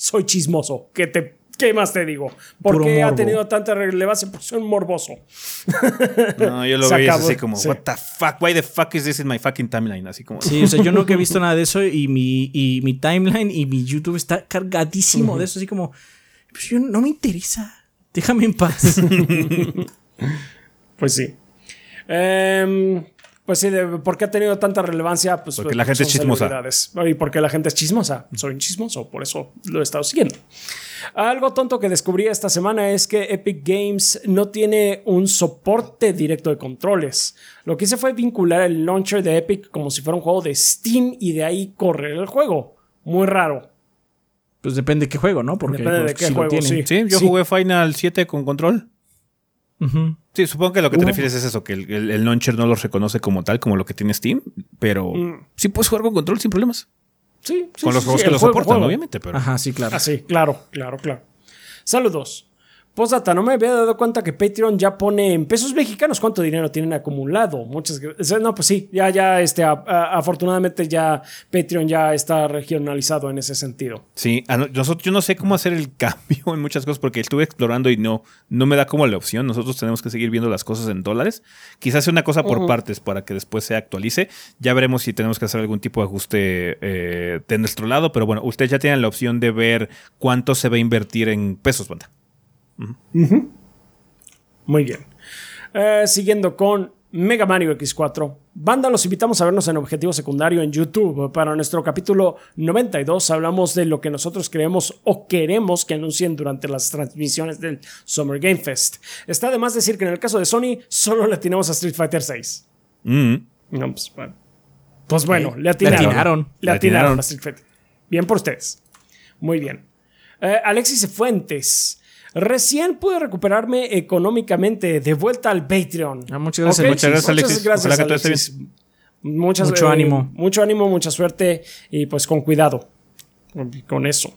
soy chismoso. ¿Qué, te, qué más te digo? ¿Por qué ha tenido tanta relevancia? Porque soy un morboso. No, yo lo veo así como, what the fuck, why the fuck is this in my fucking timeline? Así como. Sí, o sea, yo nunca he visto nada de eso y mi, y mi timeline y mi YouTube está cargadísimo de eso, así como, pues yo no me interesa. Déjame en paz. pues sí. Eh, pues sí, ¿por qué ha tenido tanta relevancia? Pues porque la gente es chismosa. Y porque la gente es chismosa. Soy chismoso, por eso lo he estado siguiendo. Algo tonto que descubrí esta semana es que Epic Games no tiene un soporte directo de controles. Lo que hice fue vincular el launcher de Epic como si fuera un juego de Steam y de ahí correr el juego. Muy raro. Pues depende de qué juego, ¿no? Porque depende de qué juego, sí. sí. yo jugué Final 7 con control. Sí, supongo que lo que te refieres es eso, que el, launcher no los reconoce como tal, como lo que tiene Steam, pero mm. sí puedes jugar con control sin problemas. Sí, Con los juegos que lo soportan, obviamente, pero. Ajá, sí, claro. Ah, sí, claro, claro, claro. Saludos. Postdata, no me había dado cuenta que Patreon ya pone en pesos mexicanos cuánto dinero tienen acumulado. Muchas gracias. No, pues sí, ya, ya, este, afortunadamente ya Patreon ya está regionalizado en ese sentido. Sí, nosotros, yo no sé cómo hacer el cambio en muchas cosas porque estuve explorando y no, no me da como la opción. Nosotros tenemos que seguir viendo las cosas en dólares. Quizás sea una cosa por partes para que después se actualice. Ya veremos si tenemos que hacer algún tipo de ajuste eh, de nuestro lado, pero bueno, ustedes ya tienen la opción de ver cuánto se va a invertir en pesos, banda. Muy bien. Eh, siguiendo con Mega Mario X4. Banda, los invitamos a vernos en Objetivo Secundario en YouTube. Para nuestro capítulo 92 hablamos de lo que nosotros creemos o queremos que anuncien durante las transmisiones del Summer Game Fest. Está además decir que en el caso de Sony solo le atinamos a Street Fighter 6. Mm. pues, bueno. Pues bueno, le atinaron. Le atinaron. a Street Fighter. Bien por ustedes. Muy bien. Eh, Alexis Fuentes. Recién pude recuperarme económicamente de vuelta al Patreon. Ah, muchas gracias, muchas gracias, Alexis. Muchas gracias, mucho eh, ánimo. Mucho ánimo, mucha suerte y pues con cuidado con eso.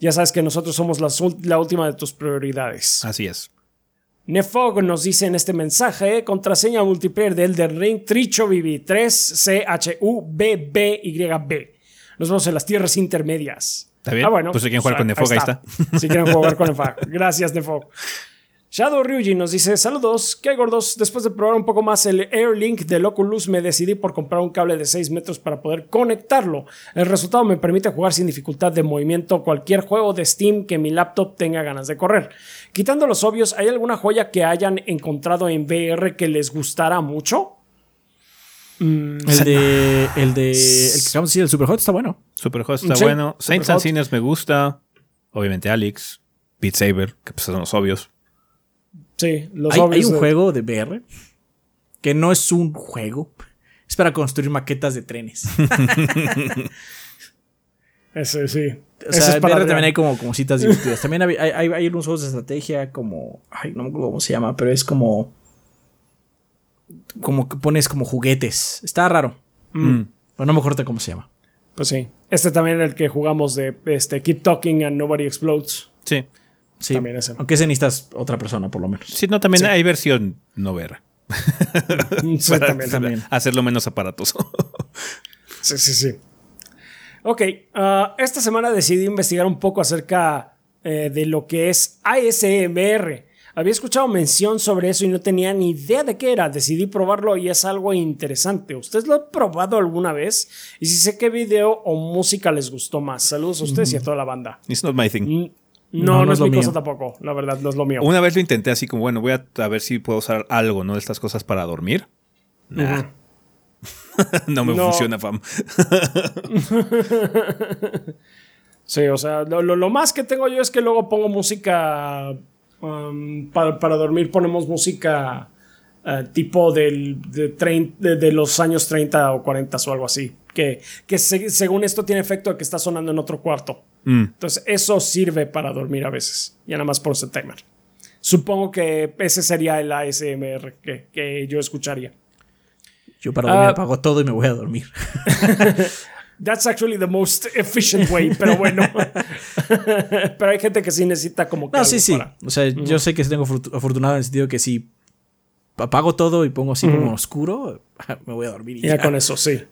Ya sabes que nosotros somos la, última de tus prioridades. Así es. Nefog nos dice en este mensaje, contraseña multiplayer de Elden Ring, Tricho BB 3 C H U B B Y B. Nos vemos en las tierras intermedias. ¿Está bien? Ah, bueno. Pues si quieren jugar con Nefog, ahí está. Si quieren jugar con Nefog. Gracias, Nefog. Shadow Ryuji nos dice: Saludos, ¿qué hay gordos? Después de probar un poco más el Airlink del Oculus, me decidí por comprar un cable de 6 metros para poder conectarlo. El resultado me permite jugar sin dificultad de movimiento cualquier juego de Steam que mi laptop tenga ganas de correr. Quitando los obvios, ¿hay alguna joya que hayan encontrado en VR que les gustara mucho? Mm, el de. El de. El que acabamos de decir, el Superhot está bueno. Superhot está bueno. Saints and me gusta. Obviamente Alex. Beat Saber, que pues son los obvios. Sí, los hay, obvios. Hay un juego de VR que no es un juego. Es para construir maquetas de trenes. Ese sí. O sea, en VR también hay como, como citas divertidas. También hay, hay, hay, unos juegos de estrategia como. Ay, no me acuerdo cómo se llama, pero es como como que pones como juguetes. Está raro. Mm. Pero no me acuerdo cómo se llama. Pues sí. Este también es el que jugamos de este, Keep Talking and Nobody Explodes. Sí. Sí. También ese. Aunque ese necesitas otra persona, por lo menos. Sí, no, también hay versión no ver. también. Hacerlo menos aparatoso. sí, sí, sí. Ok, ah, esta semana decidí investigar un poco acerca eh, de lo que es ASMR. Había escuchado mención sobre eso y no tenía ni idea de qué era. Decidí probarlo y es algo interesante. ¿Ustedes lo han probado alguna vez? Y si sé qué video o música les gustó más. Saludos a ustedes y a toda la banda. It's not my thing. No, no, es, mi cosa tampoco. La verdad, no es lo mío. Una vez lo intenté así como, bueno, voy a, ver si puedo usar algo, ¿no? De estas cosas para dormir. Nah. no me funciona, fam. sí, o sea, lo, más que tengo yo es que luego pongo música. Um, para, dormir ponemos música uh, tipo del, de, los años 30 o 40 o algo así. Que, que según esto tiene efecto de que está sonando en otro cuarto. Mm. Entonces, eso sirve para dormir a veces. Ya nada más por ese timer. Supongo que ese sería el ASMR que, que yo escucharía. Yo para dormir ah. apago todo y me voy a dormir. That's actually the most efficient way, pero bueno. pero hay gente que sí necesita como que. No, sí, sí. O sea, yo sé que tengo afortunado en el sentido que si apago todo y pongo así como oscuro, me voy a dormir. Y ya, con eso, sí.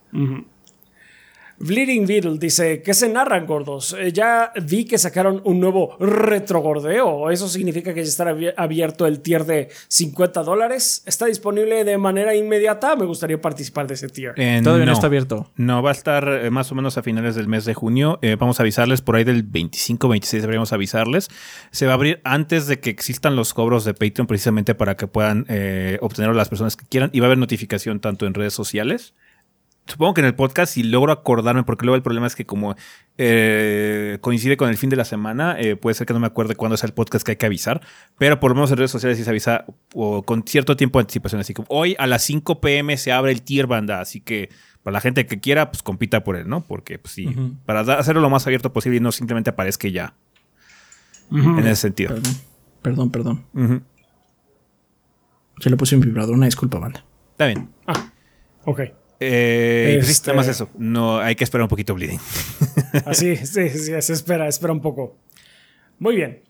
Bleeding Beetle dice, ¿qué se narran gordos? Eh, ya vi que sacaron un nuevo retrogordeo. ¿Eso significa que ya estará abierto el tier de 50 dólares? ¿Está disponible de manera inmediata? Me gustaría participar de ese tier. Eh, Todavía no, está abierto. No, va a estar eh, más o menos a finales del mes de junio. vamos a avisarles por ahí del 25, 26 deberíamos avisarles. Se va a abrir antes de que existan los cobros de Patreon precisamente para que puedan obtenerlo las personas que quieran. Y va a haber notificación tanto en redes sociales supongo que en el podcast, si logro acordarme, porque luego el problema es que como eh, coincide con el fin de la semana, eh, puede ser que no me acuerde cuándo es el podcast que hay que avisar, pero por lo menos en redes sociales sí se avisa o con cierto tiempo de anticipación. Así que hoy a las 5 pm se abre el tier banda, así que para la gente que quiera, pues compita por él, ¿no? Porque pues sí, para hacerlo lo más abierto posible y no simplemente aparezca ya. En ese sentido. Perdón, perdón. perdón. Yo le puse un vibrador, una disculpa, banda. Está bien. Ah, ok. Eh, pues este... más eso. No, hay que esperar un poquito bleeding. Así, sí, sí, se espera, espera un poco. Muy bien.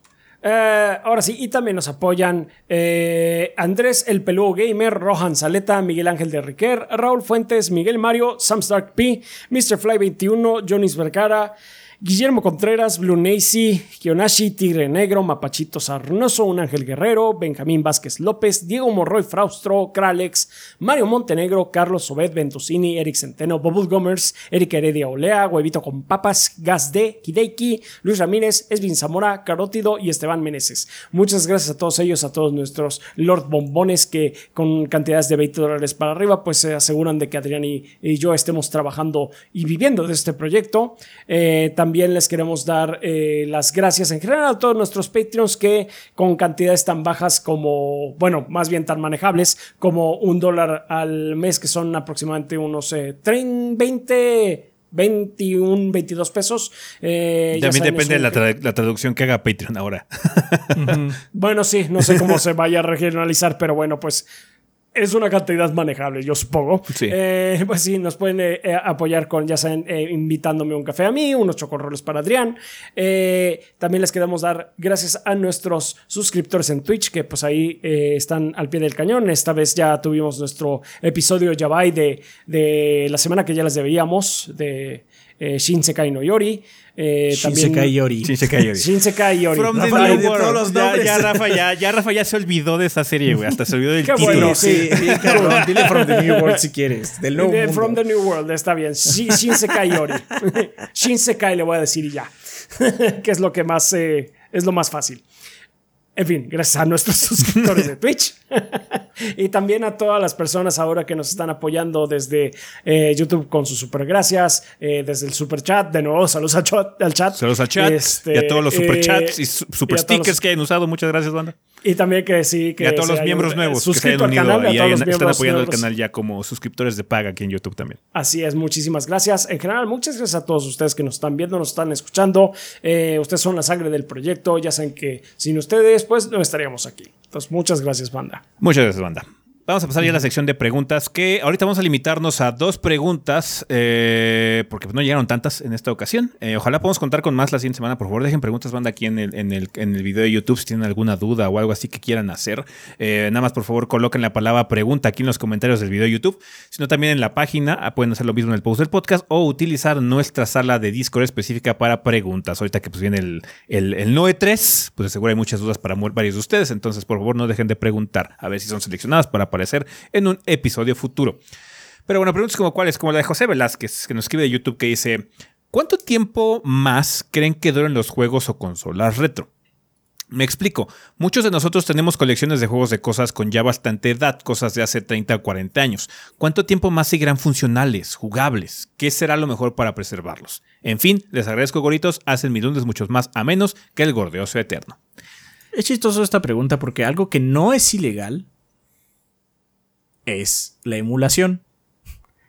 Eh, ahora sí, y también nos apoyan eh, Andrés el Peludo Gamer, Rohan Saleta, Miguel Ángel de Riquer, Raúl Fuentes, Miguel Mario, Sam Stark P, Mr. Fly 21, Jonis Vergara, Guillermo Contreras, Blue Nacy, Kionashi, Tigre Negro, Mapachito Sarnoso, Un Ángel Guerrero, Benjamín Vázquez López, Diego Morroy Fraustro, Kralex, Mario Montenegro, Carlos Obed Ventosini, Eric Centeno, Bobul Gomers, Eric Heredia Olea, Huevito con Papas, Gas de Kideiki, Luis Ramírez, Esvin Zamora, Carótido y Esteban Meneses. Muchas gracias a todos ellos, a todos nuestros Lord Bombones que con cantidades de 20 dólares para arriba, pues se aseguran de que Adrián y, yo estemos trabajando y viviendo de este proyecto. Eh, también les queremos dar eh, las gracias en general a todos nuestros Patreons que con cantidades tan bajas como, bueno, más bien tan manejables como un dólar al mes, que son aproximadamente unos 20... 21, 22 pesos. Eh, También depende de la, traducción que haga Patreon ahora. bueno, sí, no sé cómo se vaya a regionalizar, pero bueno, pues es una cantidad manejable, yo supongo. Eh, pues sí, nos pueden eh, eh, apoyar con, ya saben, invitándome un café a mí, unos chocorroles para Adrián. también les queremos dar gracias a nuestros suscriptores en Twitch, que pues ahí están al pie del cañón. Esta vez ya tuvimos nuestro episodio Yabai de, de la semana que ya les debíamos, de Shinsekai no Yori. Eh, Shinsekai Yori. Shinsekai Yori. Shinsekai Yori. From the New World. Los ya, ya, Rafa, ya, ya, Rafa ya se olvidó de esa serie, güey. Hasta se olvidó del título. Bueno, sí, sí, cabrón. Dile From the New World si quieres. Del nuevo de, From the New World, está bien. Shinsekai Yori. Shinsekai le voy a decir y ya. que es lo que más, eh, es lo más fácil. En fin, gracias a nuestros suscriptores de Twitch y también a todas las personas ahora que nos están apoyando desde eh, YouTube con sus super gracias, eh, desde el super chat. De nuevo, saludos al chat. Saludos al chat este, y a todos los super chats y super stickers que hayan usado. Muchas gracias, banda. Y también que sí, que. Y a todos los miembros nuevos que se hayan unido y están apoyando el canal ya como suscriptores de paga aquí en YouTube también. Así es, muchísimas gracias. En general, muchas gracias a todos ustedes que nos están viendo, nos están escuchando. Eh, ustedes son la sangre del proyecto. Ya saben que sin ustedes, pues no estaríamos aquí. Entonces, muchas gracias, banda. Muchas gracias, banda. Vamos a pasar ya a la sección de preguntas, que ahorita vamos a limitarnos a dos preguntas, eh, porque no llegaron tantas en esta ocasión. Eh, ojalá podamos contar con más la siguiente semana. Por favor, dejen preguntas, banda, aquí en el, en el, en el video de YouTube si tienen alguna duda o algo así que quieran hacer. Eh, nada más, por favor, coloquen la palabra pregunta aquí en los comentarios del video de YouTube, sino también en la página. Ah, pueden hacer lo mismo en el post del podcast o utilizar nuestra sala de Discord específica para preguntas. Ahorita que pues viene el, el, el NOE 3, pues seguro hay muchas dudas para varios de ustedes. Entonces, por favor, no dejen de preguntar a ver si son seleccionadas para aparecer en un episodio futuro. Pero bueno, preguntas como cuáles, como la de José Velázquez, que nos escribe de YouTube que dice, ¿cuánto tiempo más creen que duren los juegos o consolas retro? Me explico, muchos de nosotros tenemos colecciones de juegos de cosas con ya bastante edad, cosas de hace 30 o 40 años. ¿Cuánto tiempo más seguirán funcionales, jugables? ¿Qué será lo mejor para preservarlos? En fin, les agradezco goritos, hacen mis lunes muchos más a menos que el gordeoso eterno. Es chistoso esta pregunta porque algo que no es ilegal es la emulación.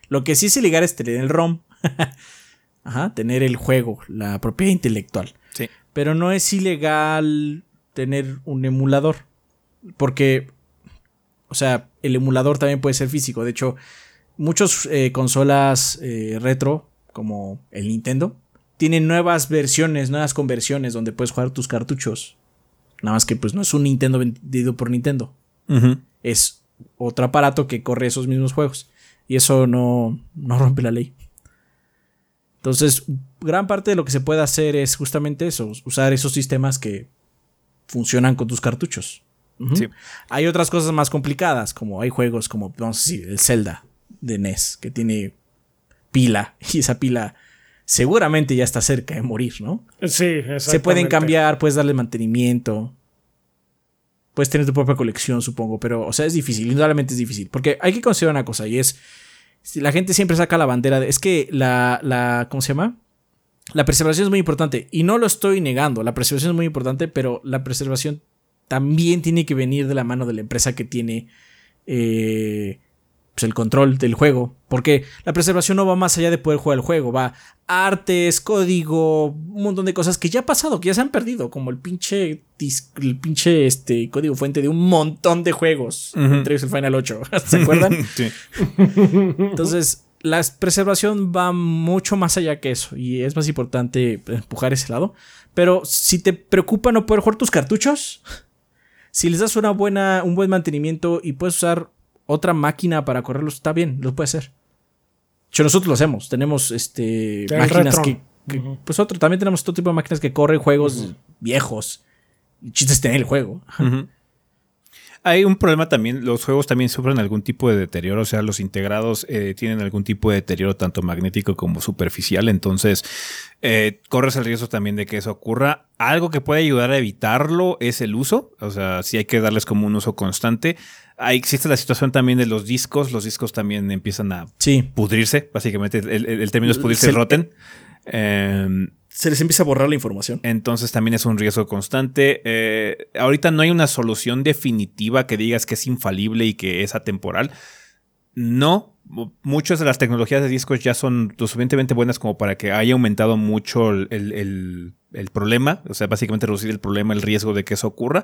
Lo que sí es ilegal es tener el ROM. Ajá, tener el juego, la propiedad intelectual. Sí. Pero no es ilegal tener un emulador. Porque, o sea, el emulador también puede ser físico. De hecho, muchas eh, consolas eh, retro, como el Nintendo, tienen nuevas versiones, nuevas conversiones donde puedes jugar tus cartuchos. Nada más que pues no es un Nintendo vendido por Nintendo. Es otro aparato que corre esos mismos juegos. Y eso no, no rompe la ley. Entonces, gran parte de lo que se puede hacer es justamente eso, usar esos sistemas que funcionan con tus cartuchos. Hay otras cosas más complicadas, como hay juegos como, vamos a decir, el Zelda de NES, que tiene pila, y esa pila seguramente ya está cerca de morir, ¿no? Sí, exactamente. Se pueden cambiar, puedes darle mantenimiento. Puedes tener tu propia colección, supongo, pero, o sea, es difícil, indudablemente es difícil. Porque hay que considerar una cosa, y es. La gente siempre saca la bandera de. Es que la. la ¿Cómo se llama? La preservación es muy importante. Y no lo estoy negando. La preservación es muy importante, pero la preservación también tiene que venir de la mano de la empresa que tiene. Eh, pues, el control del juego. Porque la preservación no va más allá de poder jugar el juego. Va artes, código, un montón de cosas que ya ha pasado, que ya se han perdido. Como el pinche, el pinche este, código fuente de un montón de juegos. Entre ellos el Final 8. ¿Se acuerdan? sí. Entonces, la preservación va mucho más allá que eso. Y es más importante empujar ese lado. Pero si te preocupa no poder jugar tus cartuchos. Si les das una buena, un buen mantenimiento y puedes usar otra máquina para correrlos, está bien, lo puede hacer. De nosotros lo hacemos. Tenemos este máquinas que, Pues otro, también tenemos todo tipo de máquinas que corren juegos viejos. El chiste es tener el juego. Hay un problema también, los juegos también sufren algún tipo de deterioro, o sea, los integrados eh, tienen algún tipo de deterioro tanto magnético como superficial, entonces eh, corres el riesgo también de que eso ocurra. Algo que puede ayudar a evitarlo es el uso, o sea, si hay que darles como un uso constante. Ahí existe la situación también de los discos. Los discos también empiezan a pudrirse. Básicamente, el, término es pudrirse, roten. Em, se les empieza a borrar la información. Entonces también es un riesgo constante. Eh, ahorita no hay una solución definitiva que digas que es infalible y que es atemporal. No, muchas de las tecnologías de discos ya son lo suficientemente buenas como para que haya aumentado mucho el, el problema, o sea, básicamente reducir el problema, el riesgo de que eso ocurra,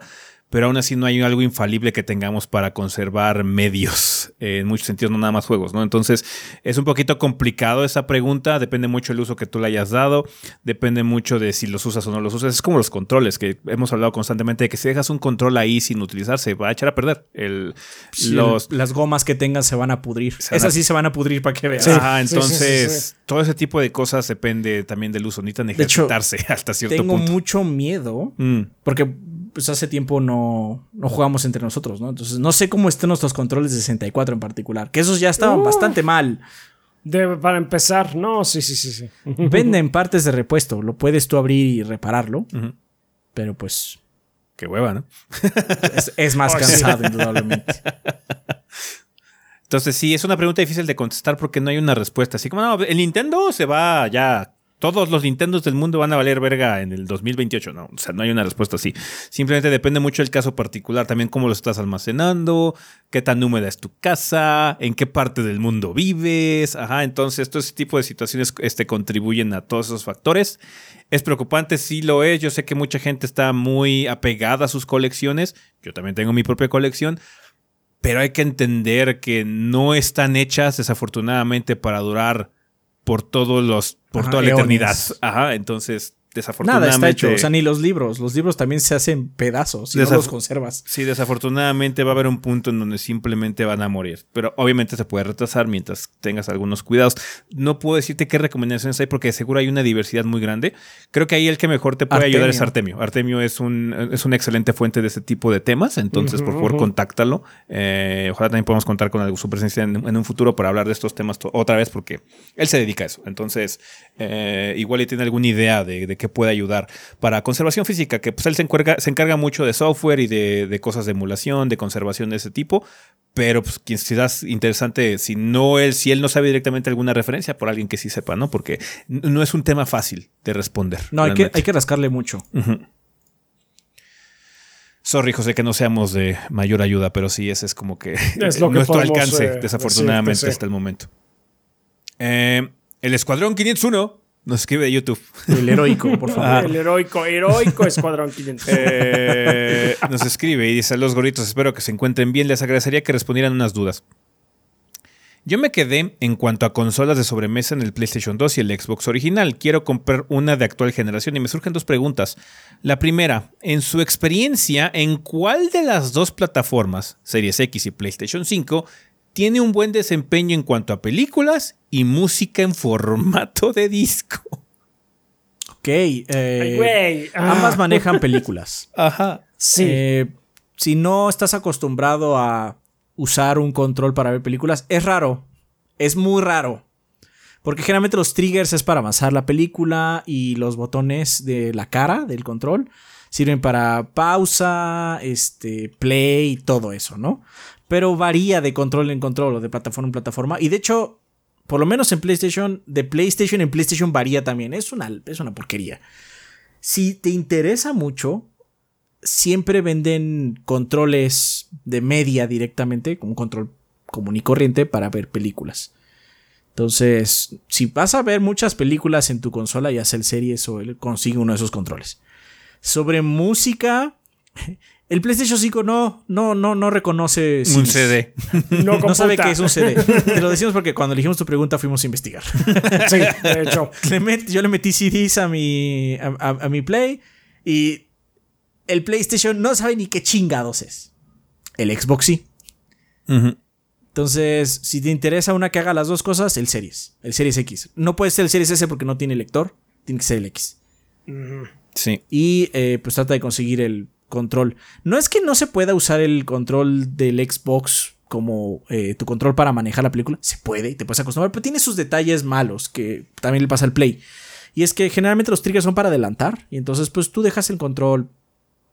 pero aún así no hay algo infalible que tengamos para conservar medios, eh, en muchos sentidos, no nada más juegos, ¿no? Entonces, es un poquito complicado esa pregunta, depende mucho del uso que tú le hayas dado, depende mucho de si los usas o no los usas, es como los controles, que hemos hablado constantemente de que si dejas un control ahí sin utilizarse, va a echar a perder. El, las gomas que tengas se van a pudrir. Esas sí se van a pudrir para que veas. Ajá, entonces, todo ese tipo de cosas depende también del uso, necesitan ejercitarse hasta cierto tengo punto. mucho miedo, mm. porque pues hace tiempo no, no jugamos entre nosotros, ¿no? Entonces no sé cómo estén nuestros controles de 64 en particular, que esos ya estaban uh. bastante mal. para empezar, no, sí, sí, sí, sí. Venden partes de repuesto, lo puedes tú abrir y repararlo, pero pues... Qué hueva, ¿no? es, más oh, cansado, indudablemente. Entonces sí, es una pregunta difícil de contestar porque no hay una respuesta. Así como, no, el Nintendo se va ya todos los Nintendos del mundo van a valer verga en el 2028. No, o sea, no hay una respuesta así. Simplemente depende mucho del caso particular, también cómo lo estás almacenando, qué tan húmeda es tu casa, en qué parte del mundo vives. Ajá, entonces todo ese tipo de situaciones este, contribuyen a todos esos factores. Es preocupante, sí lo es. Yo sé que mucha gente está muy apegada a sus colecciones. Yo también tengo mi propia colección pero hay que entender que no están hechas desafortunadamente para durar por todos los por toda la eternidad. Ajá, entonces desafortunadamente. Nada está hecho, o sea, ni los libros. Los libros también se hacen pedazos y no los conservas. Sí, desafortunadamente va a haber un punto en donde simplemente van a morir. Pero obviamente se puede retrasar mientras tengas algunos cuidados. No puedo decirte qué recomendaciones hay porque seguro hay una diversidad muy grande. Creo que ahí el que mejor te puede ayudar es Artemio. Artemio es, un, es una excelente fuente de este tipo de temas. Entonces, por favor, contáctalo. Eh, ojalá también podamos contar con su presencia en, un futuro para hablar de estos temas otra vez porque él se dedica a eso. Entonces, eh, igual y tiene alguna idea de, de que puede ayudar. Para conservación física, que pues él se encarga, se encarga mucho de software y de, cosas de emulación, de conservación de ese tipo. Pero pues quizás interesante, si no él, si él no sabe directamente alguna referencia, por alguien que sí sepa, ¿no? Porque no es un tema fácil de responder. No, hay que, hay que, rascarle mucho. Sorry, José, que no seamos de mayor ayuda, pero sí, ese es como que, es lo nuestro alcance, eh, desafortunadamente, hasta el momento. Eh, el Escuadrón 501 nos escribe de YouTube. El heroico, por favor. El heroico, heroico Escuadrón 500. Eh, nos escribe y dice: Los gorritos, espero que se encuentren bien. Les agradecería que respondieran unas dudas. Yo me quedé en cuanto a consolas de sobremesa en el PlayStation 2 y el Xbox original. Quiero comprar una de actual generación y me surgen dos preguntas. La primera, en su experiencia, ¿en cuál de las dos plataformas, Series X y PlayStation 5, tiene un buen desempeño en cuanto a películas y música en formato de disco. Ok. Eh, ambas manejan películas. Ajá. Sí. Eh, si no estás acostumbrado a usar un control para ver películas, es raro. Es muy raro. Porque generalmente los triggers es para avanzar la película y los botones de la cara del control sirven para pausa, este, play y todo eso, ¿no? Pero varía de control en control o de plataforma en plataforma. Y de hecho, por lo menos en PlayStation, de PlayStation en PlayStation varía también. Es una, es una porquería. Si te interesa mucho, siempre venden controles de media directamente, como un control común y corriente para ver películas. Entonces, si vas a ver muchas películas en tu consola, ya sea series o consigue uno de esos controles. Sobre música, el PlayStation 5 no, no, no, no reconoce un CD. No, sabe que es un CD. Te lo decimos porque cuando elegimos tu pregunta fuimos a investigar. Sí, de hecho. yo le metí CDs a mi, a, mi Play y el PlayStation no sabe ni qué chingados es. El Xbox sí. Entonces, si te interesa una que haga las dos cosas, el Series. El Series X. No puede ser el Series S porque no tiene lector. Tiene que ser el X. Sí. Y eh, pues trata de conseguir el control. No es que no se pueda usar el control del Xbox como eh, tu control para manejar la película. Se puede y te puedes acostumbrar, pero tiene sus detalles malos que también le pasa al Play. Y es que generalmente los triggers son para adelantar. Y entonces, pues tú dejas el control.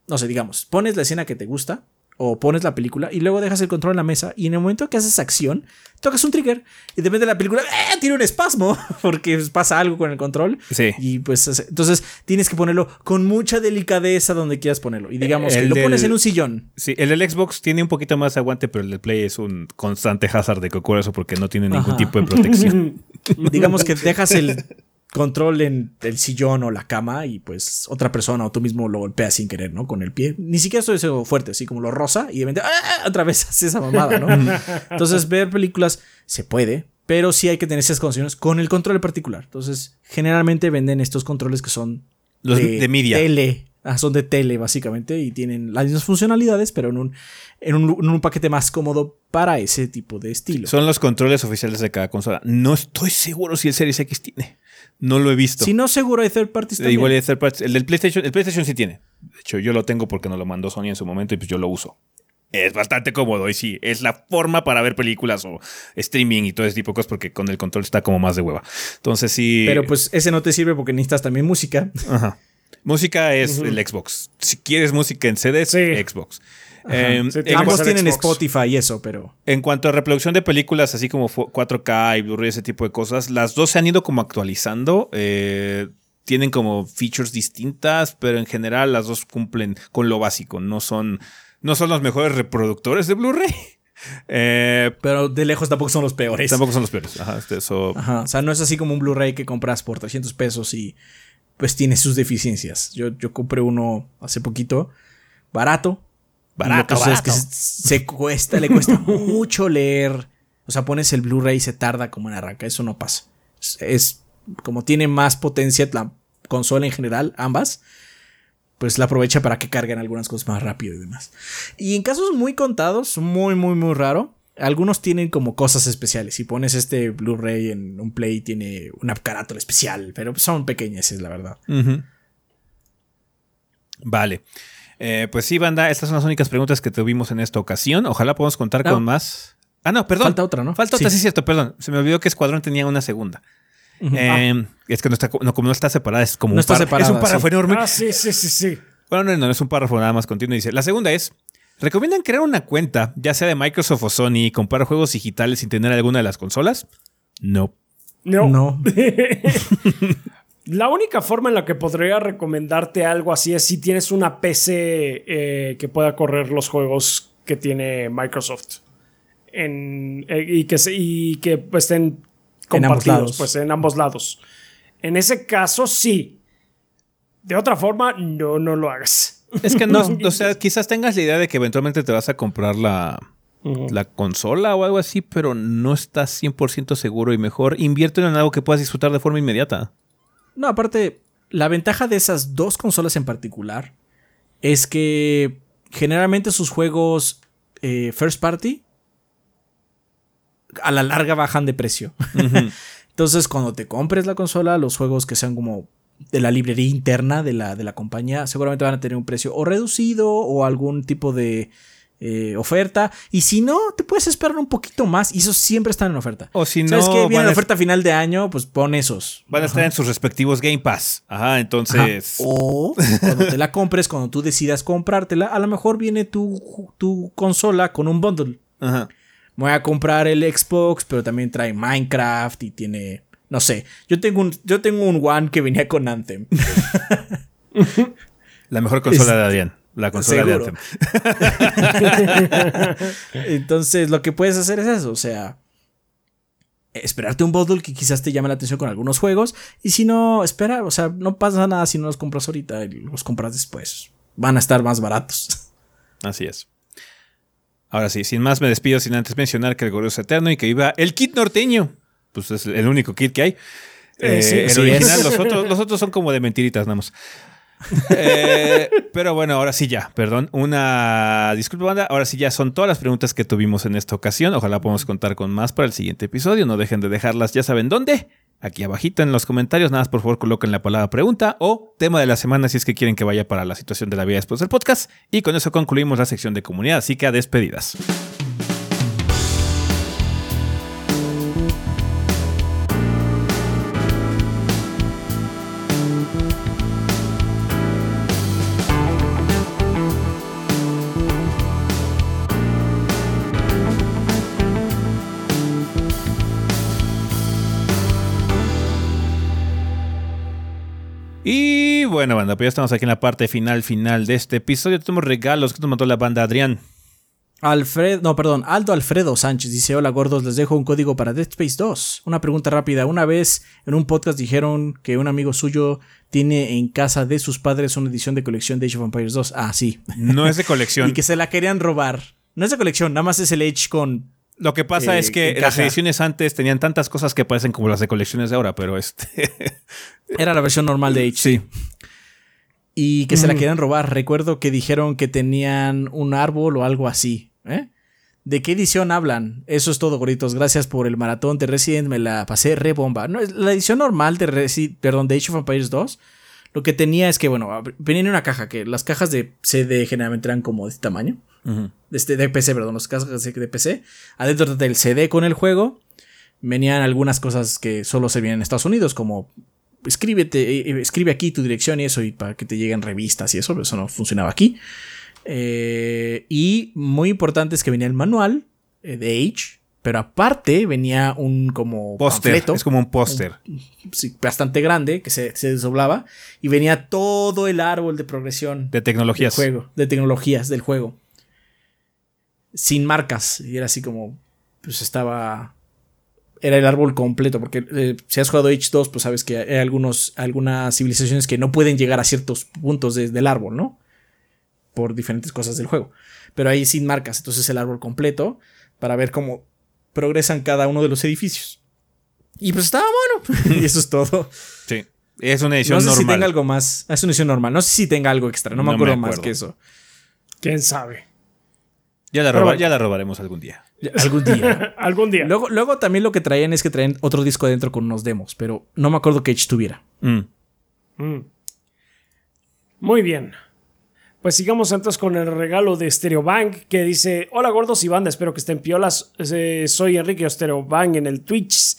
No sé, digamos, pones la escena que te gusta o pones la película y luego dejas el control en la mesa y en el momento que haces acción, tocas un trigger y depende de la película, ¡eh! tiene un espasmo porque pasa algo con el control. Sí. Y pues entonces tienes que ponerlo con mucha delicadeza donde quieras ponerlo. Y digamos que lo pones en un sillón. Sí, el del Xbox tiene un poquito más aguante, pero el del Play es un constante hazard de que ocurre eso porque no tiene ningún tipo de protección. digamos que dejas el control en el sillón o la cama y pues otra persona o tú mismo lo golpeas sin querer, ¿no? Con el pie. Ni siquiera estoy eso fuerte, así como lo rosa y de repente ¡ah! otra vez hace esa mamada, ¿no? Entonces ver películas se puede, pero sí hay que tener esas condiciones con el control en particular. Entonces generalmente venden estos controles que son Los de, media. Tele. Ah, son de tele básicamente y tienen las mismas funcionalidades, pero en un, en un, en un paquete más cómodo para ese tipo de estilo. Son los controles oficiales de cada consola. No estoy seguro si el Series X tiene. No lo he visto. Si no, seguro hay third parties también. Igual hay third parties. El del PlayStation, el PlayStation sí tiene. De hecho, yo lo tengo porque nos lo mandó Sony en su momento y pues yo lo uso. Es bastante cómodo y sí, es la forma para ver películas o streaming y todo ese tipo de cosas porque con el control está como más de hueva. Entonces sí. Pero pues ese no te sirve porque necesitas también música. Ajá. Música es el Xbox. Si quieres música en CD, Xbox. Eh, ambos tienen Spotify y eso, pero. En cuanto a reproducción de películas, así como 4K y Blu-ray, ese tipo de cosas, las dos se han ido como actualizando. Eh, tienen como features distintas, pero en general las dos cumplen con lo básico. No son, no son los mejores reproductores de Blu-ray. Eh, pero de lejos tampoco son los peores. Tampoco son los peores. Ajá, este, O sea, no es así como un Blu-ray que compras por 300 pesos y pues tiene sus deficiencias. Yo, yo compré uno hace poquito, barato, Barato, Es que se, cuesta, le cuesta mucho leer. O sea, pones el Blu-ray y se tarda como en arranca. Eso no pasa. Es, como tiene más potencia la consola en general, ambas, pues la aprovecha para que carguen algunas cosas más rápido y demás. Y en casos muy contados, muy, muy, muy raro, algunos tienen como cosas especiales. Si pones este Blu-ray en un Play, tiene una carátula especial, pero son pequeñas, es la verdad. Vale. Eh, pues sí, banda, estas son las únicas preguntas que tuvimos en esta ocasión. Ojalá podamos contar con más. Ah, no, perdón. Falta otra, ¿no? Falta otra, sí, es cierto, perdón. Se me olvidó que Escuadrón tenía una segunda. Eh, es que no está, como no está separada, es como un, está es un párrafo enorme. Ah, sí, sí, sí, sí. Bueno, no, no, es un párrafo nada más continuo. Dice, la segunda es, ¿recomiendan crear una cuenta, ya sea de Microsoft o Sony, y comprar juegos digitales sin tener alguna de las consolas? No. No. No. La única forma en la que podría recomendarte algo así es si tienes una PC eh, que pueda correr los juegos que tiene Microsoft. En, eh, y que, y que estén compartidos pues, en ambos lados. En ese caso, sí. De otra forma, no, no lo hagas. Es que no, o sea, quizás tengas la idea de que eventualmente te vas a comprar la, la consola o algo así, pero no estás 100% seguro y mejor invierte en algo que puedas disfrutar de forma inmediata. No, aparte, la ventaja de esas dos consolas en particular es que generalmente sus juegos eh, first party a la larga bajan de precio. Entonces, cuando te compres la consola, los juegos que sean como de la librería interna de la, de la compañía seguramente van a tener un precio o reducido o algún tipo de eh, oferta. Y si no, te puedes esperar un poquito más. Y esos siempre están en oferta. O si no. ¿Sabes que Viene la oferta final de año, pues pon esos. Van a estar en sus respectivos Game Pass. Ajá, entonces. O cuando te la compres, cuando tú decidas comprártela, a lo mejor viene tu, tu consola con un bundle. Ajá. Voy a comprar el Xbox, pero también trae Minecraft y tiene. No sé. Yo tengo un, yo tengo un One que venía con Anthem. la mejor consola de Adrián. La consola de Anthem. Entonces, lo que puedes hacer es eso, o sea, esperarte un bundle que quizás te llame la atención con algunos juegos y si no, espera, o sea, no pasa nada si no los compras ahorita y los compras después. Van a estar más baratos. Así es. Ahora sí, sin más me despido sin antes mencionar que el gordo es eterno y que viva el kit norteño. Pues es el único kit que hay. Eh, sí, el original, los otros, los otros son como de mentiritas, nada más. Eh, pero bueno, ahora sí ya, perdón. Una disculpa, banda. Ahora sí ya son todas las preguntas que tuvimos en esta ocasión. Ojalá podamos contar con más para el siguiente episodio. No dejen de dejarlas, ya saben dónde. Aquí abajito en los comentarios, nada más por favor coloquen la palabra pregunta o tema de la semana si es que quieren que vaya para la situación de la vida después del podcast. Y con eso concluimos la sección de comunidad, así que a despedidas. Bueno, banda, pues ya estamos aquí en la parte final, final de este episodio. Tenemos regalos que nos mandó la banda Adrián. Alfred, no, perdón, Aldo Alfredo Sánchez dice: Hola gordos, les dejo un código para Dead Space 2. Una pregunta rápida. Una vez en un podcast dijeron que un amigo suyo tiene en casa de sus padres una edición de colección de Age of Empires 2. Ah, sí. No es de colección. y que se la querían robar. No es de colección, nada más es el Age con lo que pasa es eh, que las ediciones antes tenían tantas cosas que parecen como las de colecciones de ahora, pero este. Era la versión normal de H. Sí. Y que se la querían robar. Recuerdo que dijeron que tenían un árbol o algo así. ¿eh? ¿De qué edición hablan? Eso es todo, gorritos. Gracias por el maratón de Resident. Me la pasé re bomba. No, la edición normal de Resident, perdón, de Age of Empires 2. Lo que tenía es que, bueno, venía en una caja, que las cajas de CD generalmente eran como de este tamaño de, este, de PC, perdón, los casos de PC. Adentro del CD con el juego venían algunas cosas que solo se vienen en Estados Unidos, como escríbete, eh, eh, escribe aquí tu dirección y eso, y para que te lleguen revistas y eso, pero eso no funcionaba aquí. Eh, y muy importante es que venía el manual de Age, pero aparte venía un como póster. Es como un póster. bastante grande que se, se, desdoblaba. Y venía todo el árbol de progresión. De tecnologías. Del juego. De tecnologías del juego sin marcas. Y era así como, pues estaba... Era el árbol completo, porque eh, si has jugado H2, pues sabes que hay algunos, algunas civilizaciones que no pueden llegar a ciertos puntos del árbol, ¿no? por diferentes cosas del juego. Pero ahí sin marcas, entonces el árbol completo para ver cómo progresan cada uno de los edificios. Y pues estaba bueno. y eso es todo. Sí. Es una edición normal. No sé si tenga algo más. Es una edición normal. No sé si tenga algo extra. No me, acuerdo, más que eso. ¿Quién sabe? Ya la, ya la robaremos algún día. Algún día. algún día. Luego, luego también lo que traían es que traían otro disco adentro con unos demos, pero no me acuerdo que Edge tuviera. Mm. Mm. Muy bien. Pues sigamos entonces con el regalo de Stereobank que dice: Hola gordos y banda, espero que estén piolas. Eh, soy Enrique Stereobank en el Twitch.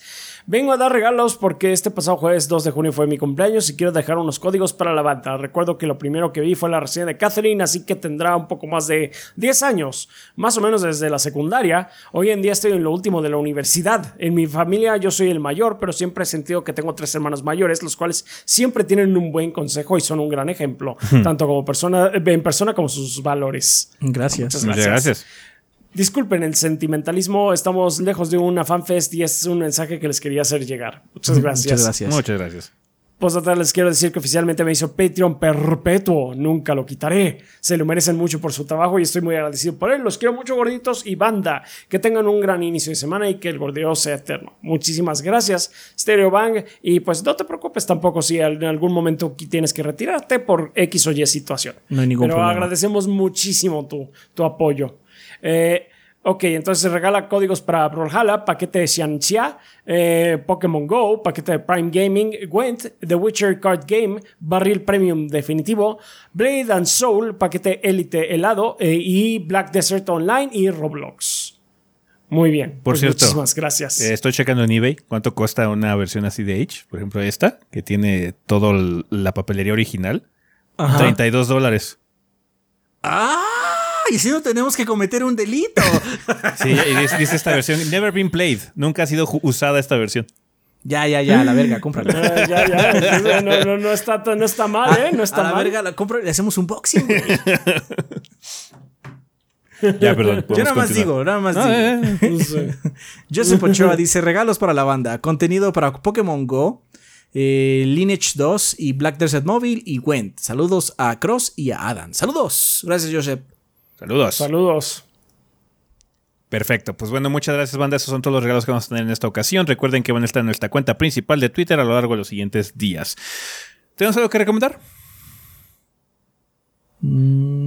Vengo a dar regalos porque este pasado jueves 2 de junio fue mi cumpleaños y quiero dejar unos códigos para la banda. Recuerdo que lo primero que vi fue la reseña de Catherine, así que tendrá un poco más de 10 años, más o menos desde la secundaria. Hoy en día estoy en lo último de la universidad. En mi familia yo soy el mayor, pero siempre he sentido que tengo tres hermanos mayores, los cuales siempre tienen un buen consejo y son un gran ejemplo, tanto como persona, en persona como sus valores. Gracias. Muchas gracias. gracias. Disculpen el sentimentalismo, estamos lejos de una fanfest y es un mensaje que les quería hacer llegar. Muchas gracias. Muchas gracias. Muchas gracias. Postdata les quiero decir que oficialmente me hizo Patreon perpetuo, nunca lo quitaré. Se lo merecen mucho por su trabajo y estoy muy agradecido por él. Los quiero mucho gorditos y banda. Que tengan un gran inicio de semana y que el gordeo sea eterno. Muchísimas gracias, Stereo Bang. Y pues no te preocupes tampoco si en algún momento tienes que retirarte por X o Y situación. No hay ningún Pero problema. agradecemos muchísimo tu, tu apoyo. Eh, ok, entonces se regala códigos para Brawlhalla, paquete de Xianxia, eh, Pokémon Go, paquete de Prime Gaming, Gwent, The Witcher Card Game, Barril Premium definitivo, Blade and Soul, paquete Elite helado eh, y Black Desert Online y Roblox. Muy bien. Por pues cierto, muchísimas gracias. Eh, estoy checando en eBay cuánto cuesta una versión así de H. Por ejemplo, esta, que tiene toda la papelería original. 32 dólares. ¡Ah! Y si no tenemos que cometer un delito. sí, y dice esta versión: Never been played. Nunca ha sido usada esta versión. Ya, ya, ya, la verga, cómprala. Ah, ya, ya. No, no, no, está, no está mal, ¿eh? No está a la mal. verga, la compro y le hacemos un boxing, güey. Ya, perdón. Yo nada más continuar. digo, nada más No, digo. eh, eh. Joseph Ochoa dice regalos para la banda, contenido para Pokémon Go, eh, Lineage 2 y Black Desert Mobile y Gwent. Saludos a Cross y a Adam. Saludos. Gracias, Joseph. Saludos. Saludos. Perfecto. Pues bueno, muchas gracias, banda. Esos son todos los regalos que vamos a tener en esta ocasión. Recuerden que van a estar en nuestra cuenta principal de Twitter a lo largo de los siguientes días. ¿Tenemos algo que recomendar?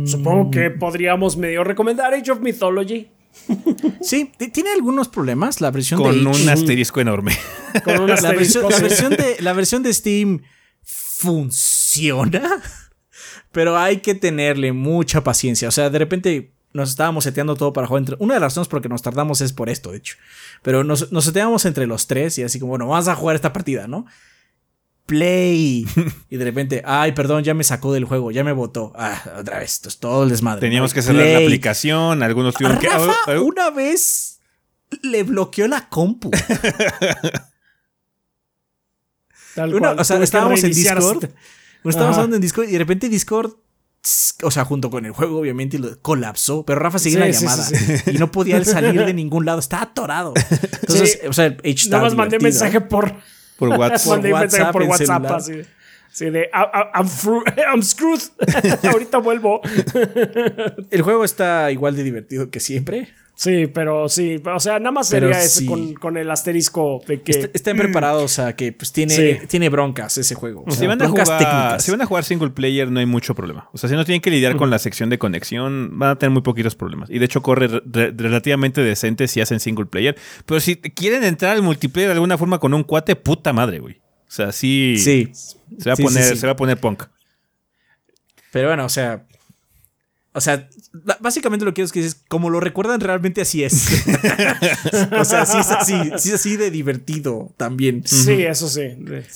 Supongo que podríamos medio recomendar Age of Mythology. Sí, tiene algunos problemas la versión Con de H. un asterisco enorme. Con un la, asterisco, versión, la sí. versión de, la versión de Steam funciona, pero hay que tenerle mucha paciencia. O sea, de repente nos estábamos seteando todo para jugar entre... Una de las razones por que nos tardamos es por esto, de hecho. Pero nos, nos seteamos entre los tres y así como, bueno, vamos a jugar esta partida, ¿no? Play. y de repente, ay, perdón, ya me sacó del juego, ya me votó. Ah, otra vez, esto es todo el desmadre. Teníamos ¿no? que cerrar la Play. aplicación. Algunos tuvieron que. Rafa una vez le bloqueó la compu. Tal Una- cual, o sea, estábamos en Discord. hasta- Estábamos Ajá. hablando en Discord y de repente Discord, o sea, junto con el juego, obviamente, lo colapsó. Pero Rafa seguía la Sí, sí, llamada sí, y no podía él salir de ningún lado. Estaba atorado. Entonces, Sí. o sea, H Nada más mandé mensaje por, por WhatsApp. mandé un mensaje WhatsApp por WhatsApp así. Sí, de "I- I- I'm, fru- I'm screwed. Ahorita vuelvo. El juego está igual de divertido que siempre. Sí, pero sí. O sea, nada más Pero sería ese con, con el asterisco de que. Est- Estén preparados a que pues, tiene, Sí. tiene broncas ese juego. O Si van, a broncas jugar, técnicas. si van a jugar single player, no hay mucho problema. O sea, si no tienen que lidiar con la sección de conexión, van a tener muy poquitos problemas. Y de hecho, corre re- re- relativamente decente si hacen single player. Pero si quieren entrar al multiplayer de alguna forma con un cuate, puta madre, güey. O sea, sí. Sí. Se va a Sí, sí, poner, sí. se va a poner punk. Pero bueno, o sea. O sea, básicamente lo que quiero es que es como lo recuerdan realmente así es. o sea, sí es así, sí es así de divertido también. Sí, eso sí.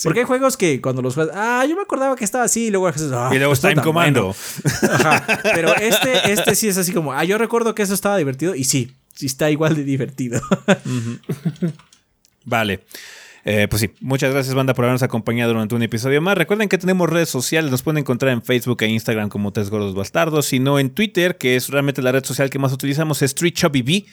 Porque hay juegos que cuando los juegas, ah, yo me acordaba que estaba así y luego haces, ah, y luego está en comando. bueno. Ajá. Pero este, este sí es así como, ah, yo recuerdo que eso estaba divertido y sí, sí está igual de divertido. Vale. Eh, pues sí, muchas gracias banda por habernos acompañado durante un episodio más. Recuerden que tenemos redes sociales, nos pueden encontrar en Facebook e Instagram como Tres Gordos Bastardos, sino en Twitter, que es realmente la red social que más utilizamos, es TreeChubbyB.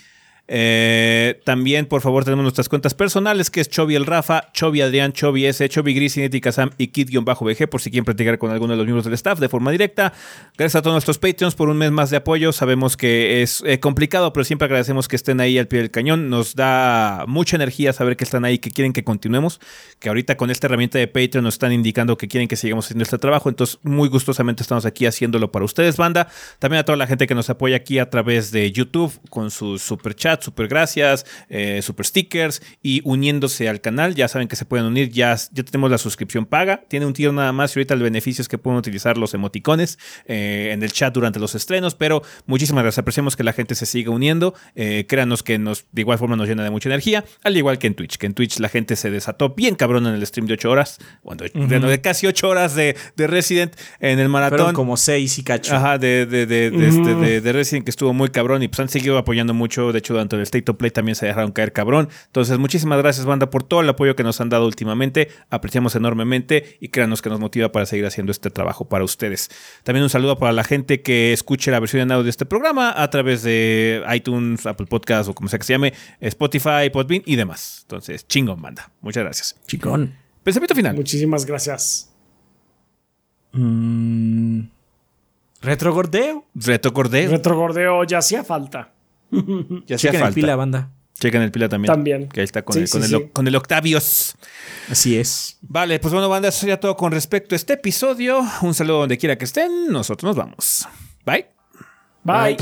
Eh, también, por favor, tenemos nuestras cuentas personales, que es Chovy el Rafa, Chovy Adrián, Chovy S, Chovy Gris, Cinética Sam y Kid-BG, por si quieren practicar con alguno de los miembros del staff de forma directa. Gracias a todos nuestros Patreons por un mes más de apoyo. Sabemos que es eh, complicado, pero siempre agradecemos que estén ahí al pie del cañón. Nos da mucha energía saber que están ahí, que quieren que continuemos, que ahorita con esta herramienta de Patreon nos están indicando que quieren que sigamos haciendo este trabajo. Entonces, muy gustosamente estamos aquí haciéndolo para ustedes, banda. También a toda la gente que nos apoya aquí a través de YouTube con sus super chat, super gracias, eh, super stickers y uniéndose al canal. Ya saben que se pueden unir, ya, ya tenemos la suscripción paga. Tiene un tiro nada más y ahorita el beneficio es que pueden utilizar los emoticones eh, en el chat durante los estrenos. Pero muchísimas gracias. Apreciamos que la gente se siga uniendo. Eh, créanos que nos, de igual forma nos llena de mucha energía, al igual que en Twitch, que en Twitch la gente se desató bien cabrón en el stream de 8 horas, cuando, de casi 8 horas de, Resident en el maratón. como 6 y cacho. Ajá, de, de, este, de, Resident que estuvo muy cabrón y pues han seguido apoyando mucho. De hecho, durante el State of Play también se dejaron caer cabrón. Entonces, muchísimas gracias, banda, por todo el apoyo que nos han dado últimamente. Apreciamos enormemente y créanos que nos motiva para seguir haciendo este trabajo para ustedes. También un saludo para la gente que escuche la versión en audio de este programa a través de iTunes, Apple Podcast o como sea que se llame, Spotify, Podbean y demás. Entonces, chingón, banda. Muchas gracias. Chingón. Pensamiento final. Muchísimas gracias. Mm, retrogordeo. Retrogordeo. Retrogordeo ya hacía falta. ya hacía falta. el pila, banda. Chequen el pila también. También. Que ahí está con, el, con, el, Octavios. Así es. Vale, pues bueno, banda, eso sería todo con respecto a este episodio. Un saludo donde quiera que estén. Nosotros nos vamos. Bye. Bye.